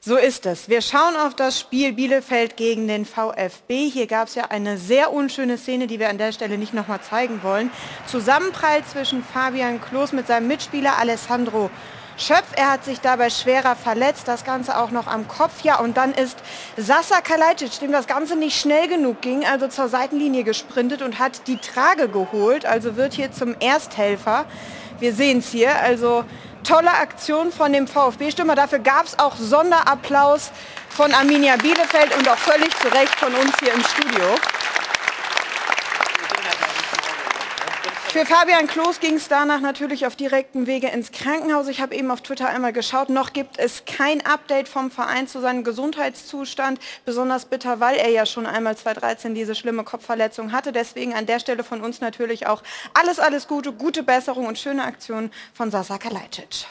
So ist es. Wir schauen auf das Spiel Bielefeld gegen den VfB. Hier gab es ja eine sehr unschöne Szene, die wir an der Stelle nicht nochmal zeigen wollen. Zusammenprall zwischen Fabian Klos mit seinem Mitspieler Alessandro Schöpf. Er hat sich dabei schwerer verletzt, das Ganze auch noch am Kopf. Ja, und dann ist Sasa Kalajdzic, dem das Ganze nicht schnell genug ging, also zur Seitenlinie gesprintet und hat die Trage geholt, also wird hier zum Ersthelfer. Wir sehen es hier, also tolle Aktion von dem VfB-Stürmer. Dafür gab es auch Sonderapplaus von Arminia Bielefeld und auch völlig zu Recht von uns hier im Studio. Für Fabian Klos ging es danach natürlich auf direktem Wege ins Krankenhaus. Ich habe eben auf Twitter einmal geschaut. Noch gibt es kein Update vom Verein zu seinem Gesundheitszustand. Besonders bitter, weil er ja schon einmal 2013 diese schlimme Kopfverletzung hatte. Deswegen an der Stelle von uns natürlich auch alles, alles Gute, gute Besserung und schöne Aktion von Sasa Kalajdzic.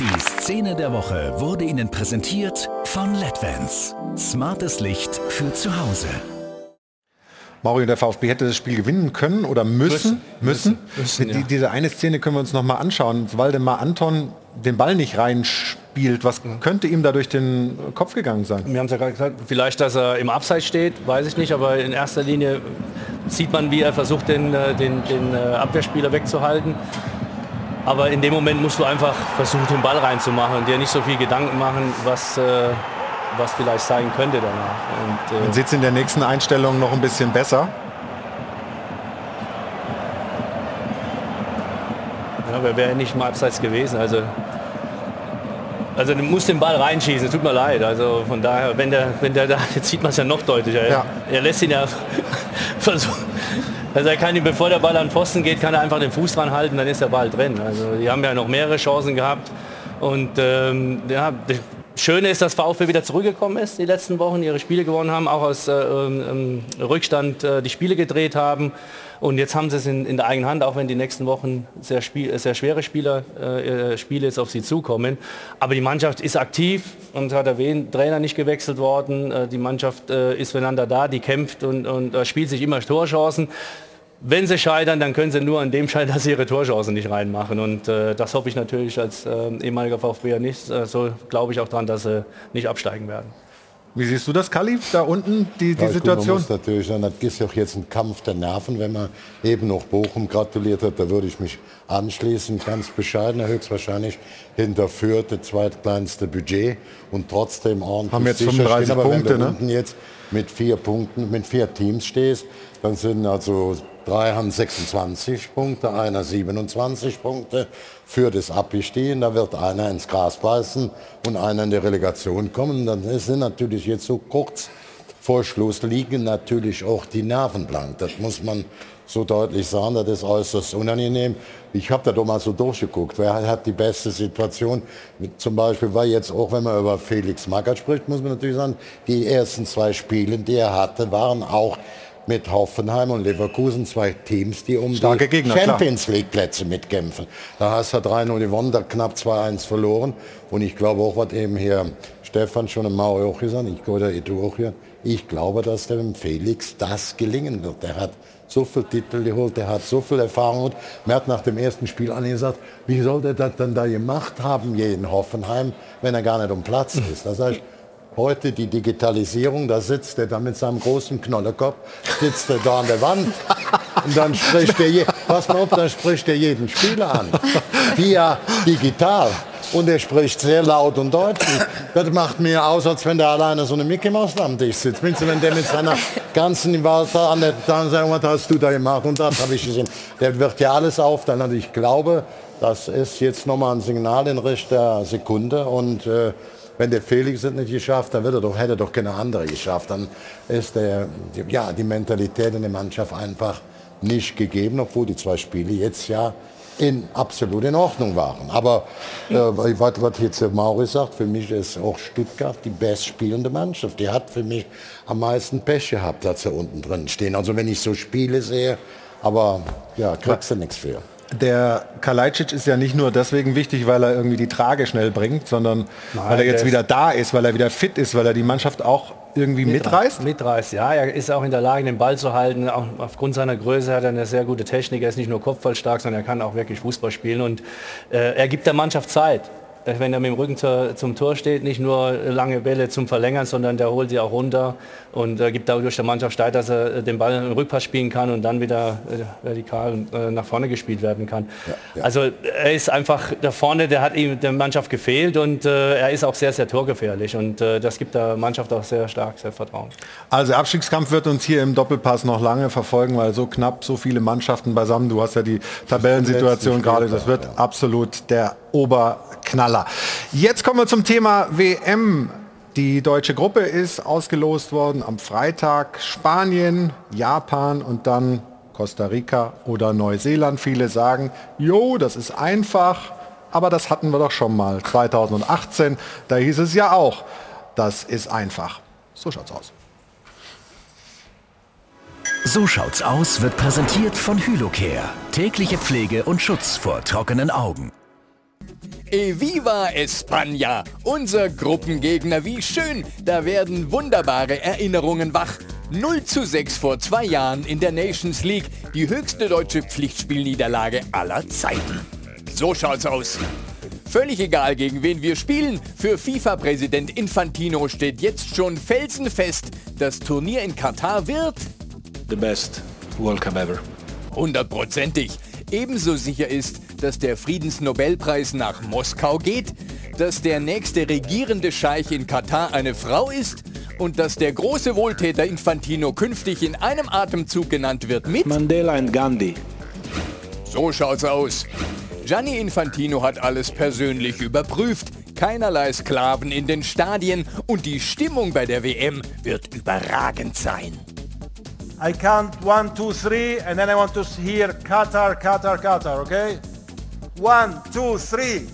Die Szene der Woche wurde Ihnen präsentiert von LEDVANCE. Smartes Licht für zu Hause. Mario, der VfB hätte das Spiel gewinnen können oder müssen. Müssen. Müssen, Die, ja. Diese eine Szene können wir uns noch mal anschauen. Waldemar Anton den Ball nicht reinspielt. Was könnte ihm da durch den Kopf gegangen sein? Wir haben es ja gerade gesagt, vielleicht, dass er im Abseits steht, weiß ich nicht, aber in erster Linie sieht man, wie er versucht, den, äh, den, den äh, Abwehrspieler wegzuhalten. Aber in dem Moment musst du einfach versuchen, den Ball reinzumachen und dir nicht so viel Gedanken machen, was, äh, was vielleicht sein könnte danach. Und, äh, Man sieht es in der nächsten Einstellung noch ein bisschen besser. Ja, wer wäre nicht mal abseits gewesen. Also, also du musst den Ball reinschießen, tut mir leid. Also von daher, wenn der, wenn der da, jetzt sieht man es ja noch deutlicher. Ja. Er lässt ihn ja versuchen. Also er kann ihn, bevor der Ball an den Pfosten geht, kann er einfach den Fuß dran halten, dann ist der Ball drin. Also die haben ja noch mehrere Chancen gehabt. Und ähm, ja, Schöne ist, dass VfB wieder zurückgekommen ist, die letzten Wochen ihre Spiele gewonnen haben, auch aus äh, ähm, Rückstand äh, die Spiele gedreht haben. Und jetzt haben sie es in, in der eigenen Hand, auch wenn die nächsten Wochen sehr, spiel, sehr schwere Spieler, äh, äh, Spiele jetzt auf sie zukommen. Aber die Mannschaft ist aktiv und hat erwähnt, Trainer nicht gewechselt worden. Äh, die Mannschaft äh, ist füreinander da, die kämpft und, und äh, spielt sich immer Torchancen. Wenn sie scheitern, dann können sie nur an dem scheitern, dass sie ihre Torchancen nicht reinmachen. Und äh, das hoffe ich natürlich als äh, ehemaliger VfB nicht. Äh, so glaube ich auch daran, dass sie nicht absteigen werden. Wie siehst du das, Kali, da unten, die, die ja, Situation? Man muss natürlich das ist auch jetzt ein Kampf der Nerven, wenn man eben noch Bochum gratuliert hat, da würde ich mich anschließen, ganz bescheiden, höchstwahrscheinlich hinter Fürth, das zweitkleinste Budget und trotzdem ordentlich Haben jetzt 35 stehen. Aber Punkte, wenn du ne? unten jetzt mit vier Punkten, mit vier Teams stehst, dann sind also drei haben 26 Punkte, einer 27 Punkte für das Abgestehen. Da wird einer ins Gras beißen und einer in die Relegation kommen. Dann sind natürlich jetzt so kurz vor Schluss liegen natürlich auch die Nerven blank. Das muss man so deutlich sagen, das ist äußerst unangenehm. Ich habe da doch mal so durchgeguckt. Wer hat die beste Situation? Zum Beispiel war jetzt auch, wenn man über Felix Magath spricht, muss man natürlich sagen, die ersten zwei Spiele, die er hatte, waren auch mit Hoffenheim und Leverkusen zwei Teams, die um Starke die Gegner, Champions League Plätze mitkämpfen. Da hast du 3-0 gewonnen, da knapp 2-1 verloren. Und ich glaube auch, was eben hier Stefan schon im Mario auch gesagt ich, oder du auch hier, ich glaube, dass dem Felix das gelingen wird. Der hat so viele Titel geholt, der hat so viel Erfahrung. Und man hat nach dem ersten Spiel angesagt, wie soll der das dann da gemacht haben, jeden Hoffenheim, wenn er gar nicht um Platz ist. Das heißt, Heute die Digitalisierung, da sitzt er da mit seinem großen Knollekopf, sitzt er da an der Wand und dann spricht er, je, pass mal auf, dann spricht er jeden Spieler an. Via digital. Und er spricht sehr laut und deutlich. Das macht mir aus, als wenn der alleine so eine Mickey Maus am Tisch sitzt. Wenn der mit seiner ganzen Walter an der dann sagt, was hast du da gemacht? Und das habe ich gesehen. Der wird ja alles aufteilen. Und ich glaube, das ist jetzt nochmal ein Signal in rechter Sekunde. Und äh, wenn der Felix es nicht geschafft, dann wird er doch, hätte er doch keine andere geschafft. Dann ist der, ja, die Mentalität in der Mannschaft einfach nicht gegeben, obwohl die zwei Spiele jetzt ja in, absolut in Ordnung waren. Aber äh, was, was jetzt Maurice sagt, für mich ist auch Stuttgart die bestspielende Mannschaft. Die hat für mich am meisten Pech gehabt, dass sie unten drin stehen. Also wenn ich so Spiele sehe, aber ja, kriegst du nichts für. Der Kalajdzic ist ja nicht nur deswegen wichtig, weil er irgendwie die Trage schnell bringt, sondern Nein, weil er jetzt wieder da ist, weil er wieder fit ist, weil er die Mannschaft auch irgendwie mitreißt? Mitreißt, ja. Er ist auch in der Lage, den Ball zu halten. Auch aufgrund seiner Größe hat er eine sehr gute Technik. Er ist nicht nur kopfballstark, sondern er kann auch wirklich Fußball spielen. Und äh, er gibt der Mannschaft Zeit wenn er mit dem Rücken zur, zum Tor steht, nicht nur lange Bälle zum Verlängern, sondern der holt sie auch runter und äh, gibt dadurch der Mannschaft Zeit, dass er äh, den Ball im Rückpass spielen kann und dann wieder äh, vertikal äh, nach vorne gespielt werden kann. Ja, ja. Also er ist einfach da vorne, der hat ihm der Mannschaft gefehlt und äh, er ist auch sehr, sehr torgefährlich und äh, das gibt der Mannschaft auch sehr stark Selbstvertrauen. Also der Abstiegskampf wird uns hier im Doppelpass noch lange verfolgen, weil so knapp so viele Mannschaften beisammen, du hast ja die Tabellensituation gerade, das wird ja. absolut der Oberknaller. Jetzt kommen wir zum Thema WM. Die deutsche Gruppe ist ausgelost worden am Freitag. Spanien, Japan und dann Costa Rica oder Neuseeland. Viele sagen, jo, das ist einfach, aber das hatten wir doch schon mal 2018. Da hieß es ja auch, das ist einfach. So schaut's aus. So schaut's aus wird präsentiert von Hylocare. Tägliche Pflege und Schutz vor trockenen Augen. Eviva España, unser Gruppengegner, wie schön, da werden wunderbare Erinnerungen wach. 0 zu 6 vor zwei Jahren in der Nations League, die höchste deutsche Pflichtspielniederlage aller Zeiten. So schaut's aus. Völlig egal, gegen wen wir spielen, für FIFA-Präsident Infantino steht jetzt schon felsenfest, das Turnier in Katar wird... The best World Cup ever. Hundertprozentig. Ebenso sicher ist, dass der Friedensnobelpreis nach Moskau geht, dass der nächste regierende Scheich in Katar eine Frau ist und dass der große Wohltäter Infantino künftig in einem Atemzug genannt wird mit Mandela und Gandhi. So schaut's aus. Gianni Infantino hat alles persönlich überprüft. Keinerlei Sklaven in den Stadien und die Stimmung bei der WM wird überragend sein. I count one, two, three, and then I want to hear Qatar, Qatar, Qatar, okay? One, two, three.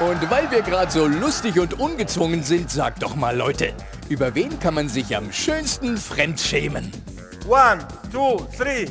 Und weil wir gerade so lustig und ungezwungen sind, sagt doch mal Leute, über wen kann man sich am schönsten fremdschämen? One, two, three.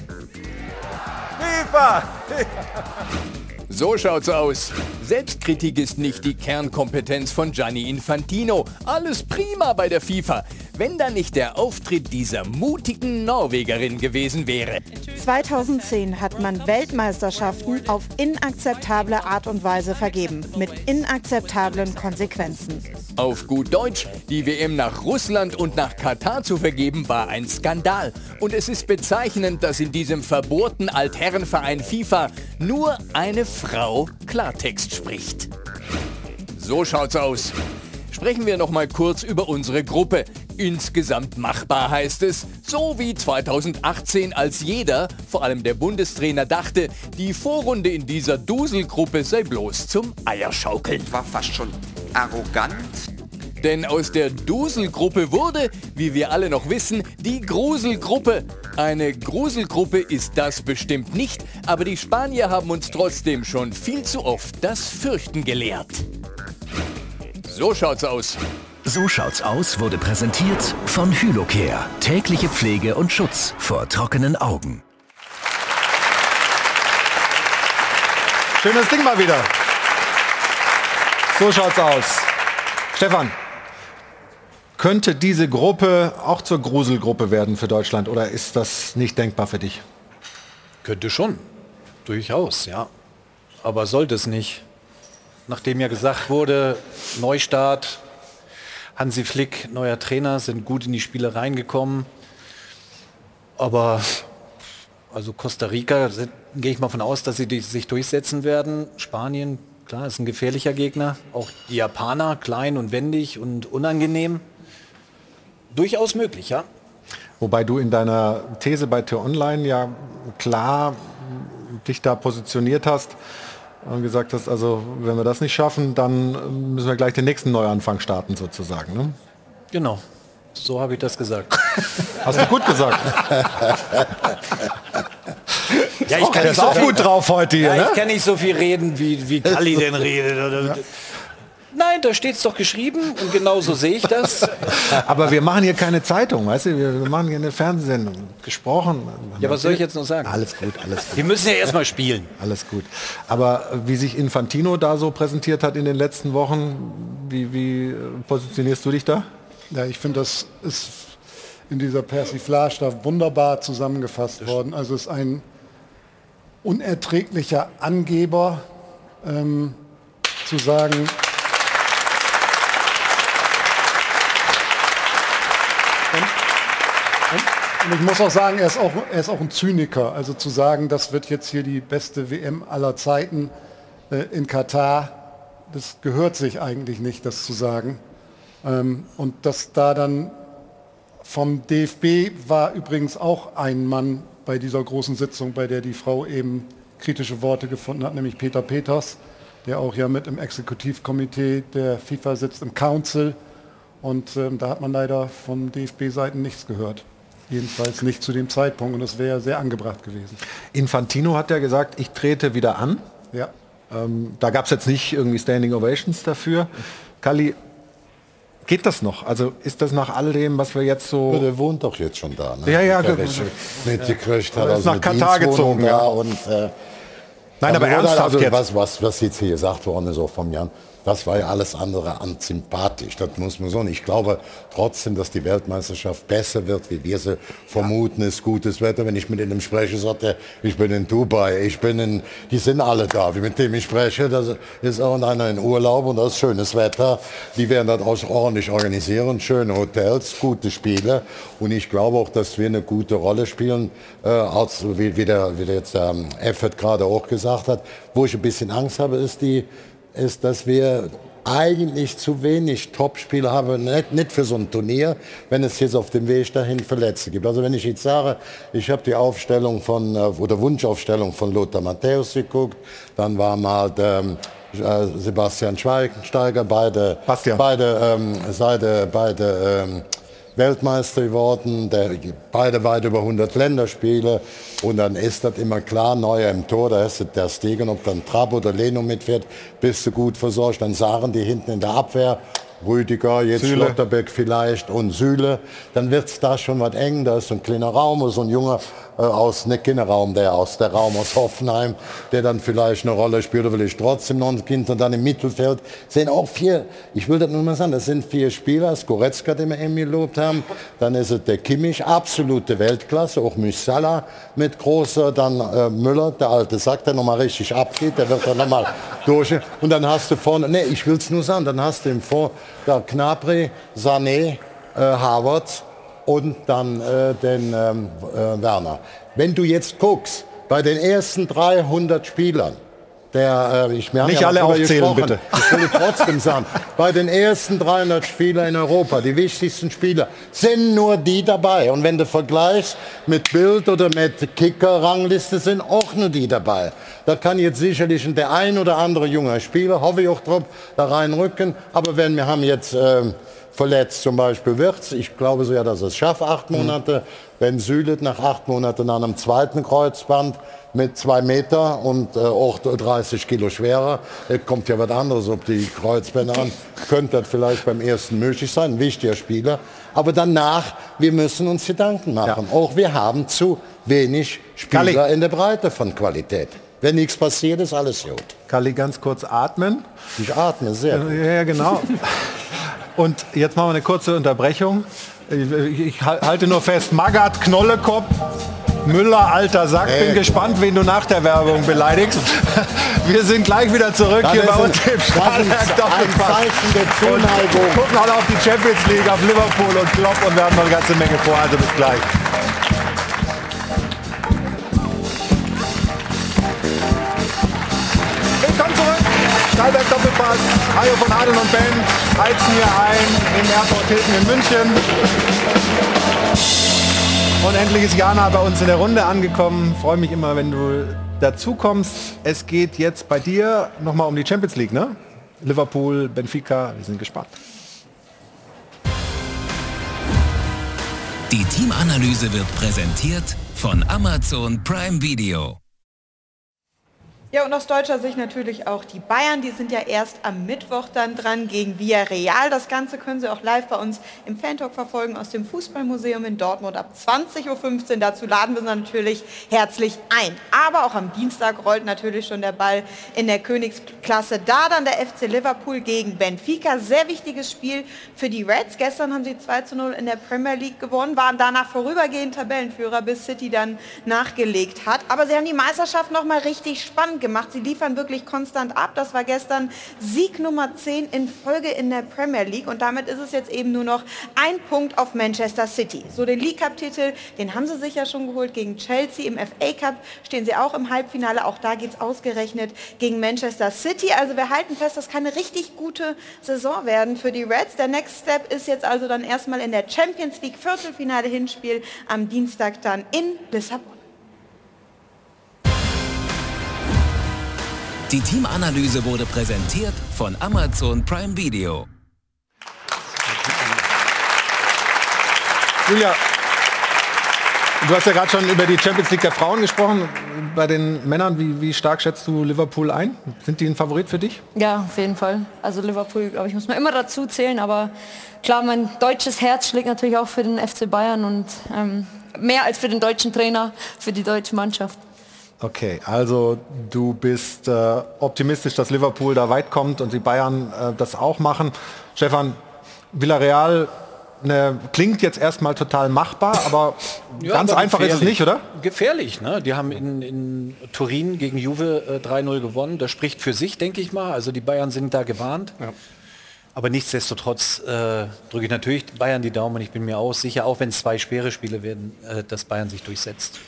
FIFA! So schaut's aus. Selbstkritik ist nicht die Kernkompetenz von Gianni Infantino. Alles prima bei der FIFA. Wenn da nicht der Auftritt dieser mutigen Norwegerin gewesen wäre. 2010 hat man Weltmeisterschaften auf inakzeptable Art und Weise vergeben, mit inakzeptablen Konsequenzen. Auf gut Deutsch, die WM nach Russland und nach Katar zu vergeben, war ein Skandal. Und es ist bezeichnend, dass in diesem verbohrten Altherrenverein FIFA nur eine Frau Klartext spricht. So schaut's aus. Sprechen wir noch mal kurz über unsere Gruppe. Insgesamt machbar heißt es, so wie 2018, als jeder, vor allem der Bundestrainer, dachte, die Vorrunde in dieser Duselgruppe sei bloß zum Eierschaukeln. War fast schon arrogant. Denn aus der Duselgruppe wurde, wie wir alle noch wissen, die Gruselgruppe. Eine Gruselgruppe ist das bestimmt nicht, aber die Spanier haben uns trotzdem schon viel zu oft das Fürchten gelehrt. So schaut's aus. So schaut's aus wurde präsentiert von Hylocare. Tägliche Pflege und Schutz vor trockenen Augen. Schönes Ding mal wieder. So schaut's aus. Stefan, könnte diese Gruppe auch zur Gruselgruppe werden für Deutschland oder ist das nicht denkbar für dich? Könnte schon. Durchaus, ja. Aber sollte es nicht. Nachdem ja gesagt wurde, Neustart, Hansi Flick, neuer Trainer, sind gut in die Spiele reingekommen. Aber also Costa Rica, gehe ich mal von aus, dass sie sich durchsetzen werden. Spanien, klar, ist ein gefährlicher Gegner. Auch die Japaner, klein und wendig und unangenehm. Durchaus möglich, ja. Wobei du in deiner These bei T-Online ja klar dich da positioniert hast und gesagt hast, also wenn wir das nicht schaffen, dann müssen wir gleich den nächsten Neuanfang starten sozusagen. Ne? Genau, so habe ich das gesagt. Hast du gut gesagt. ja, ich kann ist auch gut drauf heute hier. Ja, ne? Ich kann nicht so viel reden, wie, wie Kalli denn redet. Oder, ja. Nein, da steht es doch geschrieben und genau so sehe ich das. Aber wir machen hier keine Zeitung, weißt du? Wir machen hier eine Fernsehsendung. Gesprochen. Ja, was soll ich jetzt noch sagen? Alles gut, alles gut. Wir müssen ja erstmal spielen. Alles gut. Aber wie sich Infantino da so präsentiert hat in den letzten Wochen, wie, wie positionierst du dich da? Ja, ich finde, das ist in dieser Persiflage da wunderbar zusammengefasst worden. Also es ist ein unerträglicher Angeber, ähm, zu sagen, Und ich muss auch sagen, er ist auch, er ist auch ein Zyniker. Also zu sagen, das wird jetzt hier die beste WM aller Zeiten äh, in Katar, das gehört sich eigentlich nicht, das zu sagen. Ähm, und dass da dann vom DFB war übrigens auch ein Mann bei dieser großen Sitzung, bei der die Frau eben kritische Worte gefunden hat, nämlich Peter Peters, der auch ja mit im Exekutivkomitee der FIFA sitzt, im Council. Und ähm, da hat man leider von DFB-Seiten nichts gehört. Jedenfalls nicht zu dem Zeitpunkt und das wäre sehr angebracht gewesen. Infantino hat ja gesagt, ich trete wieder an. Ja. Ähm, da gab es jetzt nicht irgendwie Standing Ovations dafür. Kali, geht das noch? Also ist das nach all dem, was wir jetzt so... Ja, der wohnt doch jetzt schon da. Ne? Ja, ja, der genau. mitgekriegt hat. Er ist nach Katar gezogen, ja. und, äh, Nein, aber ernsthaft also, jetzt. Was, was, was jetzt hier gesagt worden ist, auch vom Jan, das war ja alles andere an sympathisch. Das muss man so nicht. Ich glaube trotzdem, dass die Weltmeisterschaft besser wird, wie wir sie vermuten. Ist gutes Wetter. Wenn ich mit ihnen spreche, sagt er, ich bin in Dubai, ich bin in, die sind alle da. Wie mit dem ich spreche, das ist auch einer in Urlaub und das ist schönes Wetter. Die werden das auch ordentlich organisieren. Schöne Hotels, gute Spiele. Und ich glaube auch, dass wir eine gute Rolle spielen, äh, als, wie, wie, der, wie der jetzt ähm, Effert gerade auch gesagt hat. Wo ich ein bisschen Angst habe, ist die, ist, dass wir eigentlich zu wenig Topspieler haben, nicht, nicht für so ein Turnier, wenn es jetzt auf dem Weg dahin Verletzte gibt. Also wenn ich jetzt sage, ich habe die Aufstellung von, äh, oder Wunschaufstellung von Lothar Matthäus geguckt, dann war mal ähm, äh, Sebastian Schweigensteiger, beide, beide, ähm, beide, beide ähm, Weltmeister geworden, der, beide weit über 100 Länderspiele. Und dann ist das immer klar, neuer im Tor, da ist der Stegen, ob dann Trapp oder Leno mitfährt, bist du gut versorgt, dann sagen die hinten in der Abwehr, Rüdiger, jetzt Süle. Schlotterbeck vielleicht und Süle, dann wird es da schon was eng, da ist so ein kleiner Raum, so ein junger aus ne Kinderraum, der aus der Raum aus Hoffenheim, der dann vielleicht eine Rolle spielt, will ich trotzdem noch ein Kind und dann im Mittelfeld. Sind auch vier, ich will das nur mal sagen, das sind vier Spieler, Skoretzka, den wir eben gelobt haben, dann ist es der Kimmich, absolute Weltklasse, auch Müsala mit großer, dann äh, Müller, der alte Sack, der nochmal richtig abgeht, der wird dann nochmal durch. Und dann hast du vorne, ne, ich will es nur sagen, dann hast du im Vor, da Knapri, Sané, äh, Harvard, und dann äh, den ähm, äh, Werner. Wenn du jetzt guckst, bei den ersten 300 Spielern, der, äh, ich wir Nicht ja alle aufzählen, bitte. Ich will trotzdem sagen, bei den ersten 300 Spielern in Europa, die wichtigsten Spieler, sind nur die dabei. Und wenn du vergleichst mit Bild oder mit Kicker-Rangliste, sind auch nur die dabei. Da kann jetzt sicherlich der ein oder andere junge Spieler, hoffe ich auch drauf, da reinrücken. Aber wenn wir haben jetzt ähm, verletzt zum Beispiel Wirtz, ich glaube so ja, dass es schafft, acht Monate. Wenn Sület nach acht Monaten an einem zweiten Kreuzband mit zwei Meter und äh, auch 30 Kilo schwerer, äh, kommt ja was anderes auf die Kreuzbänder an, könnte das vielleicht beim ersten möglich sein, ein wichtiger Spieler. Aber danach, wir müssen uns Gedanken machen. Auch wir haben zu wenig Spieler Kalli. in der Breite von Qualität. Wenn nichts passiert, ist alles gut. Kalli, ganz kurz atmen. Ich atme sehr. gut. Ja, ja, genau. Und jetzt machen wir eine kurze Unterbrechung. Ich, ich halte nur fest, Magath, Knollekopf, Müller, alter Sack. Hey, Bin gespannt, wen du nach der Werbung beleidigst. Wir sind gleich wieder zurück Das hier bei uns im Stahlwerk Doppelpass. Und Zuneigung. gucken alle auf die Champions League, auf Liverpool und Klopp und wir haben noch eine ganze Menge vor. Also bis gleich. Stahlberg Doppelpass. Hajo von Adel und Ben heizen hier ein im Airport Hilton in München. Und endlich ist Jana bei uns in der Runde angekommen. Freue mich immer, wenn du dazu kommst. Es geht jetzt bei dir nochmal um die Champions League, ne? Liverpool, Benfica, wir sind gespannt. Die Teamanalyse wird präsentiert von Amazon Prime Video. Ja, und aus deutscher Sicht natürlich auch die Bayern. Die sind ja erst am Mittwoch dann dran gegen Villarreal. Das Ganze können Sie auch live bei uns im Fantalk verfolgen aus dem Fußballmuseum in Dortmund ab 20.15 Uhr. Dazu laden wir Sie natürlich herzlich ein. Aber auch am Dienstag rollt natürlich schon der Ball in der Königsklasse. Da dann der FC Liverpool gegen Benfica. Sehr wichtiges Spiel für die Reds. Gestern haben sie 2 zu 0 in der Premier League gewonnen, waren danach vorübergehend Tabellenführer, bis City dann nachgelegt hat. Aber sie haben die Meisterschaft noch mal richtig spannend gemacht. Sie liefern wirklich konstant ab. Das war gestern Sieg Nummer 10 in Folge in der Premier League. Und damit ist es jetzt eben nur noch ein Punkt auf Manchester City. So den League Cup-Titel, den haben sie sich ja schon geholt gegen Chelsea. Im FA Cup stehen sie auch im Halbfinale. Auch da geht es ausgerechnet gegen Manchester City. Also wir halten fest, das kann eine richtig gute Saison werden für die Reds. Der Next Step ist jetzt also dann erstmal in der Champions League Viertelfinale Hinspiel am Dienstag dann in Lissabon. Die Teamanalyse wurde präsentiert von Amazon Prime Video. Julia, du hast ja gerade schon über die Champions League der Frauen gesprochen. Bei den Männern, wie, wie stark schätzt du Liverpool ein? Sind die ein Favorit für dich? Ja, auf jeden Fall. Also Liverpool, glaube ich, muss man immer dazu zählen. Aber klar, mein deutsches Herz schlägt natürlich auch für den FC Bayern und ähm, mehr als für den deutschen Trainer, für die deutsche Mannschaft. Okay, also du bist äh, optimistisch, dass Liverpool da weit kommt und die Bayern äh, das auch machen. Stefan, Villarreal ne, klingt jetzt erstmal total machbar, aber Ja, ganz aber einfach ist es nicht, oder? Gefährlich, ne? Die haben in, in Turin gegen Juve äh, 3-0 gewonnen. Das spricht für sich, denke ich mal. Also die Bayern sind da gewarnt. Aber nichtsdestotrotz äh, drücke ich natürlich Bayern die Daumen. Ich bin mir auch sicher, auch wenn es zwei schwere Spiele werden, äh, dass Bayern sich durchsetzt.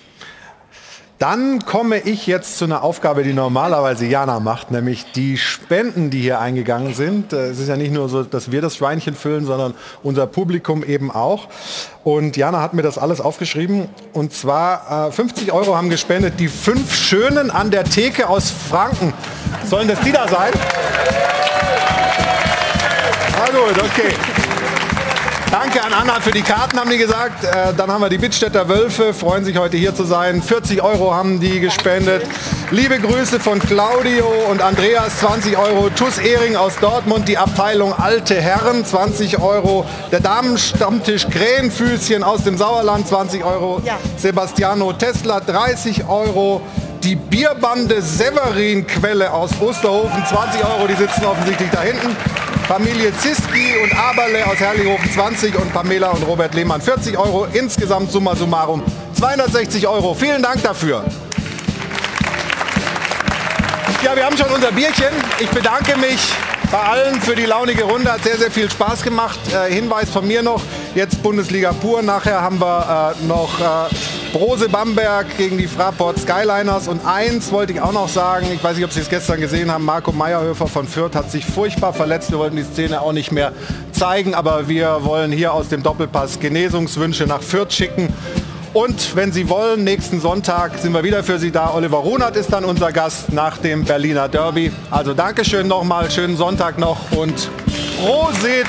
Dann komme ich jetzt zu einer Aufgabe, die normalerweise Jana macht, nämlich die Spenden, die hier eingegangen sind. Äh, Es ist ja nicht nur so, dass wir das Schweinchen füllen, sondern unser Publikum eben auch. Und Jana hat mir das alles aufgeschrieben. Und zwar äh, 50 Euro haben gespendet die fünf Schönen an der Theke aus Franken. Sollen das die da sein? Na gut, okay. Danke an Anna für die Karten, haben die gesagt. Äh, dann haben wir die Bittstädter Wölfe, freuen sich heute hier zu sein. 40 Euro haben die gespendet. Liebe Grüße von Claudio und Andreas, 20 Euro. Tuss Ehring aus Dortmund, die Abteilung Alte Herren, 20 Euro. Der Damenstammtisch Krähenfüßchen aus dem Sauerland, 20 Euro. Ja. Sebastiano Tesla, 30 Euro. Die Bierbande Severin Quelle aus Osterhofen, 20 Euro, die sitzen offensichtlich da hinten. Familie Ziski und Aberle aus Herrlichhofen 20 und Pamela und Robert Lehmann 40 Euro. Insgesamt summa summarum 260 Euro. Vielen Dank dafür. Ja, wir haben schon unser Bierchen. Ich bedanke mich bei allen für die launige Runde. Hat sehr, sehr viel Spaß gemacht. Äh, Hinweis von mir noch, jetzt Bundesliga pur. Nachher haben wir äh, noch äh, Brose Bamberg gegen die Fraport Skyliners. Und eins wollte ich auch noch sagen, ich weiß nicht, ob Sie es gestern gesehen haben, Marco Meyerhöfer von Fürth hat sich furchtbar verletzt. Wir wollten die Szene auch nicht mehr zeigen, aber wir wollen hier aus dem Doppelpass Genesungswünsche nach Fürth schicken. Und wenn Sie wollen, nächsten Sonntag sind wir wieder für Sie da. Oliver Runert ist dann unser Gast nach dem Berliner Derby. Also Dankeschön nochmal, schönen Sonntag noch und Prosit!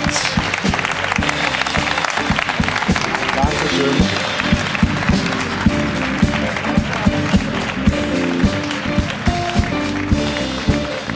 Dankeschön.